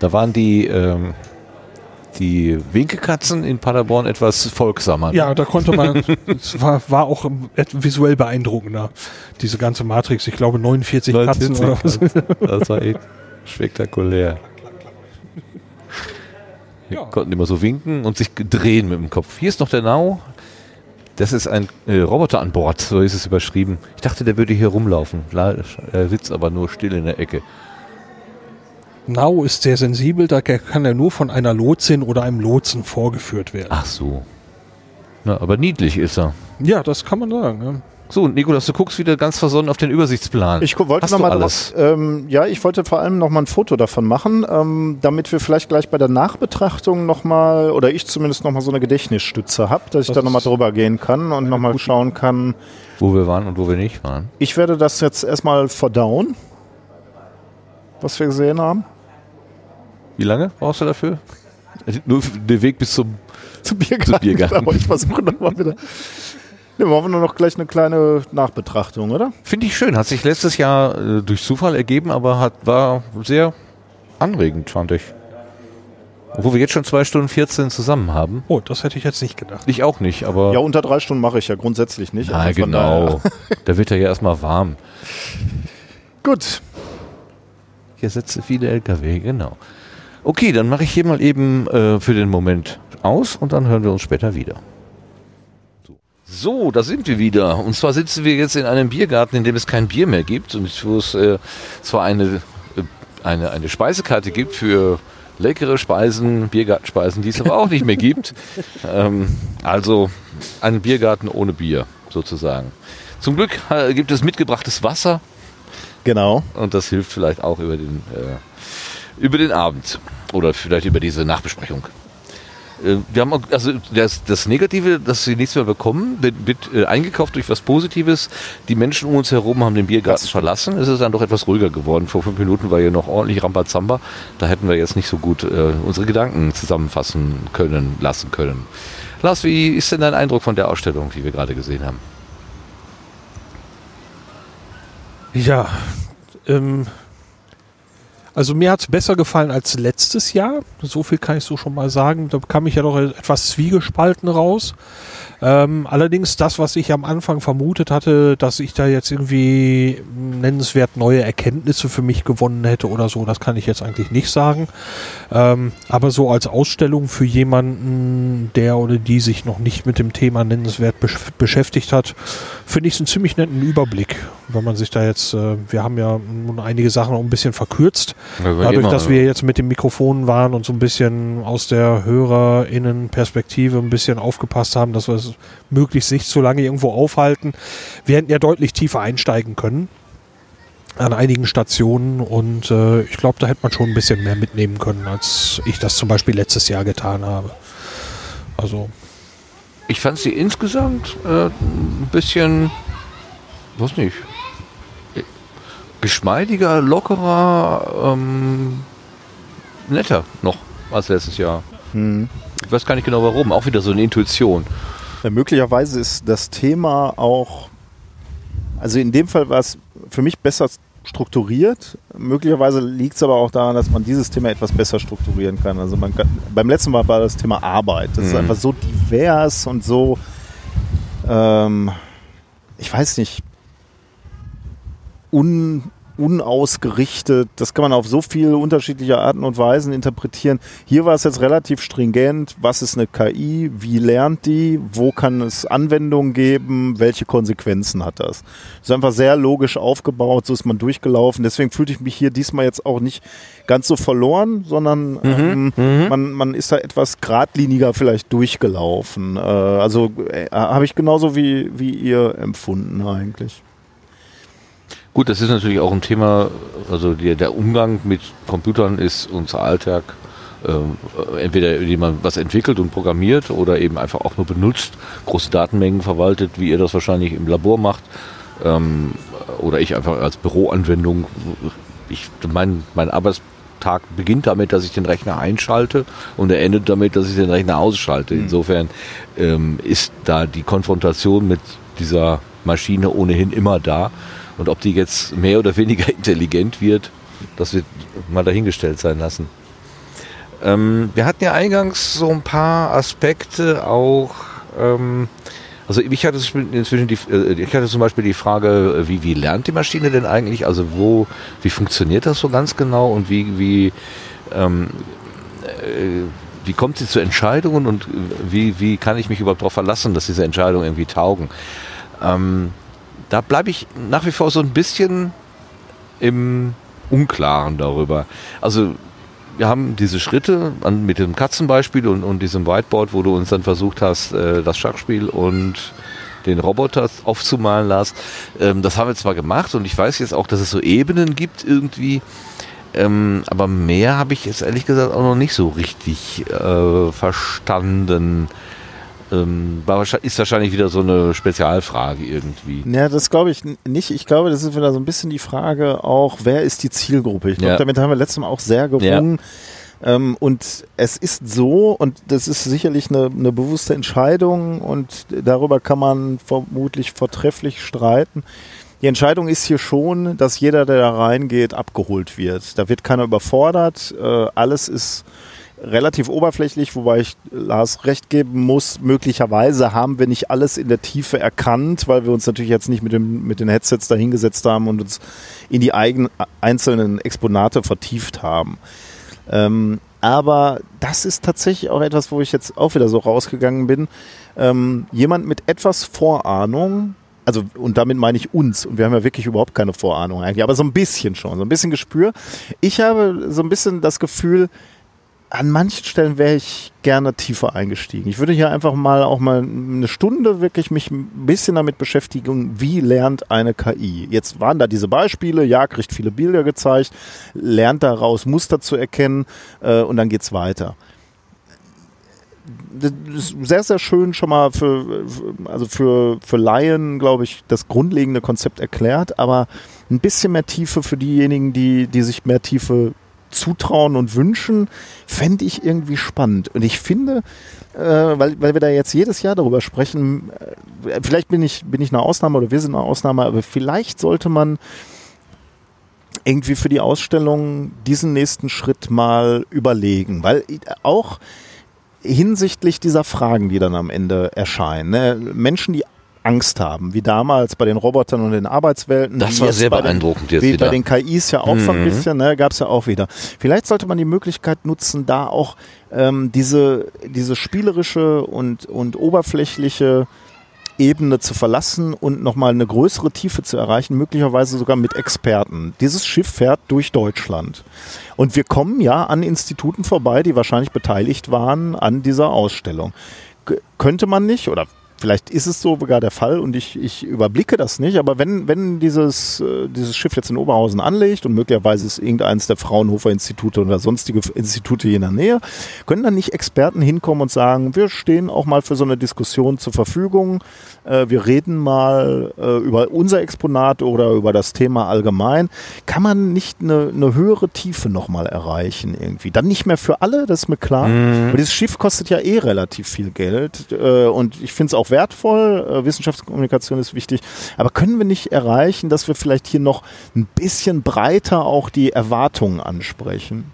da waren die, ähm, die Winkekatzen in Paderborn etwas folgsamer. Ja, da konnte man, es war, war auch visuell beeindruckender, diese ganze Matrix. Ich glaube 49 Katzen oder was. Das war echt spektakulär. Die Ja. konnten immer so winken und sich drehen mit dem Kopf. Hier ist noch der Nau. Das ist ein äh, Roboter an Bord, so ist es überschrieben. Ich dachte, der würde hier rumlaufen. La- Er sitzt aber nur still in der Ecke. Now ist sehr sensibel, da kann er nur von einer Lotsin oder einem Lotsen vorgeführt werden. Ach so. Na, aber niedlich ist er. Ja, das kann man sagen. Ja. So, Nikolas, du guckst wieder ganz versonnen auf den Übersichtsplan. Ich wollte Hast noch du mal alles? drauf, ähm, ja, ich wollte vor allem noch mal ein Foto davon machen, ähm, damit wir vielleicht gleich bei der Nachbetrachtung noch mal oder ich zumindest noch mal so eine Gedächtnisstütze habe, dass ich Das da noch mal ist drüber gehen kann und noch mal schauen kann. Wo wir waren und wo wir nicht waren. Ich werde das jetzt erstmal verdauen, was wir gesehen haben. Wie lange brauchst du dafür? Nur der Weg bis zum. Zum Biergarten. Biergarten. Aber ich versuche noch mal wieder. Ne, machen wir nur noch gleich eine kleine Nachbetrachtung, oder? Finde ich schön. Hat sich letztes Jahr äh, durch Zufall ergeben, aber hat, war sehr anregend, fand ich. Obwohl wir jetzt schon zwei Stunden 14 zusammen haben. Oh, das hätte ich jetzt nicht gedacht. Ich auch nicht, aber. Ja, unter drei Stunden mache ich ja grundsätzlich nicht. ja, also genau. da wird er ja erstmal warm. Gut. Hier setze viele LKW, genau. Okay, dann mache ich hier mal eben äh, für den Moment aus und dann hören wir uns später wieder. So. Da sind wir wieder. Und zwar sitzen wir jetzt in einem Biergarten, in dem es kein Bier mehr gibt und wo es äh, zwar eine, äh, eine, eine Speisekarte gibt für leckere Speisen, Biergartenspeisen, die es aber auch nicht mehr gibt. Ähm, also ein Biergarten ohne Bier sozusagen. Zum Glück äh, gibt es mitgebrachtes Wasser Genau. und das hilft vielleicht auch über den, äh, über den Abend oder vielleicht über diese Nachbesprechung. Äh, wir haben auch, also das, das Negative, dass sie nichts mehr bekommen, wird, wird äh, eingekauft durch was Positives. Die Menschen um uns herum haben den Biergarten verlassen. Es ist dann doch etwas ruhiger geworden. Vor fünf Minuten war hier noch ordentlich Rambazamba. Da hätten wir jetzt nicht so gut äh, unsere Gedanken zusammenfassen können, lassen können. Lars, wie ist denn dein Eindruck von der Ausstellung, die wir gerade gesehen haben? Ja, ähm, also mir hat es besser gefallen als letztes Jahr. So viel kann ich so schon mal sagen. Da kam ich ja doch etwas zwiegespalten raus. Ähm, allerdings das, was ich am Anfang vermutet hatte, dass ich da jetzt irgendwie nennenswert neue Erkenntnisse für mich gewonnen hätte oder so, das kann ich jetzt eigentlich nicht sagen. Ähm, aber so als Ausstellung für jemanden, der oder die sich noch nicht mit dem Thema nennenswert besch beschäftigt hat, finde ich es einen ziemlich netten Überblick, wenn man sich da jetzt, äh, wir haben ja nun einige Sachen auch ein bisschen verkürzt, dadurch, dass wir jetzt mit dem Mikrofon waren und so ein bisschen aus der HörerInnen-Perspektive ein bisschen aufgepasst haben, dass wir es möglichst nicht so lange irgendwo aufhalten. Wir hätten ja deutlich tiefer einsteigen können an einigen Stationen und äh, ich glaube, da hätte man schon ein bisschen mehr mitnehmen können, als ich das zum Beispiel letztes Jahr getan habe. Also, Ich fand sie insgesamt äh, ein bisschen, weiß nicht, geschmeidiger, lockerer, ähm, netter noch als letztes Jahr. Hm. Ich weiß gar nicht genau warum. Auch wieder so eine Intuition. Ja, möglicherweise ist das Thema auch, also in dem Fall war es für mich besser strukturiert. Möglicherweise liegt es aber auch daran, dass man dieses Thema etwas besser strukturieren kann. Also man kann, beim letzten Mal war das Thema Arbeit. Das ist Mhm. einfach so divers und so, ähm, ich weiß nicht, un, unausgerichtet. Das kann man auf so viele unterschiedliche Arten und Weisen interpretieren. Hier war es jetzt relativ stringent. Was ist eine KI? Wie lernt die? Wo kann es Anwendungen geben? Welche Konsequenzen hat das? Das ist einfach sehr logisch aufgebaut. So ist man durchgelaufen. Deswegen fühlte ich mich hier diesmal jetzt auch nicht ganz so verloren, sondern ähm, man, man ist da etwas geradliniger vielleicht durchgelaufen. Äh, also äh, habe ich genauso wie, wie ihr empfunden eigentlich. Gut, das ist natürlich auch ein Thema, also der, der Umgang mit Computern ist unser Alltag äh, entweder jemand was entwickelt und programmiert oder eben einfach auch nur benutzt, große Datenmengen verwaltet, wie ihr das wahrscheinlich im Labor macht. Ähm, oder ich einfach als Büroanwendung. Ich, mein, mein Arbeitstag beginnt damit, dass ich den Rechner einschalte und er endet damit, dass ich den Rechner ausschalte. Mhm. Insofern ähm, ist da die Konfrontation mit dieser Maschine ohnehin immer da. Und ob die jetzt mehr oder weniger intelligent wird, das wird mal dahingestellt sein lassen. Ähm, wir hatten ja eingangs so ein paar Aspekte auch. Ähm, also ich hatte inzwischen die, äh, ich hatte zum Beispiel die Frage, wie, wie lernt die Maschine denn eigentlich? Also wo, wie funktioniert das so ganz genau und wie, wie, ähm, äh, wie kommt sie zu Entscheidungen und wie, wie kann ich mich überhaupt darauf verlassen, dass diese Entscheidungen irgendwie taugen? Ähm, da bleibe ich nach wie vor so ein bisschen im Unklaren darüber. Also wir haben diese Schritte an, mit dem Katzenbeispiel und, und diesem Whiteboard, wo du uns dann versucht hast, äh, das Schachspiel und den Roboter aufzumalen lässt. Ähm, das haben wir zwar gemacht und ich weiß jetzt auch, dass es so Ebenen gibt irgendwie, ähm, aber mehr habe ich jetzt ehrlich gesagt auch noch nicht so richtig äh, verstanden ähm, ist wahrscheinlich wieder so eine Spezialfrage irgendwie. Ja, das glaube ich nicht. Ich glaube, das ist wieder so ein bisschen die Frage auch, wer ist die Zielgruppe? Ich glaube, ja. damit haben wir letztes Mal auch sehr gerungen. Ja. Ähm, und es ist so, und das ist sicherlich eine, eine bewusste Entscheidung und darüber kann man vermutlich vortrefflich streiten. Die Entscheidung ist hier schon, dass jeder, der da reingeht, abgeholt wird. Da wird keiner überfordert. Äh, alles ist relativ oberflächlich, wobei ich Lars recht geben muss, möglicherweise haben wir nicht alles in der Tiefe erkannt, weil wir uns natürlich jetzt nicht mit, dem, mit den Headsets dahingesetzt haben und uns in die eigenen einzelnen Exponate vertieft haben. Ähm, aber das ist tatsächlich auch etwas, wo ich jetzt auch wieder so rausgegangen bin. Ähm, jemand mit etwas Vorahnung, also und damit meine ich uns, und wir haben ja wirklich überhaupt keine Vorahnung eigentlich, aber so ein bisschen schon, so ein bisschen Gespür. Ich habe so ein bisschen das Gefühl, an manchen Stellen wäre ich gerne tiefer eingestiegen. Ich würde hier einfach mal auch mal eine Stunde wirklich mich ein bisschen damit beschäftigen, wie lernt eine KI. Jetzt waren da diese Beispiele, ja, kriegt viele Bilder gezeigt, lernt daraus Muster zu erkennen äh, und dann geht's weiter. Das ist sehr, sehr schön schon mal für, also für, für Laien, glaube ich, das grundlegende Konzept erklärt, aber ein bisschen mehr Tiefe für diejenigen, die, die sich mehr Tiefe zutrauen und wünschen, fände ich irgendwie spannend. Und ich finde, äh, weil, weil wir da jetzt jedes Jahr darüber sprechen, äh, vielleicht bin ich, bin ich eine Ausnahme oder wir sind eine Ausnahme, aber vielleicht sollte man irgendwie für die Ausstellung diesen nächsten Schritt mal überlegen, weil auch hinsichtlich dieser Fragen, die dann am Ende erscheinen. Ne? Menschen, die Angst haben, wie damals bei den Robotern und den Arbeitswelten. Das war sehr beeindruckend den, jetzt Wie wieder. bei den KIs ja auch mhm. so ein mhm. bisschen, ne, gab es ja auch wieder. Vielleicht sollte man die Möglichkeit nutzen, da auch ähm, diese, diese spielerische und, und oberflächliche Ebene zu verlassen und nochmal eine größere Tiefe zu erreichen, möglicherweise sogar mit Experten. Dieses Schiff fährt durch Deutschland. Und wir kommen ja an Instituten vorbei, die wahrscheinlich beteiligt waren an dieser Ausstellung. G könnte man nicht, oder Vielleicht ist es so sogar der Fall und ich, ich überblicke das nicht, aber wenn, wenn dieses, äh, dieses Schiff jetzt in Oberhausen anlegt und möglicherweise ist irgendeins der Fraunhofer Institute oder sonstige Institute hier in der Nähe, können dann nicht Experten hinkommen und sagen, wir stehen auch mal für so eine Diskussion zur Verfügung, äh, wir reden mal äh, über unser Exponat oder über das Thema allgemein. Kann man nicht eine, eine höhere Tiefe nochmal erreichen irgendwie? Dann nicht mehr für alle, das ist mir klar. Mhm. Aber dieses Schiff kostet ja eh relativ viel Geld und ich finde es auch wertvoll. Äh, Wissenschaftskommunikation ist wichtig. Aber können wir nicht erreichen, dass wir vielleicht hier noch ein bisschen breiter auch die Erwartungen ansprechen?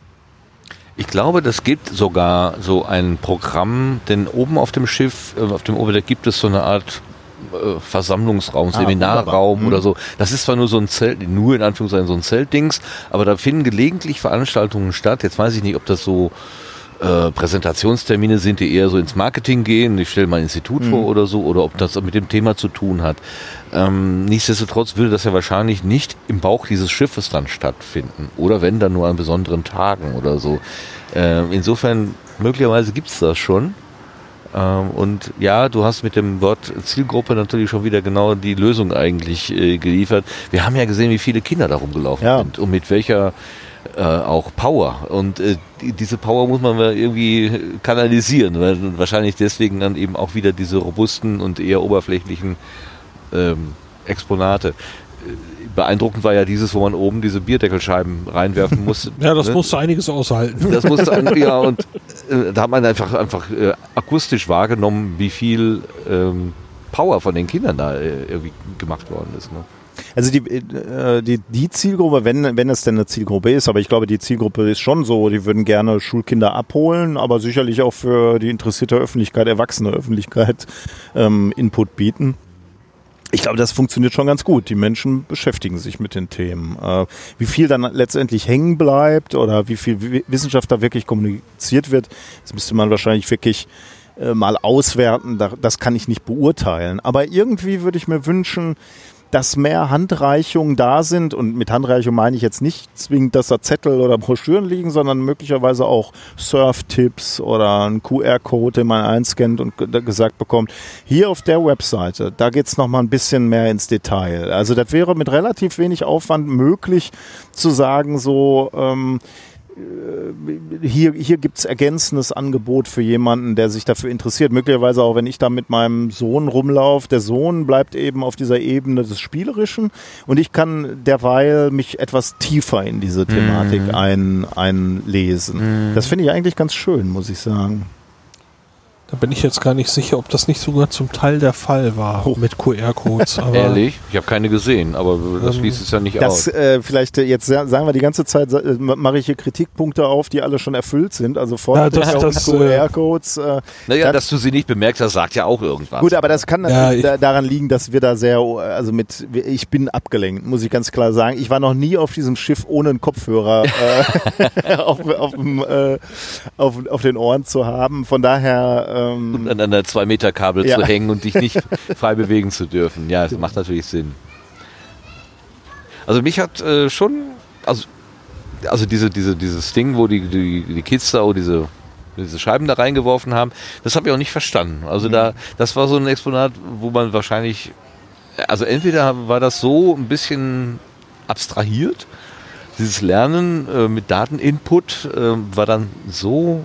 Ich glaube, das gibt sogar so ein Programm, denn oben auf dem Schiff, äh, auf dem Oberdeck gibt es so eine Art äh, Versammlungsraum, ah, Seminarraum oder hm. so. Das ist zwar nur so ein Zelt, nur in Anführungszeichen so ein Zeltdings, aber da finden gelegentlich Veranstaltungen statt. Jetzt weiß ich nicht, ob das so äh, Präsentationstermine sind, die eher so ins Marketing gehen. Ich stelle mein Institut mhm. vor oder so, oder ob das mit dem Thema zu tun hat. Ähm, nichtsdestotrotz würde das ja wahrscheinlich nicht im Bauch dieses Schiffes dann stattfinden. Oder wenn dann nur an besonderen Tagen oder so. Äh, insofern, möglicherweise gibt es das schon. Ähm, und ja, du hast mit dem Wort Zielgruppe natürlich schon wieder genau die Lösung eigentlich äh, geliefert. Wir haben ja gesehen, wie viele Kinder da rumgelaufen ja. sind und mit welcher äh, auch Power. Und äh, die, diese Power muss man irgendwie kanalisieren, weil wahrscheinlich deswegen dann eben auch wieder diese robusten und eher oberflächlichen ähm, Exponate. Beeindruckend war ja dieses, wo man oben diese Bierdeckelscheiben reinwerfen musste. ja, das ne? musste einiges aushalten. Das musste ein, ja und äh, da hat man einfach einfach äh, akustisch wahrgenommen, wie viel ähm, Power von den Kindern da äh, irgendwie gemacht worden ist. Ne? Also die, äh, die, die Zielgruppe, wenn, wenn es denn eine Zielgruppe ist, aber ich glaube, die Zielgruppe ist schon so, die würden gerne Schulkinder abholen, aber sicherlich auch für die interessierte Öffentlichkeit, erwachsene Öffentlichkeit ähm, Input bieten. Ich glaube, das funktioniert schon ganz gut. Die Menschen beschäftigen sich mit den Themen. Äh, wie viel dann letztendlich hängen bleibt oder wie viel Wissenschaft da wirklich kommuniziert wird, das müsste man wahrscheinlich wirklich äh, mal auswerten. Das kann ich nicht beurteilen. Aber irgendwie würde ich mir wünschen, dass mehr Handreichungen da sind. Und mit Handreichung meine ich jetzt nicht zwingend, dass da Zettel oder Broschüren liegen, sondern möglicherweise auch Surf-Tipps oder ein QR-Code, den man einscannt und gesagt bekommt, hier auf der Webseite, da geht's noch mal ein bisschen mehr ins Detail. Also das wäre mit relativ wenig Aufwand möglich zu sagen, so ähm, äh, hier, hier gibt es ergänzendes Angebot für jemanden, der sich dafür interessiert. Möglicherweise auch, wenn ich da mit meinem Sohn rumlaufe. Der Sohn bleibt eben auf dieser Ebene des Spielerischen und ich kann derweil mich etwas tiefer in diese Thematik mhm. ein, einlesen. Mhm. Das finde ich eigentlich ganz schön, muss ich sagen. Da bin ich jetzt gar nicht sicher, ob das nicht sogar zum Teil der Fall war oh. mit QR-Codes. Ehrlich? Ich habe keine gesehen, aber das ähm, es ja nicht das, aus. Äh, vielleicht äh, jetzt sagen wir die ganze Zeit, äh, mache ich hier Kritikpunkte auf, die alle schon erfüllt sind. Also vor ja, QR-Codes. Äh, naja, dass du sie nicht bemerkt hast, sagt ja auch irgendwas. Gut, aber das kann ja, da, daran liegen, dass wir da sehr, also mit, ich bin abgelenkt, muss ich ganz klar sagen. Ich war noch nie auf diesem Schiff ohne einen Kopfhörer äh, auf, auf, äh, auf, auf den Ohren zu haben. Von daher ähm, und an einer 2-Meter-Kabel ja. zu hängen und dich nicht frei bewegen zu dürfen. Ja, das macht natürlich Sinn. Also mich hat äh, schon, also, also diese, diese, dieses Ding, wo die, die, die Kids da, diese, diese Scheiben da reingeworfen haben, das habe ich auch nicht verstanden. Also mhm. da, das war so ein Exponat, wo man wahrscheinlich, also entweder war das so ein bisschen abstrahiert, dieses Lernen äh, mit Dateninput äh, war dann so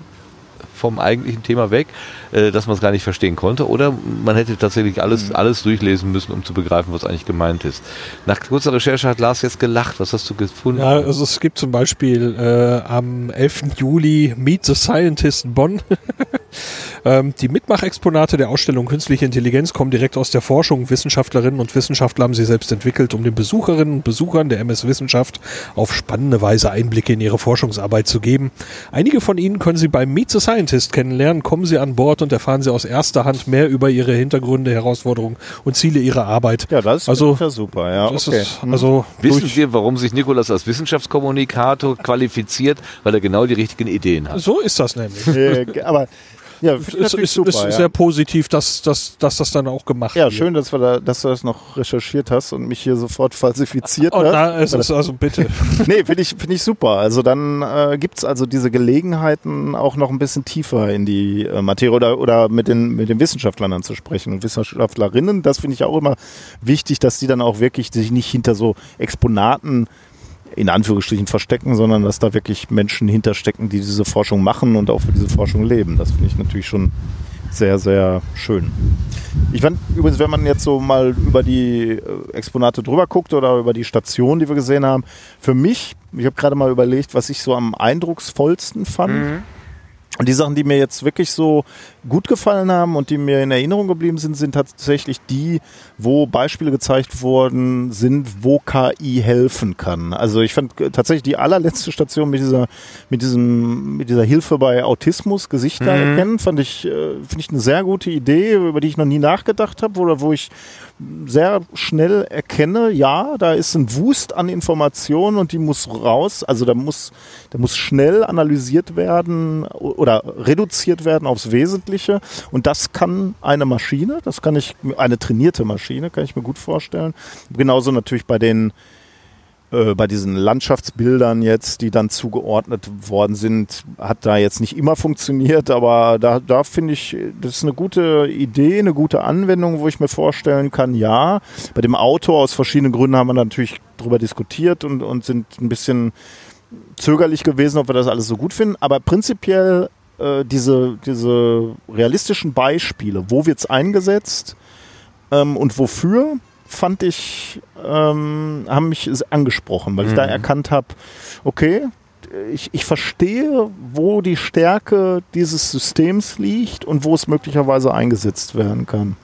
vom eigentlichen Thema weg, äh, dass man es gar nicht verstehen konnte. Oder man hätte tatsächlich alles, mhm. alles durchlesen müssen, um zu begreifen, was eigentlich gemeint ist. Nach kurzer Recherche hat Lars jetzt gelacht. Was hast du gefunden? Ja, also es gibt zum Beispiel äh, am 11. Juli Meet the Scientist Bonn. ähm, die Mitmachexponate der Ausstellung Künstliche Intelligenz kommen direkt aus der Forschung. Wissenschaftlerinnen und Wissenschaftler haben sie selbst entwickelt, um den Besucherinnen und Besuchern der MS Wissenschaft auf spannende Weise Einblicke in ihre Forschungsarbeit zu geben. Einige von ihnen können Sie beim Meet the Scientist kennenlernen. Kommen Sie an Bord und erfahren Sie aus erster Hand mehr über Ihre Hintergründe, Herausforderungen und Ziele Ihrer Arbeit. Ja, das also, ist ja super. Ja, okay. Ist, also Wissen wir, warum sich Nikolas als Wissenschaftskommunikator qualifiziert? Weil er genau die richtigen Ideen hat. So ist das nämlich. Äh, aber ja, es ist, super, ist ja. sehr positiv, dass, dass, dass das dann auch gemacht ja, wird. Ja, schön, dass, wir da, dass du das noch recherchiert hast und mich hier sofort falsifiziert oh, hast. Na, es ist also bitte. nee, finde ich, find ich super. Also dann äh, gibt es also diese Gelegenheiten, auch noch ein bisschen tiefer in die äh, Materie oder, oder mit, den, mit den Wissenschaftlern dann zu sprechen und Wissenschaftlerinnen. Das finde ich auch immer wichtig, dass die dann auch wirklich sich nicht hinter so Exponaten in Anführungsstrichen verstecken, sondern dass da wirklich Menschen hinterstecken, die diese Forschung machen und auch für diese Forschung leben. Das finde ich natürlich schon sehr, sehr schön. Ich fand übrigens, wenn man jetzt so mal über die äh, Exponate drüber guckt oder über die Station, die wir gesehen haben, für mich, ich habe gerade mal überlegt, was ich so am eindrucksvollsten fand. Mhm. Und die Sachen, die mir jetzt wirklich so gut gefallen haben und die mir in Erinnerung geblieben sind, sind tatsächlich die, wo Beispiele gezeigt worden sind, wo KI helfen kann. Also ich fand tatsächlich die allerletzte Station mit dieser, mit diesem, mit dieser Hilfe bei Autismus, Gesichter mhm. erkennen, fand ich, äh, finde ich eine sehr gute Idee, über die ich noch nie nachgedacht habe oder wo ich sehr schnell erkenne, ja, da ist ein Wust an Informationen und die muss raus. Also da muss, da muss schnell analysiert werden oder reduziert werden aufs Wesentliche. Und das kann eine Maschine, das kann ich, eine trainierte Maschine, kann ich mir gut vorstellen. Genauso natürlich bei den äh, bei diesen Landschaftsbildern jetzt, die dann zugeordnet worden sind, hat da jetzt nicht immer funktioniert, aber da, da finde ich, das ist eine gute Idee, eine gute Anwendung, wo ich mir vorstellen kann, ja. Bei dem Auto aus verschiedenen Gründen haben wir natürlich darüber diskutiert und, und sind ein bisschen zögerlich gewesen, ob wir das alles so gut finden. Aber prinzipiell äh, diese, diese realistischen Beispiele, wo wird es eingesetzt ähm, und wofür, fand ich, ähm, haben mich angesprochen, weil ich da erkannt habe, okay, ich, ich verstehe, wo die Stärke dieses Systems liegt und wo es möglicherweise eingesetzt werden kann.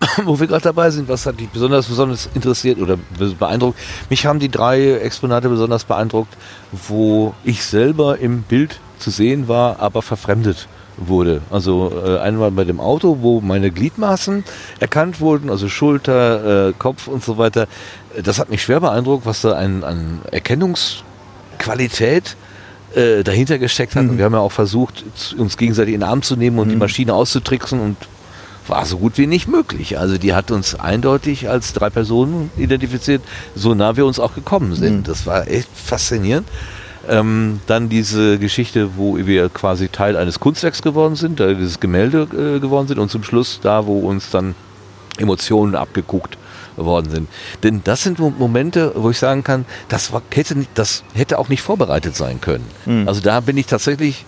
Wo wir gerade dabei sind, was hat dich besonders, besonders interessiert oder be- beeindruckt? Mich haben die drei Exponate besonders beeindruckt, wo ich selber im Bild zu sehen war, aber verfremdet wurde. Also äh, einmal bei dem Auto, wo meine Gliedmaßen erkannt wurden, also Schulter, äh, Kopf und so weiter. Das hat mich schwer beeindruckt, was da an, an Erkennungsqualität äh, dahinter gesteckt hat. Und wir haben ja auch versucht, uns gegenseitig in den Arm zu nehmen und die Maschine auszutricksen und war so gut wie nicht möglich. Also die hat uns eindeutig als drei Personen identifiziert, so nah wir uns auch gekommen sind. Das war echt faszinierend. Ähm, dann diese Geschichte, wo wir quasi Teil eines Kunstwerks geworden sind, da dieses Gemälde äh, geworden sind und zum Schluss da, wo uns dann Emotionen abgeguckt worden sind. Denn das sind Mo- Momente, wo ich sagen kann, das, war, hätte, nicht, das hätte auch nicht vorbereitet sein können. Also da bin ich tatsächlich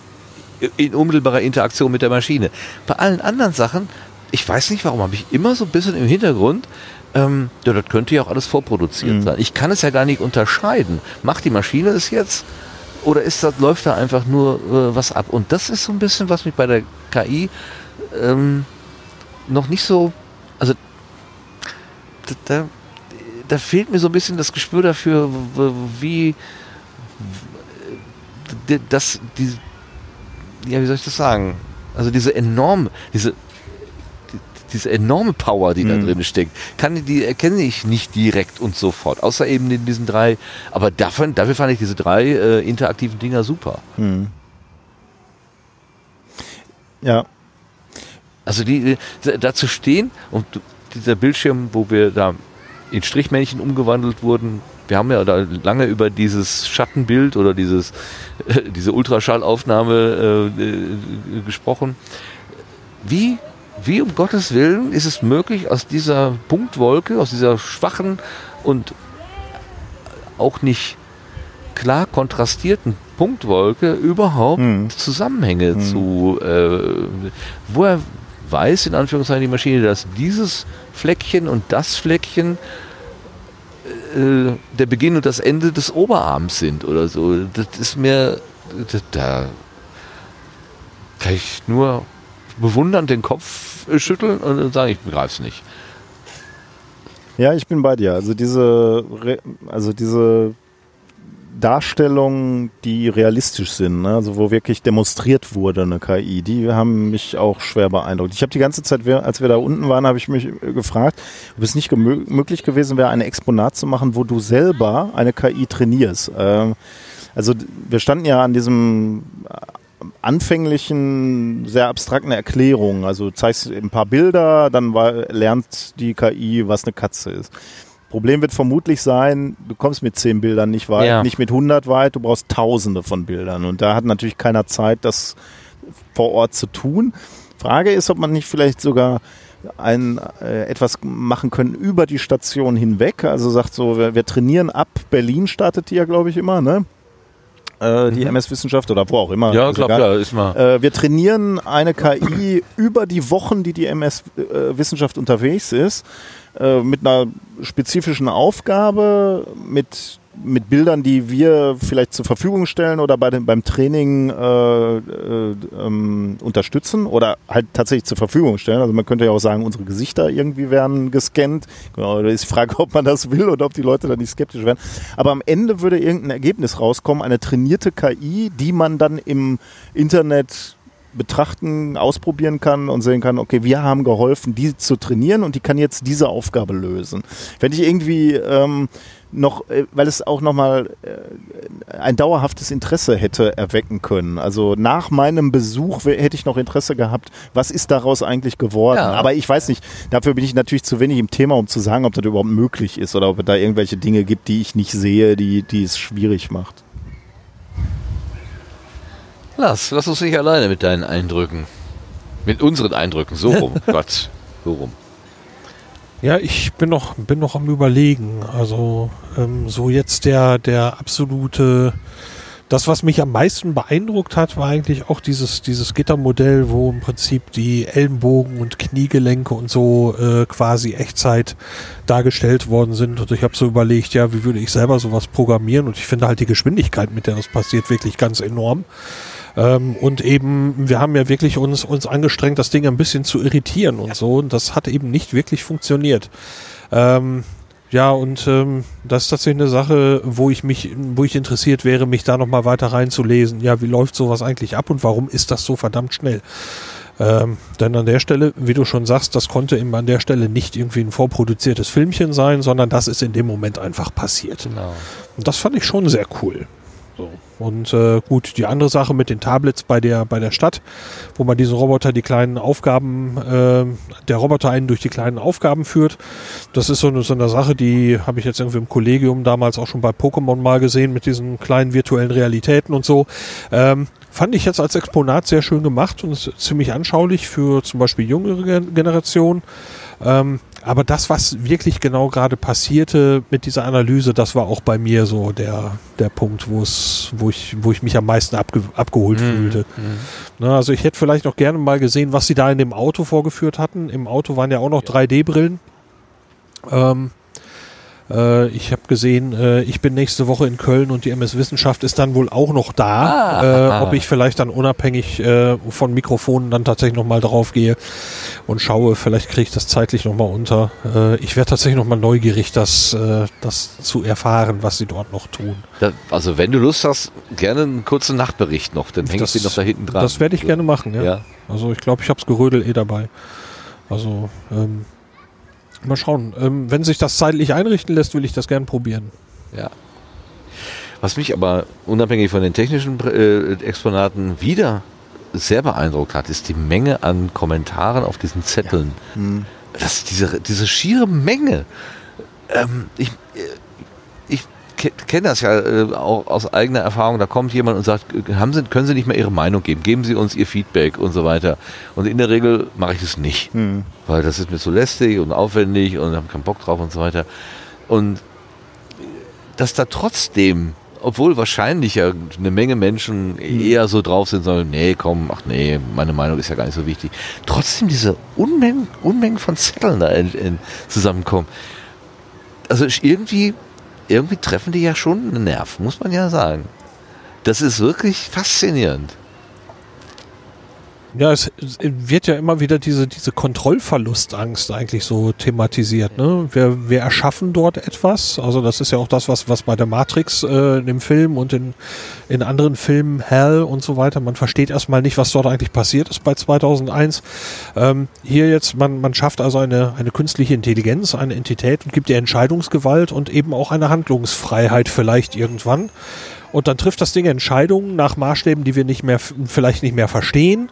in unmittelbarer Interaktion mit der Maschine. Bei allen anderen Sachen, ich weiß nicht warum, habe ich immer so ein bisschen im Hintergrund, ähm, ja, das könnte ja auch alles vorproduziert sein. Ich kann es ja gar nicht unterscheiden. Macht die Maschine es jetzt oder ist das, läuft da einfach nur äh, was ab? Und das ist so ein bisschen, was mich bei der KI ähm, noch nicht so, also da, da, fehlt mir so ein bisschen das Gespür dafür, wie das, die, ja, wie soll ich das sagen? Also diese enorme, diese, die- diese enorme Power, die da drin steckt, kann, die- erkenne ich nicht direkt und sofort. Außer eben in diesen drei, aber davon, dafür fand ich diese drei äh, interaktiven Dinger super. Ja, Also die, da zu stehen und dieser Bildschirm, wo wir da in Strichmännchen umgewandelt wurden, wir haben ja da lange über dieses Schattenbild oder dieses, diese Ultraschallaufnahme äh, äh, gesprochen. Wie, wie um Gottes Willen ist es möglich, aus dieser Punktwolke, aus dieser schwachen und auch nicht klar kontrastierten Punktwolke überhaupt Mhm. Zusammenhänge zu, äh, woher weiß in Anführungszeichen die Maschine, dass dieses Fleckchen und das Fleckchen äh, der Beginn und das Ende des Oberarms sind oder so. Das ist mir, da kann ich nur bewundernd den Kopf schütteln und dann sagen, ich begreife es nicht. Ja, ich bin bei dir. Also diese, also diese Darstellungen, die realistisch sind, ne? also wo wirklich demonstriert wurde eine KI, die haben mich auch schwer beeindruckt. Ich habe die ganze Zeit, als wir da unten waren, habe ich mich äh, gefragt, ob es nicht möglich gewesen wäre, ein Exponat zu machen, wo du selber eine KI trainierst. Ähm, also wir standen ja an diesem anfänglichen, sehr abstrakten Erklärung. Also du zeigst ein paar Bilder, dann war, lernt die KI, was eine Katze ist. Problem wird vermutlich sein, du kommst mit zehn Bildern nicht weit, Ja. nicht mit 100 weit, du brauchst tausende von Bildern. Und da hat natürlich keiner Zeit, das vor Ort zu tun. Frage ist, ob man nicht vielleicht sogar ein, äh, etwas machen können über die Station hinweg. Also sagt so, wir, wir trainieren ab Berlin, startet die ja, glaube ich, immer, ne? Äh, die MS-Wissenschaft oder wo auch immer. Mhm. Ja, klar, klar, ist mal. Äh, wir trainieren eine KI über die Wochen, die die MS-Wissenschaft unterwegs ist, äh, mit einer spezifischen Aufgabe, mit, mit Bildern, die wir vielleicht zur Verfügung stellen oder bei dem, beim Training äh, äh, ähm, unterstützen oder halt tatsächlich zur Verfügung stellen. Also man könnte ja auch sagen, unsere Gesichter irgendwie werden gescannt. Genau, da ist die Frage, ob man das will oder ob die Leute da nicht skeptisch werden. Aber am Ende würde irgendein Ergebnis rauskommen, eine trainierte KI, die man dann im Internet betrachten, ausprobieren kann und sehen kann, okay, wir haben geholfen, die zu trainieren und die kann jetzt diese Aufgabe lösen. Wenn ich irgendwie ähm, noch, äh, weil es auch nochmal äh, ein dauerhaftes Interesse hätte erwecken können. Also nach meinem Besuch hätte ich noch Interesse gehabt, was ist daraus eigentlich geworden. Ja. Aber ich weiß nicht, dafür bin ich natürlich zu wenig im Thema, um zu sagen, ob das überhaupt möglich ist oder ob es da irgendwelche Dinge gibt, die ich nicht sehe, die, die es schwierig macht. Lass, lass uns nicht alleine mit deinen Eindrücken. Mit unseren Eindrücken, so rum. Gott, so rum. Ja, ich bin noch, bin noch am überlegen. Also ähm, so jetzt der, der absolute, das, was mich am meisten beeindruckt hat, war eigentlich auch dieses, dieses Gittermodell, wo im Prinzip die Ellenbogen und Kniegelenke und so äh, quasi Echtzeit dargestellt worden sind. Und ich habe so überlegt, ja, wie würde ich selber sowas programmieren? Und ich finde halt die Geschwindigkeit, mit der das passiert, wirklich ganz enorm. Ähm, und eben, wir haben ja wirklich uns, uns angestrengt, das Ding ein bisschen zu irritieren und so. Und das hat eben nicht wirklich funktioniert. Ähm, ja, und ähm, das ist tatsächlich eine Sache, wo ich mich, wo ich interessiert wäre, mich da nochmal weiter reinzulesen. Ja, wie läuft sowas eigentlich ab und warum ist das so verdammt schnell? Ähm, denn an der Stelle, wie du schon sagst, das konnte eben an der Stelle nicht irgendwie ein vorproduziertes Filmchen sein, sondern das ist in dem Moment einfach passiert. Genau. Und das fand ich schon sehr cool. So. Und äh, gut, die andere Sache mit den Tablets bei der, bei der Stadt, wo man diesen Roboter die kleinen Aufgaben, äh, der Roboter einen durch die kleinen Aufgaben führt, das ist so eine, so eine Sache, die habe ich jetzt irgendwie im Kollegium damals auch schon bei Pokémon mal gesehen mit diesen kleinen virtuellen Realitäten und so. Ähm, fand ich jetzt als Exponat sehr schön gemacht und ziemlich anschaulich für zum Beispiel jüngere Generationen. Ähm, aber das, was wirklich genau gerade passierte mit dieser Analyse, das war auch bei mir so der, der Punkt, wo es, wo ich, wo ich mich am meisten abge, abgeholt mhm. fühlte. Mhm. Na, also ich hätte vielleicht noch gerne mal gesehen, was sie da in dem Auto vorgeführt hatten. Im Auto waren ja auch noch 3D-Brillen. Ähm, äh, ich habe gesehen, äh, ich bin nächste Woche in Köln und die MS Wissenschaft ist dann wohl auch noch da. Ah, äh, ob ich vielleicht dann unabhängig äh, von Mikrofonen dann tatsächlich nochmal drauf gehe und schaue, vielleicht kriege ich das zeitlich nochmal unter. Äh, ich werde tatsächlich nochmal neugierig, das, äh, das zu erfahren, was sie dort noch tun. Da, also wenn du Lust hast, gerne einen kurzen Nachtbericht noch, dann hänge ich den noch da hinten dran. Das werde ich gerne machen, ja. ja. Also ich glaube, ich habe es Gerödel eh dabei. Also ähm, Mal schauen. Ähm, wenn sich das zeitlich einrichten lässt, will ich das gern probieren. Ja. Was mich aber unabhängig von den technischen äh, Exponaten wieder sehr beeindruckt hat, ist die Menge an Kommentaren auf diesen Zetteln. Ja. Mhm. Das, diese, diese schiere Menge. Ähm, ich, kenne das ja äh, auch aus eigener Erfahrung. Da kommt jemand und sagt, haben Sie, können Sie nicht mehr Ihre Meinung geben? Geben Sie uns Ihr Feedback und so weiter. Und in der Regel mache ich das nicht, mhm. weil das ist mir zu lästig und aufwendig und habe keinen Bock drauf und so weiter. Und dass da trotzdem, obwohl wahrscheinlich ja eine Menge Menschen hm. eher so drauf sind, sollen, nee, komm, ach nee, meine Meinung ist ja gar nicht so wichtig. Trotzdem diese Unmengen, Unmengen von Zetteln da in, in zusammenkommen. Also irgendwie irgendwie treffen die ja schon einen Nerv, muss man ja sagen. Das ist wirklich faszinierend. Ja, es wird ja immer wieder diese, diese Kontrollverlustangst eigentlich so thematisiert. Ne? Wir, wir erschaffen dort etwas. Also das ist ja auch das, was, was bei der Matrix äh, im Film und in, in anderen Filmen, Hell und so weiter, man versteht erstmal nicht, was dort eigentlich passiert ist bei 2001. Ähm, hier jetzt, man, man schafft also eine, eine künstliche Intelligenz, eine Entität und gibt ihr Entscheidungsgewalt und eben auch eine Handlungsfreiheit vielleicht irgendwann. Und dann trifft das Ding Entscheidungen nach Maßstäben, die wir nicht mehr, vielleicht nicht mehr verstehen.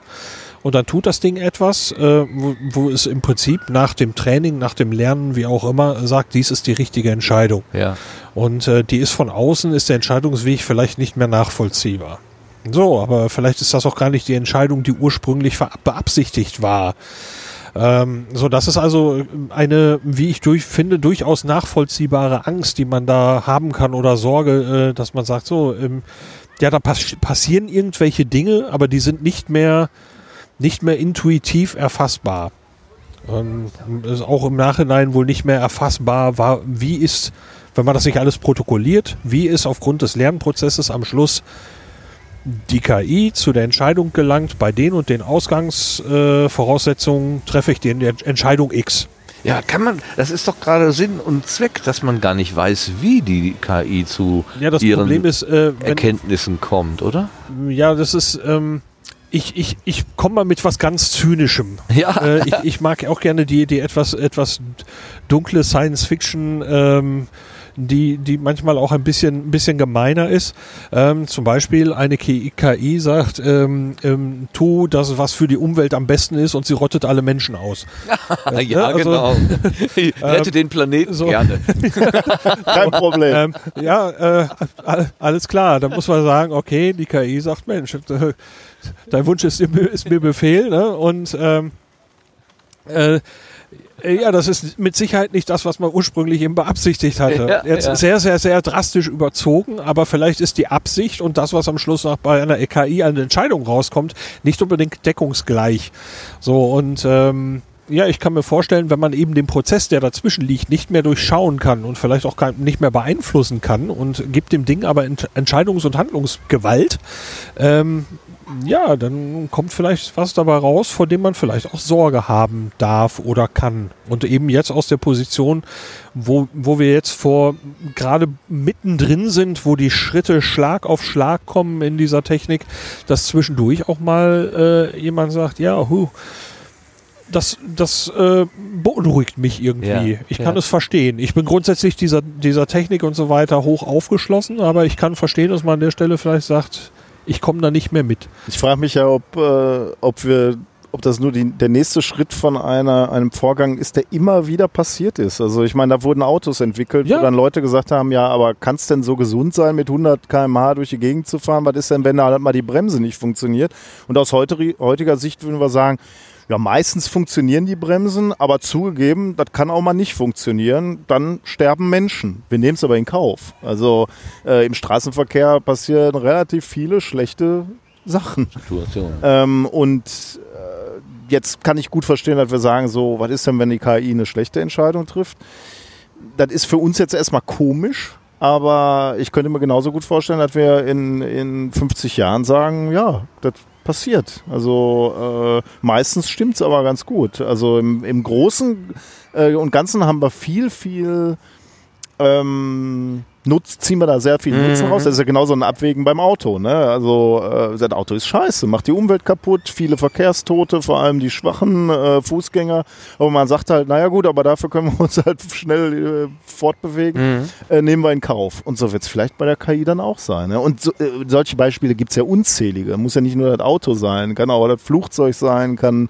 Und dann tut das Ding etwas, äh, wo, wo es im Prinzip nach dem Training, nach dem Lernen, wie auch immer, sagt, dies ist die richtige Entscheidung. Ja. Und äh, die ist von außen, ist der Entscheidungsweg vielleicht nicht mehr nachvollziehbar. So, aber vielleicht ist das auch gar nicht die Entscheidung, die ursprünglich beabsichtigt war. Ähm, so, das ist also eine, wie ich durch, finde, durchaus nachvollziehbare Angst, die man da haben kann oder Sorge, äh, dass man sagt, so, ähm, ja, da pass passieren irgendwelche Dinge, aber die sind nicht mehr, nicht mehr intuitiv erfassbar. Ähm, ist auch im Nachhinein wohl nicht mehr erfassbar war, wie ist, wenn man das nicht alles protokolliert, wie ist aufgrund des Lernprozesses am Schluss die KI zu der Entscheidung gelangt, bei den und den Ausgangsvoraussetzungen äh, treffe ich die Entscheidung X. Ja, kann man, das ist doch gerade Sinn und Zweck, dass man gar nicht weiß, wie die KI zu ja, ihren ist, äh, Erkenntnissen kommt, oder? Ja, das ist, ähm, ich, ich, ich komme mal mit was ganz Zynischem. Ja. Äh, ich, ich mag auch gerne die, die etwas, etwas dunkle Science Fiction, ähm, die, die manchmal auch ein bisschen, ein bisschen gemeiner ist. Ähm, zum Beispiel eine KI sagt, ähm, ähm, tu das, was für die Umwelt am besten ist und sie rottet alle Menschen aus. ja, ne? also, genau. Rette ähm, den Planeten so. gerne. Kein Problem. Ähm, ja, äh, alles klar. Da muss man sagen, okay, die KI sagt, Mensch, äh, dein Wunsch ist, ist mir Befehl. Ne? Und ähm, äh, Äh, ja, das ist mit Sicherheit nicht das, was man ursprünglich eben beabsichtigt hatte. Ja, Jetzt ja. sehr, sehr, sehr drastisch überzogen, aber vielleicht ist die Absicht und das, was am Schluss noch bei einer EKI eine Entscheidung rauskommt, nicht unbedingt deckungsgleich. So und ähm, ja, ich kann mir vorstellen, wenn man eben den Prozess, der dazwischen liegt, nicht mehr durchschauen kann und vielleicht auch gar nicht mehr beeinflussen kann und gibt dem Ding aber Ent Entscheidungs- und Handlungsgewalt, ähm, ja, dann kommt vielleicht was dabei raus, vor dem man vielleicht auch Sorge haben darf oder kann. Und eben jetzt aus der Position, wo, wo wir jetzt vor gerade mittendrin sind, wo die Schritte Schlag auf Schlag kommen in dieser Technik, dass zwischendurch auch mal äh, jemand sagt, ja, hu, das, das äh, beunruhigt mich irgendwie. Ja, ich ja. kann es verstehen. Ich bin grundsätzlich dieser, dieser Technik und so weiter hoch aufgeschlossen, aber ich kann verstehen, dass man an der Stelle vielleicht sagt, ich komme da nicht mehr mit. Ich frage mich ja, ob, äh, ob wir ob das nur die, der nächste Schritt von einer, einem Vorgang ist, der immer wieder passiert ist. Also ich meine, da wurden Autos entwickelt, Ja. wo dann Leute gesagt haben, ja, aber kann es denn so gesund sein, mit 100 km/h durch die Gegend zu fahren? Was ist denn, wenn da halt mal die Bremse nicht funktioniert? Und aus heutiger Sicht würden wir sagen, ja, meistens funktionieren die Bremsen, aber zugegeben, das kann auch mal nicht funktionieren. Dann sterben Menschen. Wir nehmen es aber in Kauf. Also äh, im Straßenverkehr passieren relativ viele schlechte Sachen. Situation. Ähm, und äh, jetzt kann ich gut verstehen, dass wir sagen, so, was ist denn, wenn die KI eine schlechte Entscheidung trifft? Das ist für uns jetzt erstmal komisch, aber ich könnte mir genauso gut vorstellen, dass wir in, in 50 Jahren sagen, ja, das passiert. Also äh, meistens stimmt es aber ganz gut. Also im, im Großen äh, und Ganzen haben wir viel, viel ähm, Nutz, ziehen wir da sehr viel Nutzen raus. Das ist ja genauso ein Abwägen beim Auto. Ne? Also äh, das Auto ist scheiße, macht die Umwelt kaputt, viele Verkehrstote, vor allem die schwachen äh, Fußgänger. Aber man sagt halt, naja gut, aber dafür können wir uns halt schnell äh, fortbewegen, äh, nehmen wir in Kauf. Und so wird es vielleicht bei der KI dann auch sein. Ne? Und so, äh, solche Beispiele gibt es ja unzählige. Muss ja nicht nur das Auto sein, kann auch das Flugzeug sein, kann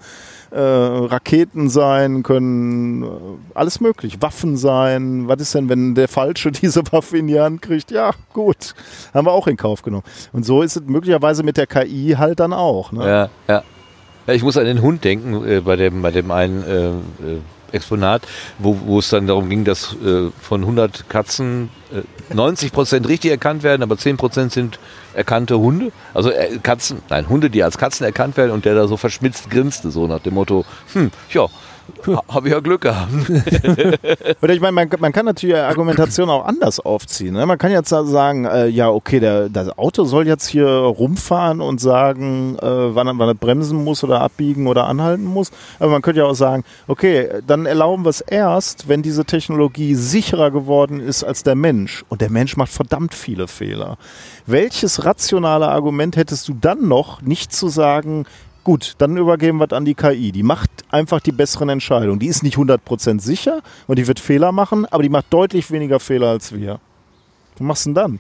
äh, Raketen sein, können äh, alles möglich, Waffen sein. Was ist denn, wenn der Falsche diese Waffe in die Hand kriegt? Ja, gut, haben wir auch in Kauf genommen. Und so ist es möglicherweise mit der KI halt dann auch. Ne? Ja, ja. Ich muss an den Hund denken, äh, bei, dem, bei dem einen äh, äh, Exponat, wo, wo es dann darum ging, dass äh, von 100 Katzen äh, 90 Prozent richtig erkannt werden, aber 10 Prozent sind erkannte Hunde. Also äh, Katzen, nein, Hunde, die als Katzen erkannt werden und der da so verschmitzt grinste, so nach dem Motto, hm, ja, habe ich ja Glück gehabt. Oder ich meine, man, man kann natürlich Argumentation auch anders aufziehen. Ne? Man kann jetzt sagen, äh, ja, okay, der, das Auto soll jetzt hier rumfahren und sagen, äh, wann, wann es bremsen muss oder abbiegen oder anhalten muss. Aber man könnte ja auch sagen, okay, dann erlauben wir es erst, wenn diese Technologie sicherer geworden ist als der Mensch. Und der Mensch macht verdammt viele Fehler. Welches rationale Argument hättest du dann noch, nicht zu sagen, Gut, dann übergeben wir es an die KI. Die macht einfach die besseren Entscheidungen. Die ist nicht 100% sicher und die wird Fehler machen, aber die macht deutlich weniger Fehler als wir. Was machst du denn dann?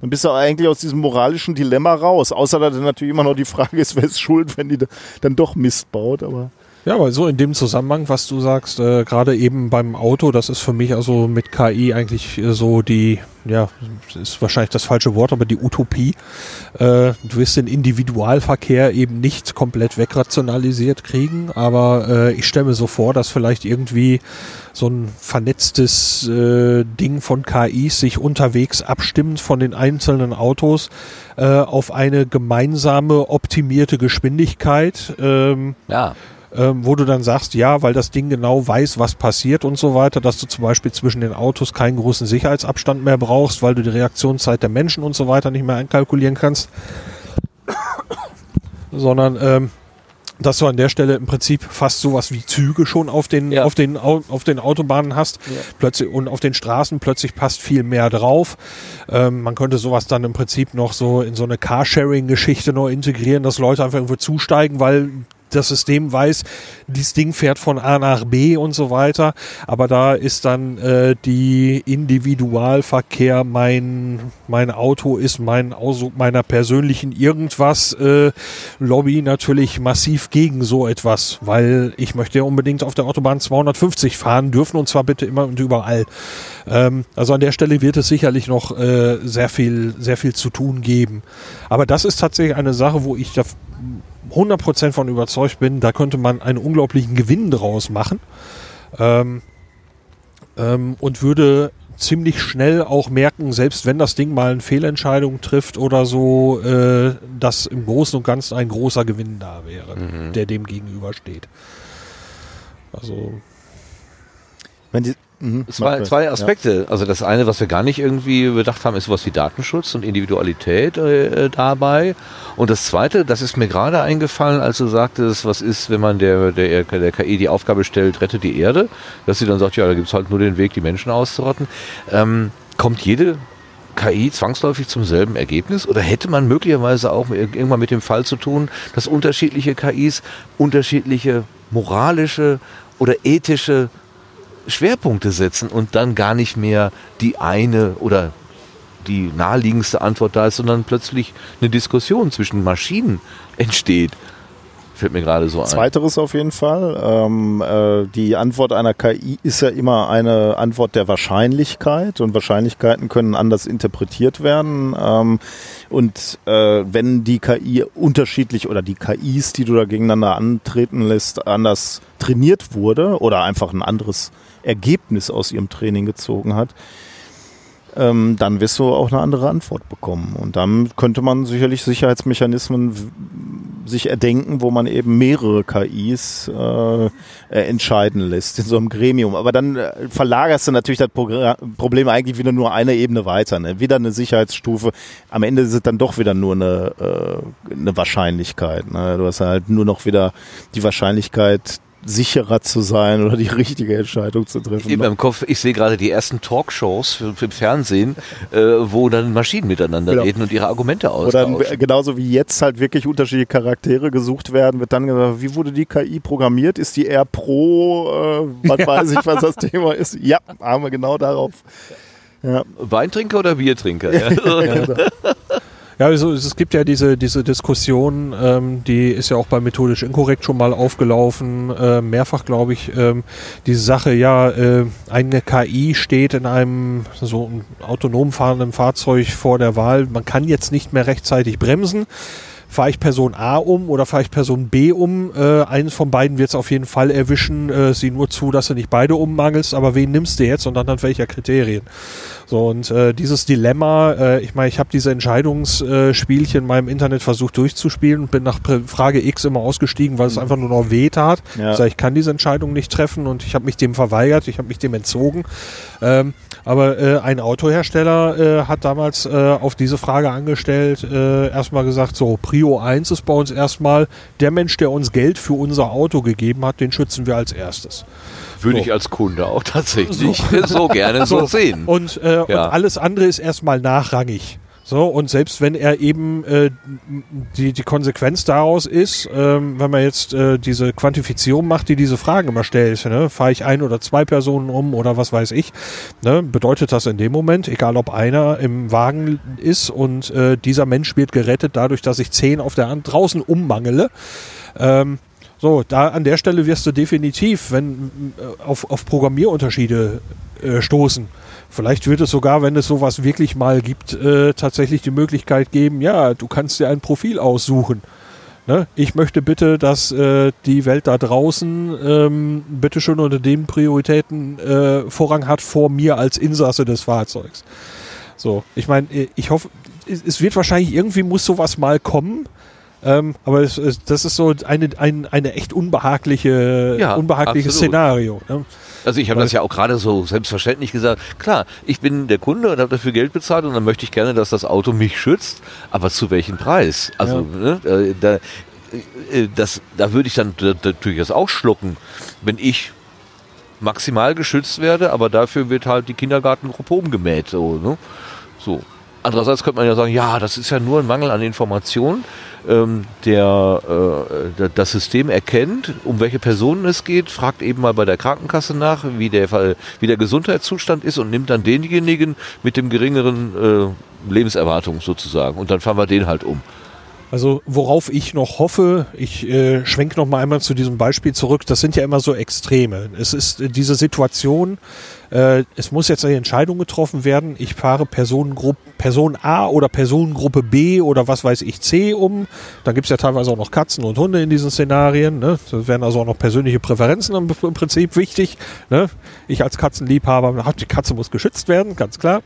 Dann bist du eigentlich aus diesem moralischen Dilemma raus. Außer dass natürlich immer noch die Frage ist, wer ist schuld, wenn die da- dann doch Mist baut. Aber Ja, aber so in dem Zusammenhang, was du sagst, äh, gerade eben beim Auto, das ist für mich also mit KI eigentlich äh, so die, ja, ist wahrscheinlich das falsche Wort, aber die Utopie. Äh, du wirst den Individualverkehr eben nicht komplett wegrationalisiert kriegen, aber äh, ich stelle mir so vor, dass vielleicht irgendwie so ein vernetztes äh, Ding von KIs sich unterwegs abstimmt von den einzelnen Autos äh, auf eine gemeinsame optimierte Geschwindigkeit. Ähm, Ja, ähm, wo du dann sagst, ja, weil das Ding genau weiß, was passiert und so weiter, dass du zum Beispiel zwischen den Autos keinen großen Sicherheitsabstand mehr brauchst, weil du die Reaktionszeit der Menschen und so weiter nicht mehr einkalkulieren kannst, sondern ähm, dass du an der Stelle im Prinzip fast sowas wie Züge schon auf den, Ja. auf den, Au- auf den Autobahnen hast. Plötzlich, und auf den Straßen plötzlich passt viel mehr drauf. Ähm, man könnte sowas dann im Prinzip noch so in so eine Carsharing-Geschichte noch integrieren, dass Leute einfach irgendwo zusteigen, weil das System weiß, dieses Ding fährt von A nach B und so weiter. Aber da ist dann äh, die Individualverkehr, mein, mein Auto ist mein Ausdruck meiner persönlichen irgendwas äh, Lobby natürlich massiv gegen so etwas, weil ich möchte ja unbedingt auf der Autobahn 250 fahren dürfen und zwar bitte immer und überall. Ähm, also an der Stelle wird es sicherlich noch äh, sehr viel, sehr viel zu tun geben. Aber das ist tatsächlich eine Sache, wo ich da 100% von überzeugt bin, da könnte man einen unglaublichen Gewinn draus machen. Ähm, ähm, und würde ziemlich schnell auch merken, selbst wenn das Ding mal eine Fehlentscheidung trifft oder so, äh, dass im Großen und Ganzen ein großer Gewinn da wäre, mhm. der dem gegenübersteht. Also. Wenn die, Mhm, zwei, zwei Aspekte. Ja. Also das eine, was wir gar nicht irgendwie bedacht haben, ist sowas wie Datenschutz und Individualität äh, dabei. Und das zweite, das ist mir gerade eingefallen, als du sagtest, was ist, wenn man der, der, der KI die Aufgabe stellt, rette die Erde, dass sie dann sagt, ja, da gibt's halt nur den Weg, die Menschen auszurotten. Ähm, kommt jede KI zwangsläufig zum selben Ergebnis? Oder hätte man möglicherweise auch irgendwann mit dem Fall zu tun, dass unterschiedliche KIs unterschiedliche moralische oder ethische Schwerpunkte setzen und dann gar nicht mehr die eine oder die naheliegendste Antwort da ist, sondern plötzlich eine Diskussion zwischen Maschinen entsteht. Fällt mir gerade so ein. Zweiteres auf jeden Fall. Ähm, äh, die Antwort einer KI ist ja immer eine Antwort der Wahrscheinlichkeit und Wahrscheinlichkeiten können anders interpretiert werden. Ähm, und äh, wenn die KI unterschiedlich oder die KIs, die du da gegeneinander antreten lässt, anders trainiert wurde oder einfach ein anderes Ergebnis aus ihrem Training gezogen hat, ähm, dann wirst du auch eine andere Antwort bekommen. Und dann könnte man sicherlich Sicherheitsmechanismen sich erdenken, wo man eben mehrere KIs äh, entscheiden lässt in so einem Gremium. Aber dann äh, verlagerst du natürlich das Problem eigentlich wieder nur eine Ebene weiter. Ne? Wieder eine Sicherheitsstufe. Am Ende ist es dann doch wieder nur eine, äh, eine Wahrscheinlichkeit. Ne? Du hast halt nur noch wieder die Wahrscheinlichkeit, sicherer zu sein oder die richtige Entscheidung zu treffen. In meinem Kopf, ich sehe gerade die ersten Talkshows für, für im Fernsehen, äh, wo dann Maschinen miteinander genau. reden und ihre Argumente austauschen. Oder genauso wie jetzt halt wirklich unterschiedliche Charaktere gesucht werden, wird dann gesagt, wie wurde die KI programmiert? Ist die eher pro, äh, man ja. weiß nicht, was das Thema ist. Ja, haben wir genau darauf. Ja. Weintrinker oder Biertrinker? Ja. Genau. Ja, also es gibt ja diese, diese Diskussion, ähm, die ist ja auch bei methodisch inkorrekt schon mal aufgelaufen, äh, mehrfach glaube ich, ähm, diese Sache, ja, äh, eine KI steht in einem so autonom fahrenden Fahrzeug vor der Wahl, man kann jetzt nicht mehr rechtzeitig bremsen fahre ich Person A um oder fahre ich Person B um. Äh, eines von beiden wird es auf jeden Fall erwischen. Äh, sieh nur zu, dass du nicht beide ummangelst, aber wen nimmst du jetzt und anhand welcher Kriterien? So, und äh, dieses Dilemma, äh, ich meine, ich habe diese Entscheidungsspielchen in meinem Internet versucht durchzuspielen und bin nach Frage X immer ausgestiegen, weil es mhm. einfach nur noch weh tat. Ja. Also ich kann diese Entscheidung nicht treffen und ich habe mich dem verweigert, ich habe mich dem entzogen. Ähm, aber äh, ein Autohersteller äh, hat damals äh, auf diese Frage angestellt, äh, erstmal gesagt, so, Prio 1 ist bei uns erstmal der Mensch, der uns Geld für unser Auto gegeben hat, den schützen wir als erstes. Würde so. ich als Kunde auch tatsächlich so, so gerne so, so sehen. Und, äh, ja. und alles andere ist erstmal nachrangig. So, und selbst wenn er eben äh, die, die Konsequenz daraus ist, ähm, wenn man jetzt äh, diese Quantifizierung macht, die diese Fragen immer stellt, ne, fahre ich ein oder zwei Personen um oder was weiß ich, ne, bedeutet das in dem Moment, egal ob einer im Wagen ist und äh, dieser Mensch wird gerettet dadurch, dass ich zehn auf der Hand draußen ummangele, ähm, so, da an der Stelle wirst du definitiv, wenn äh, auf, auf Programmierunterschiede äh, stoßen. Vielleicht wird es sogar, wenn es sowas wirklich mal gibt, äh, tatsächlich die Möglichkeit geben, ja, du kannst dir ein Profil aussuchen. Ne? Ich möchte bitte, dass äh, die Welt da draußen ähm, bitte schon unter den Prioritäten äh, Vorrang hat vor mir als Insasse des Fahrzeugs. So, ich meine, äh, ich hoffe, es wird wahrscheinlich irgendwie muss sowas mal kommen. Ähm, aber es, es, das ist so eine, ein, eine echt unbehagliche, ja, unbehagliches Szenario. Ne? Also ich habe das ja auch gerade so selbstverständlich gesagt. Klar, ich bin der Kunde und habe dafür Geld bezahlt und dann möchte ich gerne, dass das Auto mich schützt. Aber zu welchem Preis? Also ja. ne, da, äh, das, da würde ich dann natürlich das auch schlucken, wenn ich maximal geschützt werde, aber dafür wird halt die Kindergartengruppe umgemäht. So, ne? so. Andererseits könnte man ja sagen, ja, das ist ja nur ein Mangel an Informationen ähm, der, äh, das System erkennt, um welche Personen es geht, fragt eben mal bei der Krankenkasse nach, wie der, wie der Gesundheitszustand ist und nimmt dann denjenigen mit dem geringeren äh, Lebenserwartung sozusagen. Und dann fahren wir den halt um. Also worauf ich noch hoffe, ich äh, schwenke noch mal einmal zu diesem Beispiel zurück, das sind ja immer so Extreme. Es ist äh, diese Situation, äh, es muss jetzt eine Entscheidung getroffen werden, ich fahre Personengruppe Person A oder Personengruppe B oder was weiß ich C um. Da gibt's ja teilweise auch noch Katzen und Hunde in diesen Szenarien. Ne? Da werden also auch noch persönliche Präferenzen im, im Prinzip wichtig. Ne? Ich als Katzenliebhaber, die Katze muss geschützt werden, ganz klar.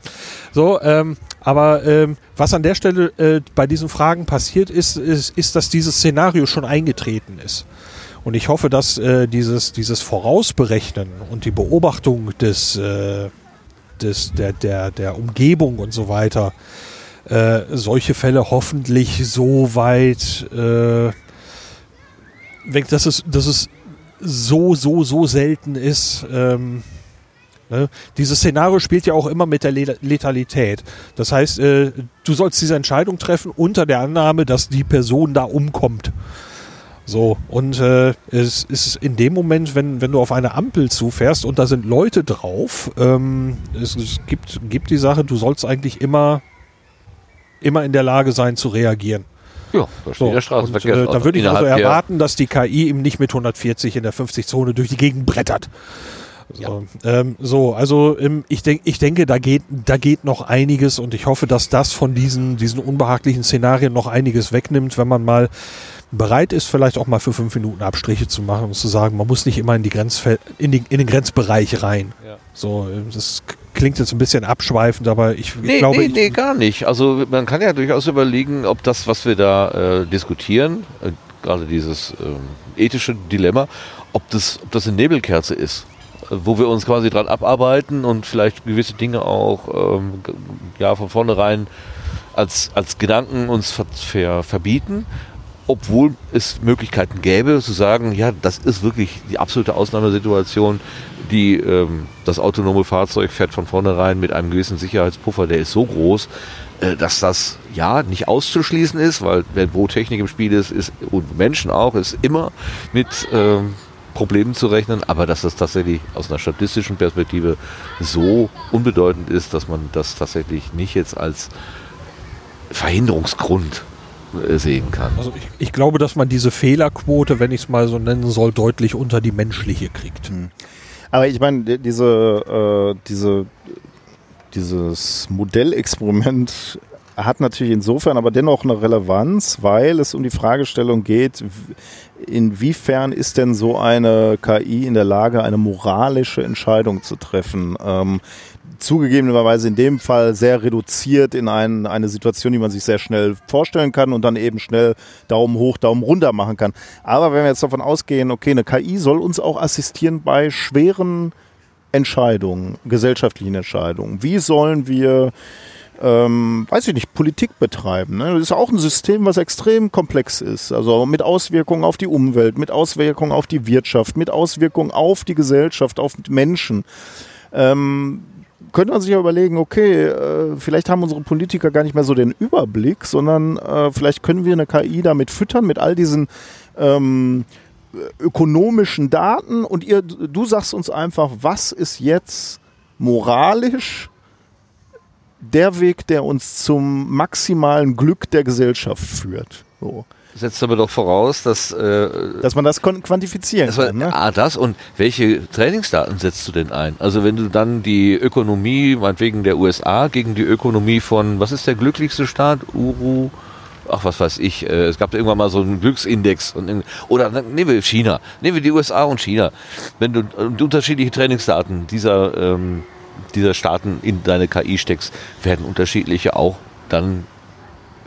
So, ähm, aber ähm, was an der Stelle äh, bei diesen Fragen passiert ist, ist, ist, dass dieses Szenario schon eingetreten ist. Und ich hoffe, dass äh, dieses, dieses Vorausberechnen und die Beobachtung des, äh, des, der, der, der Umgebung und so weiter äh, solche Fälle hoffentlich so weit äh, weg, dass es, dass es so, so, so selten ist, ähm, Ne? Dieses Szenario spielt ja auch immer mit der Letalität. Das heißt, äh, du sollst diese Entscheidung treffen unter der Annahme, dass die Person da umkommt. So, und äh, es ist in dem Moment, wenn, wenn du auf eine Ampel zufährst und da sind Leute drauf, ähm, es, es gibt, gibt die Sache, du sollst eigentlich immer, immer in der Lage sein zu reagieren. Ja, da steht so, der Straßenverkehr. Und, äh, da würde ich also erwarten, dass die KI ihm nicht mit 140 in der 50-Zone durch die Gegend brettert. So, ja. ähm, so also ähm, ich, denk, ich denke, da geht, da geht noch einiges und ich hoffe, dass das von diesen, diesen unbehaglichen Szenarien noch einiges wegnimmt, wenn man mal bereit ist, vielleicht auch mal für fünf Minuten Abstriche zu machen und zu sagen, man muss nicht immer in, die Grenzfeld, in, die, in den Grenzbereich rein. Ja. So, das klingt jetzt ein bisschen abschweifend, aber ich, nee, ich glaube. Nee, nee, gar nicht. Also man kann ja durchaus überlegen, ob das, was wir da äh, diskutieren, äh, gerade dieses äh, ethische Dilemma, ob das, ob das eine Nebelkerze ist wo wir uns quasi dran abarbeiten und vielleicht gewisse Dinge auch ähm, ja, von vornherein als, als Gedanken uns ver, ver, verbieten, obwohl es Möglichkeiten gäbe zu sagen, ja, das ist wirklich die absolute Ausnahmesituation, die ähm, das autonome Fahrzeug fährt von vornherein mit einem gewissen Sicherheitspuffer, der ist so groß, äh, dass das ja nicht auszuschließen ist, weil wenn wo Technik im Spiel ist, ist und Menschen auch, ist immer mit ähm, Problemen zu rechnen, aber dass das tatsächlich aus einer statistischen Perspektive so unbedeutend ist, dass man das tatsächlich nicht jetzt als Verhinderungsgrund äh, sehen kann. Also ich, ich, glaube, dass man diese Fehlerquote, wenn ich es mal so nennen soll, deutlich unter die menschliche kriegt. Hm. Aber ich meine, diese, äh, diese, dieses Modellexperiment hat natürlich insofern aber dennoch eine Relevanz, weil es um die Fragestellung geht, inwiefern ist denn so eine KI in der Lage, eine moralische Entscheidung zu treffen? Ähm, zugegebenerweise in dem Fall sehr reduziert in ein, eine Situation, die man sich sehr schnell vorstellen kann und dann eben schnell Daumen hoch, Daumen runter machen kann. Aber wenn wir jetzt davon ausgehen, okay, eine KI soll uns auch assistieren bei schweren Entscheidungen, gesellschaftlichen Entscheidungen. Wie sollen wir ähm, weiß ich nicht, Politik betreiben. Ne? Das ist auch ein System, was extrem komplex ist. Also mit Auswirkungen auf die Umwelt, mit Auswirkungen auf die Wirtschaft, mit Auswirkungen auf die Gesellschaft, auf Menschen. Ähm, könnte man sich ja überlegen, okay, äh, vielleicht haben unsere Politiker gar nicht mehr so den Überblick, sondern äh, vielleicht können wir eine KI damit füttern, mit all diesen ähm, ökonomischen Daten und ihr, du sagst uns einfach, was ist jetzt moralisch der Weg, der uns zum maximalen Glück der Gesellschaft führt. So. Setzt aber doch voraus, dass. Äh, dass man das quantifizieren das kann. Ne? Ah, das und welche Trainingsdaten setzt du denn ein? Also, wenn du dann die Ökonomie, meinetwegen der USA, gegen die Ökonomie von, was ist der glücklichste Staat? Uru? ach was weiß ich, äh, es gab irgendwann mal so einen Glücksindex und, oder nehmen wir China, nehmen wir die USA und China. Wenn du äh, unterschiedliche Trainingsdaten dieser ähm, dieser Staaten in deine KI steckst, werden unterschiedliche auch dann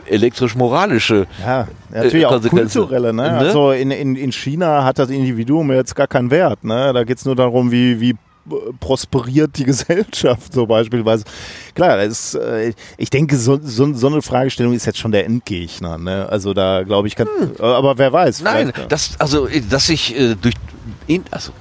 elektrisch-moralische ja, natürlich äh, auch kulturelle. Ne? ne? Also in, in, in China hat das Individuum jetzt gar keinen Wert. Ne? Da geht es nur darum, wie, wie prosperiert die Gesellschaft so beispielsweise. Klar, ist, äh, ich denke, so, so, so, eine Fragestellung ist jetzt schon der Endgegner. Ne? Also da glaube ich, kann, hm. aber wer weiß. Nein, das, also dass ich äh, durch, in, also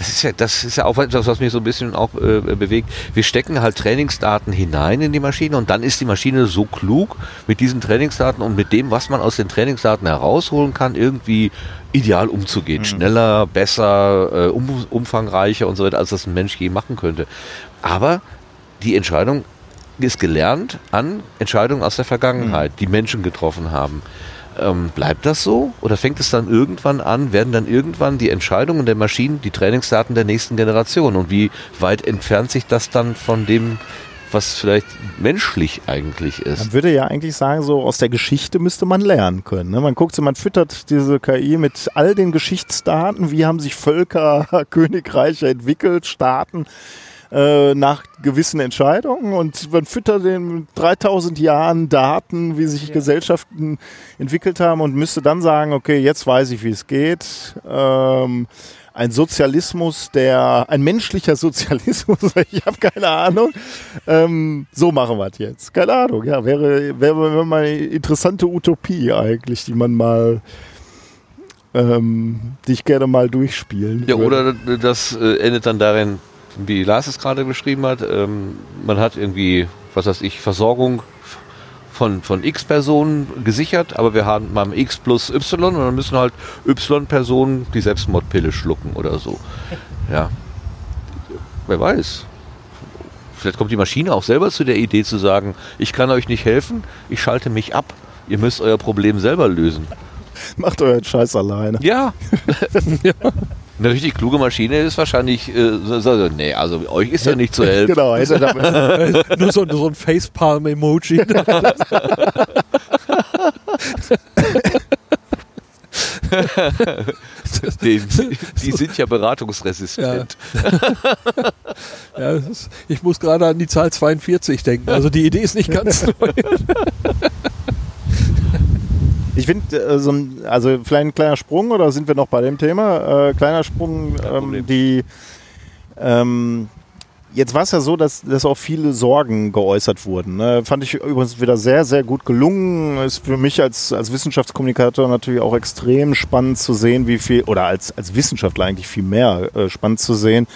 das ist ja, das ist ja auch etwas, was mich so ein bisschen auch äh, bewegt. Wir stecken halt Trainingsdaten hinein in die Maschine und dann ist die Maschine so klug mit diesen Trainingsdaten und mit dem, was man aus den Trainingsdaten herausholen kann, irgendwie ideal umzugehen. Mhm. Schneller, besser, äh, um, umfangreicher und so weiter, als das ein Mensch je machen könnte. Aber die Entscheidung ist gelernt an Entscheidungen aus der Vergangenheit, mhm. die Menschen getroffen haben. Ähm, bleibt das so? Oder fängt es dann irgendwann an, werden dann irgendwann die Entscheidungen der Maschinen die Trainingsdaten der nächsten Generation? Und wie weit entfernt sich das dann von dem, was vielleicht menschlich eigentlich ist? Man würde ja eigentlich sagen, so aus der Geschichte müsste man lernen können. Ne? Man guckt so, man füttert diese KI mit all den Geschichtsdaten, wie haben sich Völker, Königreiche entwickelt, Staaten äh, nach gewissen Entscheidungen und man füttert den 3000 Jahren Daten, wie sich ja. Gesellschaften entwickelt haben und müsste dann sagen, okay, jetzt weiß ich, wie es geht. Ähm, ein Sozialismus, der, ein menschlicher Sozialismus, ich habe keine Ahnung. Ähm, so machen wir es jetzt. Keine Ahnung, ja, wäre, wäre, wäre mal eine interessante Utopie eigentlich, die man mal ähm, die ich gerne mal durchspielen Ja, würde. oder das äh, endet dann darin, wie Lars es gerade beschrieben hat, ähm, man hat irgendwie, was weiß ich, Versorgung von, von X Personen gesichert, aber wir haben mal X plus Y und dann müssen halt Y Personen die Selbstmordpille schlucken oder so. Ja. Wer weiß. Vielleicht kommt die Maschine auch selber zu der Idee zu sagen, ich kann euch nicht helfen, ich schalte mich ab. Ihr müsst euer Problem selber lösen. Macht euren Scheiß alleine. Ja. ja. Eine richtig kluge Maschine ist wahrscheinlich, äh, so, so, nee, also euch ist ja nicht zu helfen. genau, hätte nur, so, nur so ein Facepalm-Emoji. die, die, sind ja beratungsresistent. Ja. ja ist, ich muss gerade an die Zahl 42 denken. Also die Idee ist nicht ganz neu. Ich finde, äh, so also vielleicht ein kleiner Sprung oder sind wir noch bei dem Thema? Äh, kleiner Sprung, ähm, die ähm, Jetzt war es ja so, dass, dass auch viele Sorgen geäußert wurden. Ne? Fand ich übrigens wieder sehr, sehr gut gelungen. Ist für mich als, als Wissenschaftskommunikator natürlich auch extrem spannend zu sehen, wie viel, oder als, als Wissenschaftler eigentlich viel mehr äh, spannend zu sehen,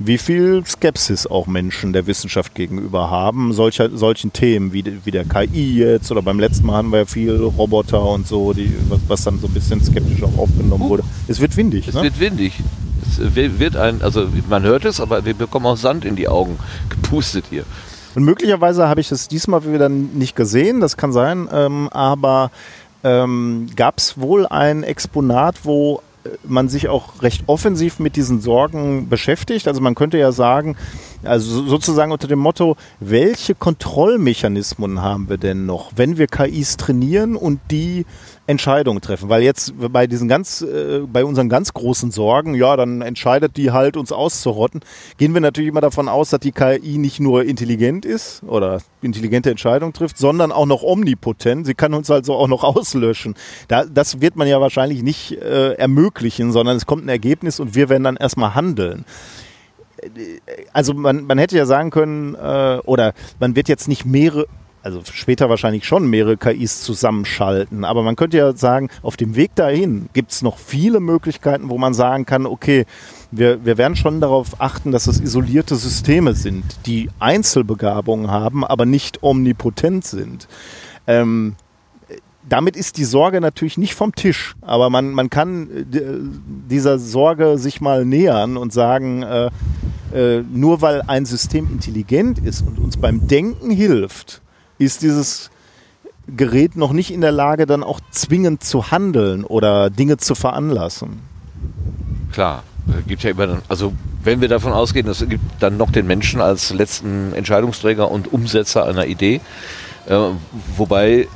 wie viel Skepsis auch Menschen der Wissenschaft gegenüber haben, solcher, solchen Themen wie, wie der KI jetzt oder beim letzten Mal hatten wir ja viel Roboter und so, die, was, was dann so ein bisschen skeptisch auch aufgenommen uh, wurde. Es wird windig. Es ne? wird windig. Wird ein, also man hört es, aber wir bekommen auch Sand in die Augen gepustet hier. Und möglicherweise habe ich es diesmal wieder nicht gesehen, das kann sein, ähm, aber ähm, gab es wohl ein Exponat, wo man sich auch recht offensiv mit diesen Sorgen beschäftigt. Also man könnte ja sagen, also sozusagen unter dem Motto, welche Kontrollmechanismen haben wir denn noch, wenn wir KIs trainieren und die Entscheidungen treffen? Weil jetzt bei diesen ganz, äh, bei unseren ganz großen Sorgen, ja, dann entscheidet die halt, uns auszurotten, gehen wir natürlich immer davon aus, dass die KI nicht nur intelligent ist oder intelligente Entscheidungen trifft, sondern auch noch omnipotent. Sie kann uns also auch noch auslöschen. Da, das wird man ja wahrscheinlich nicht äh, ermöglichen, sondern es kommt ein Ergebnis und wir werden dann erstmal handeln also man, man hätte ja sagen können, äh, oder man wird jetzt nicht mehrere, also später wahrscheinlich schon mehrere KIs zusammenschalten, aber man könnte ja sagen, auf dem Weg dahin gibt es noch viele Möglichkeiten, wo man sagen kann, okay, wir, wir werden schon darauf achten, dass es isolierte Systeme sind, die Einzelbegabungen haben, aber nicht omnipotent sind. Ähm, damit ist die Sorge natürlich nicht vom Tisch, aber man, man kann äh, dieser Sorge sich mal nähern und sagen, äh, äh, nur weil ein System intelligent ist und uns beim Denken hilft, ist dieses Gerät noch nicht in der Lage, dann auch zwingend zu handeln oder Dinge zu veranlassen. Klar, gibt ja immer, also wenn wir davon ausgehen, es gibt dann noch den Menschen als letzten Entscheidungsträger und Umsetzer einer Idee, äh, wobei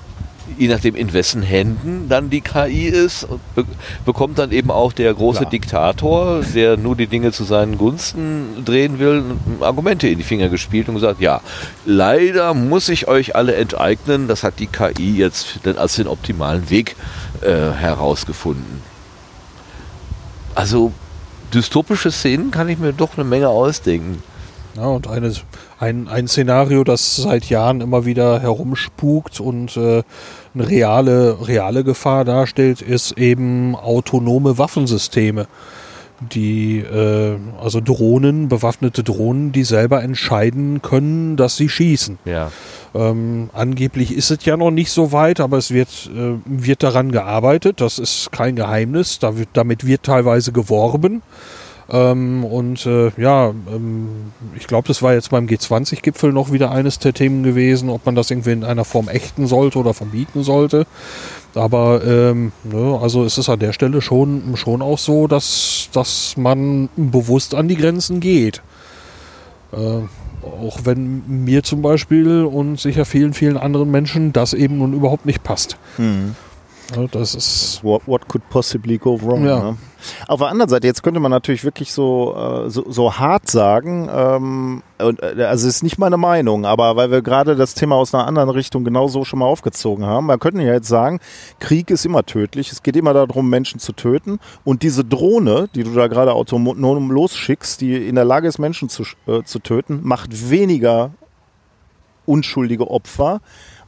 je nachdem in wessen Händen dann die KI ist, be bekommt dann eben auch der große Klar. Diktator, der nur die Dinge zu seinen Gunsten drehen will, Argumente in die Finger gespielt und gesagt, ja, leider muss ich euch alle enteignen, das hat die KI jetzt als den optimalen Weg äh, herausgefunden. Also dystopische Szenen kann ich mir doch eine Menge ausdenken. Ja, und eines, ein, ein Szenario, das seit Jahren immer wieder herumspukt und äh, eine reale, reale Gefahr darstellt, ist eben autonome Waffensysteme. Die, äh, also Drohnen, bewaffnete Drohnen, die selber entscheiden können, dass sie schießen. Ja. Ähm, angeblich ist es ja noch nicht so weit, aber es wird, äh, wird daran gearbeitet. Das ist kein Geheimnis. Da wird, damit wird teilweise geworben. Ähm, und äh, ja, ähm, ich glaube, das war jetzt beim G20-Gipfel noch wieder eines der Themen gewesen, ob man das irgendwie in einer Form ächten sollte oder verbieten sollte. Aber ähm, ne, also es ist an der Stelle schon, schon auch so, dass, dass man bewusst an die Grenzen geht. Äh, auch wenn mir zum Beispiel und sicher vielen, vielen anderen Menschen das eben nun überhaupt nicht passt. Mhm. Das ist. What, what could possibly go wrong? Ja. Ne? Auf der anderen Seite, jetzt könnte man natürlich wirklich so, äh, so, so hart sagen, ähm, und, äh, also es ist nicht meine Meinung, aber weil wir gerade das Thema aus einer anderen Richtung genauso schon mal aufgezogen haben, man könnte ja jetzt sagen, Krieg ist immer tödlich, es geht immer darum, Menschen zu töten und diese Drohne, die du da gerade autonom losschickst, die in der Lage ist, Menschen zu, äh, zu töten, macht weniger unschuldige Opfer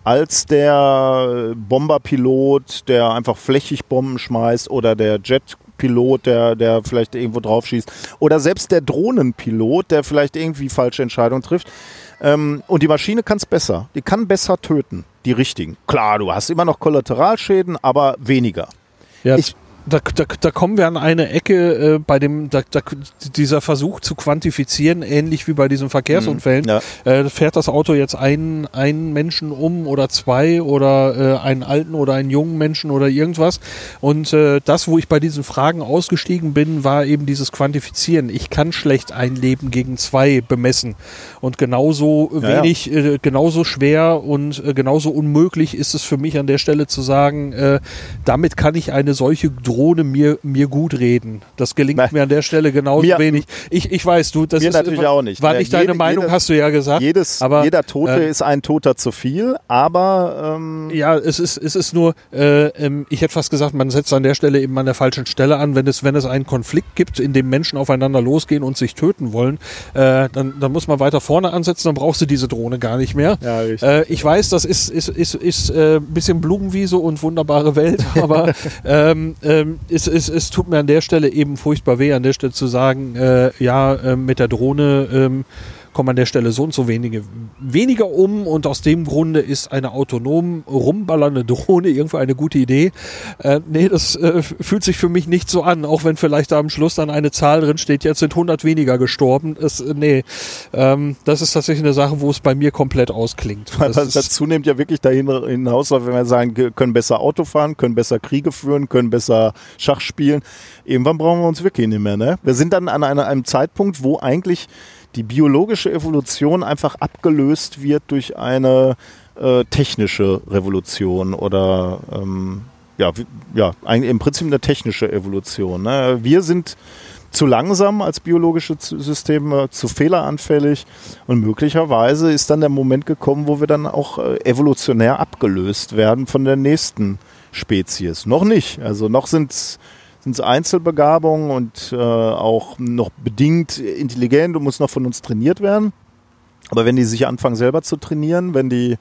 als der Bomberpilot, der einfach flächig Bomben schmeißt oder der Jetpilot, der, der vielleicht irgendwo drauf schießt oder selbst der Drohnenpilot, der vielleicht irgendwie falsche Entscheidungen trifft. Ähm, und die Maschine kann es besser. Die kann besser töten, die richtigen. Klar, du hast immer noch Kollateralschäden, aber weniger. Ja, Ich- da, da, da kommen wir an eine Ecke äh, bei dem, da, da, dieser Versuch zu quantifizieren, ähnlich wie bei diesen Verkehrsunfällen. Ja. Äh, fährt das Auto jetzt einen, einen Menschen um oder zwei oder äh, einen alten oder einen jungen Menschen oder irgendwas? Und äh, das, wo ich bei diesen Fragen ausgestiegen bin, war eben dieses Quantifizieren. Ich kann schlecht ein Leben gegen zwei bemessen. Und genauso Ja, ja. wenig, Äh, genauso schwer und äh, genauso unmöglich ist es für mich an der Stelle zu sagen, äh, damit kann ich eine solche Drohne mir, mir gut reden. Das gelingt Nein. mir an der Stelle genauso Mir- wenig. Ich, ich weiß, du, das Mir ist natürlich auch nicht. War Ja, nicht deine jede- Meinung, jede- hast du ja gesagt. Jedes, aber, jeder Tote äh, ist ein Toter zu viel, aber ähm, Ja, es ist, es ist nur, äh, ähm, ich hätte fast gesagt, man setzt an der Stelle eben an der falschen Stelle an. Wenn es, wenn es einen Konflikt gibt, in dem Menschen aufeinander losgehen und sich töten wollen, äh, dann, dann muss man weiter vorne ansetzen, dann brauchst du diese Drohne gar nicht mehr. Ja. Äh, ich weiß, das ist, ist, ist, ist äh, ein bisschen Blumenwiese und wunderbare Welt, aber ähm, ähm, es, es, es tut mir an der Stelle eben furchtbar weh, an der Stelle zu sagen, äh, ja, äh, mit der Drohne ähm, kommen an der Stelle so und so wenige weniger um und aus dem Grunde ist eine autonom rumballernde Drohne irgendwo eine gute Idee. Äh, nee, das äh, fühlt sich für mich nicht so an, auch wenn vielleicht da am Schluss dann eine Zahl drin steht, jetzt sind 100 weniger gestorben. Das, äh, nee, ähm, das ist tatsächlich eine Sache, wo es bei mir komplett ausklingt. Weil Das das zunehmend ja wirklich dahin hinaus, weil wenn wir sagen, ge- können besser Auto fahren, können besser Kriege führen, können besser Schach spielen. Irgendwann brauchen wir uns wirklich nicht mehr. Ne? Wir sind dann an einer, einem Zeitpunkt, wo eigentlich die biologische Evolution einfach abgelöst wird durch eine äh, technische Revolution oder ähm, ja, ja, eigentlich im Prinzip eine technische Evolution. Ne? Wir sind zu langsam als biologische Systeme, zu fehleranfällig und möglicherweise ist dann der Moment gekommen, wo wir dann auch äh, evolutionär abgelöst werden von der nächsten Spezies. Noch nicht. Also noch sind es Einzelbegabungen und äh, auch noch bedingt intelligent und muss noch von uns trainiert werden. Aber wenn die sich anfangen selber zu trainieren, wenn die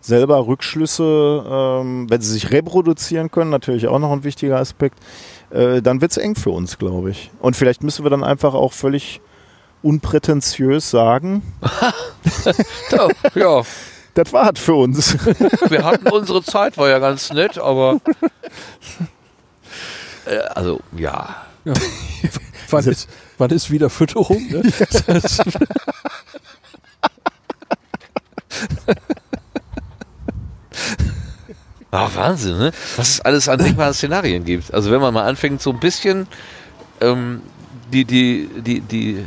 selber Rückschlüsse, ähm, wenn sie sich reproduzieren können, natürlich auch noch ein wichtiger Aspekt, äh, dann wird es eng für uns, glaube ich. Und vielleicht müssen wir dann einfach auch völlig unprätentiös sagen, Ja, ja, das war für uns. wir hatten unsere Zeit, war ja ganz nett, aber. Äh, also, ja. wann, ist, wann ist wieder Fütterung? Ne? Ah, Wahnsinn, ne? Was es alles an denkbaren Szenarien gibt. Also wenn man mal anfängt, so ein bisschen ähm, die, die, die, die,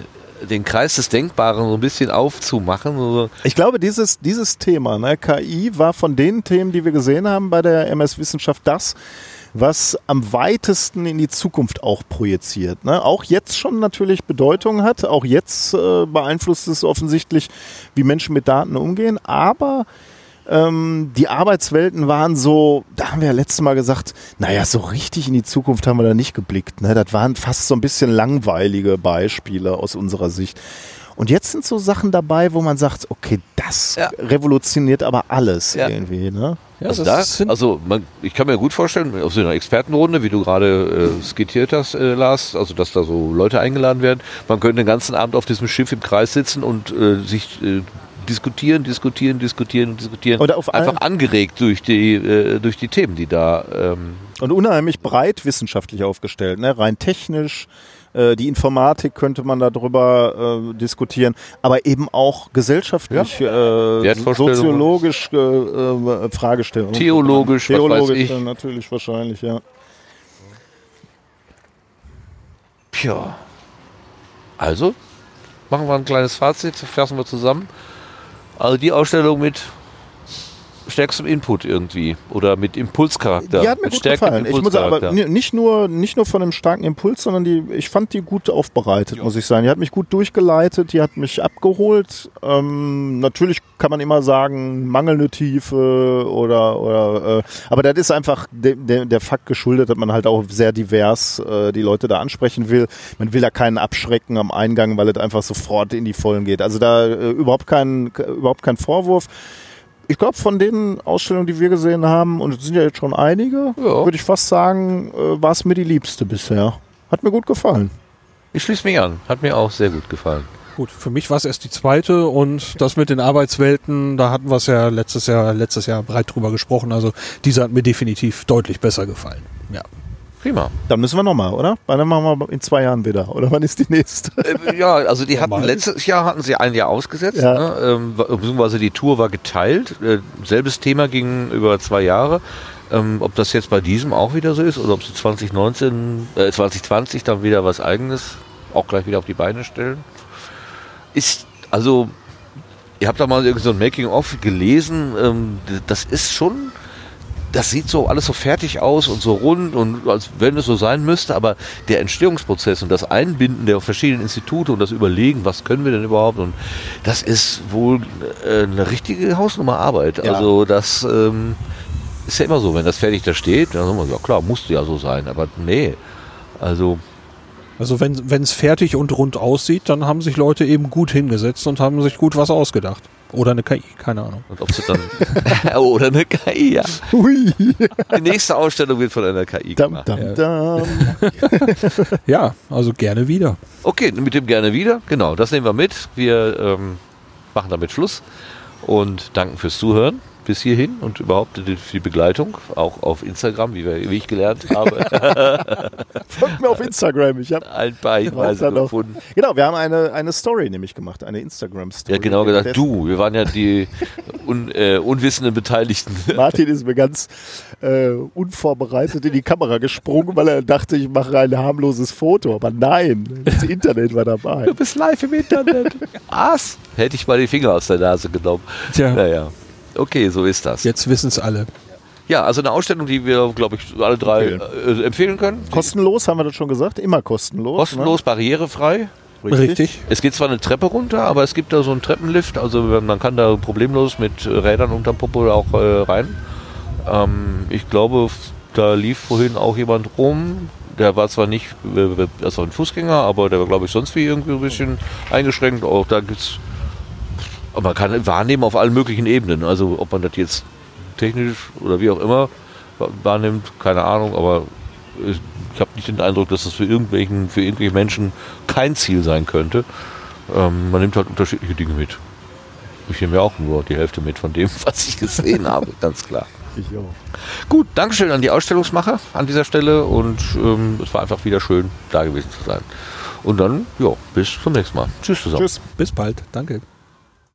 den Kreis des Denkbaren so ein bisschen aufzumachen. So, Ich glaube, dieses, dieses Thema, ne, KI, war von den Themen, die wir gesehen haben bei der MS Wissenschaft, das, was am weitesten in die Zukunft auch projiziert. Ne? Auch jetzt schon natürlich Bedeutung hat, auch jetzt äh, beeinflusst es offensichtlich, wie Menschen mit Daten umgehen, aber ähm, die Arbeitswelten waren so, da haben wir ja letztes Mal gesagt, naja, so richtig in die Zukunft haben wir da nicht geblickt. Ne? Das waren fast so ein bisschen langweilige Beispiele aus unserer Sicht. Und jetzt sind so Sachen dabei, wo man sagt, okay, das Ja. revolutioniert aber alles Ja. irgendwie. Ne? Ja, also, das da, also man, ich kann mir gut vorstellen, auf so einer Expertenrunde, wie du gerade äh, skizziert hast, äh, Lars, also dass da so Leute eingeladen werden, man könnte den ganzen Abend auf diesem Schiff im Kreis sitzen und äh, sich äh, diskutieren, diskutieren, diskutieren und diskutieren. Oder auf Einfach angeregt durch die, äh, durch die Themen, die da ähm, Und unheimlich breit wissenschaftlich aufgestellt, ne? rein technisch, äh, die Informatik könnte man darüber äh, diskutieren, aber eben auch gesellschaftlich, äh, Wertvorstellungen. soziologisch äh, äh, Fragestellungen. Theologisch, was weiß Theologisch ich. dann natürlich wahrscheinlich, ja. Tja. Also, machen wir ein kleines Fazit, fassen wir zusammen. Also die Ausstellung mit stärkstem Input irgendwie oder mit Impulscharakter. Die hat mir mit gut gefallen. Ich muss aber nicht nur, nicht nur von einem starken Impuls, sondern die, ich fand die gut aufbereitet, muss ich sagen. Die hat mich gut durchgeleitet, die hat mich abgeholt. Ähm, natürlich kann man immer sagen, mangelnde Tiefe oder, oder äh, aber das ist einfach de, de, der Fakt geschuldet, dass man halt auch sehr divers äh, die Leute da ansprechen will. Man will da keinen abschrecken am Eingang, weil es einfach sofort in die Vollen geht. Also da äh, überhaupt kein, überhaupt kein Vorwurf. Ich glaube, von den Ausstellungen, die wir gesehen haben, und es sind ja jetzt schon einige, Ja. würde ich fast sagen, äh, war es mir die liebste bisher. Hat mir gut gefallen. Ich schließe mich an. Hat mir auch sehr gut gefallen. Gut, für mich war es erst die zweite und das mit den Arbeitswelten, da hatten wir es ja letztes Jahr, letztes Jahr breit drüber gesprochen. Also diese hat mir definitiv deutlich besser gefallen. Ja. Prima. Dann müssen wir nochmal, oder? Dann machen wir in zwei Jahren wieder. Oder wann ist die nächste? Äh, ja, also die hatten Normal. letztes Jahr hatten sie ein Jahr ausgesetzt, Ja. ne? ähm, beziehungsweise die Tour war geteilt. Äh, selbes Thema ging über zwei Jahre. Ähm, ob das jetzt bei diesem auch wieder so ist oder ob sie 2019, äh, 2020 dann wieder was eigenes auch gleich wieder auf die Beine stellen. Ist, also, ihr habt da mal irgendwie so ein Making-of gelesen, ähm, das ist schon, das sieht so alles so fertig aus und so rund und als wenn es so sein müsste, aber der Entstehungsprozess und das Einbinden der verschiedenen Institute und das Überlegen, was können wir denn überhaupt und das ist wohl äh, eine richtige Hausnummer Arbeit. Ja. Also das ähm, ist ja immer so, wenn das fertig da steht, dann sagen wir, ja klar, musste ja so sein, aber nee. Also Also wenn es fertig und rund aussieht, dann haben sich Leute eben gut hingesetzt und haben sich gut was ausgedacht. Oder eine KI, keine Ahnung. Und ob sie dann. Oder eine KI, ja. Hui. Die nächste Ausstellung wird von einer KI Dam, gemacht. dam, dam. Ja, also gerne wieder. Okay, mit dem gerne wieder. Genau, das nehmen wir mit. Wir ähm, machen damit Schluss und danken fürs Zuhören bis hierhin und überhaupt die, für die Begleitung, auch auf Instagram, wie, wir, wie ich gelernt habe, Folgt mir auf Instagram. Ich habe ein paar Hinweise gefunden. Genau, wir haben eine, eine Story nämlich gemacht, eine Instagram-Story. Ja, genau gesagt, du. Wir waren ja die un, äh, unwissenden Beteiligten. Martin ist mir ganz äh, unvorbereitet in die Kamera gesprungen, weil er dachte, ich mache ein harmloses Foto. Aber nein, das Internet war dabei. Du bist live im Internet. Was? Hätte ich mal die Finger aus der Nase genommen. Tja, Naja. Okay, so ist das. jetzt wissen es alle. Ja, also eine Ausstellung, die wir, glaube ich, alle drei Empfehlen. äh, empfehlen können. Kostenlos, haben wir das schon gesagt? Immer kostenlos. Kostenlos, barrierefrei. Ne? Richtig. Es geht zwar eine Treppe runter, aber es gibt da so einen Treppenlift, also man kann da problemlos mit äh, Rädern unterm Popo auch äh, rein. Ähm, ich glaube, da lief vorhin auch jemand rum, der war zwar nicht, äh, also ein Fußgänger, aber der war glaube ich sonst wie irgendwie ein bisschen eingeschränkt. Auch da gibt's, aber man kann wahrnehmen auf allen möglichen Ebenen. Also ob man das jetzt technisch oder wie auch immer wa- wahrnimmt, keine Ahnung, aber ich, ich habe nicht den Eindruck, dass das für irgendwelchen, für irgendwelche Menschen kein Ziel sein könnte. Ähm, man nimmt halt unterschiedliche Dinge mit. Ich nehme ja auch nur die Hälfte mit von dem, was ich gesehen habe, ganz klar. Ich auch. Gut, Dankeschön an die Ausstellungsmacher an dieser Stelle und ähm, es war einfach wieder schön, da gewesen zu sein. Und dann, ja, bis zum nächsten Mal. Tschüss zusammen. Tschüss. Bis bald. Danke.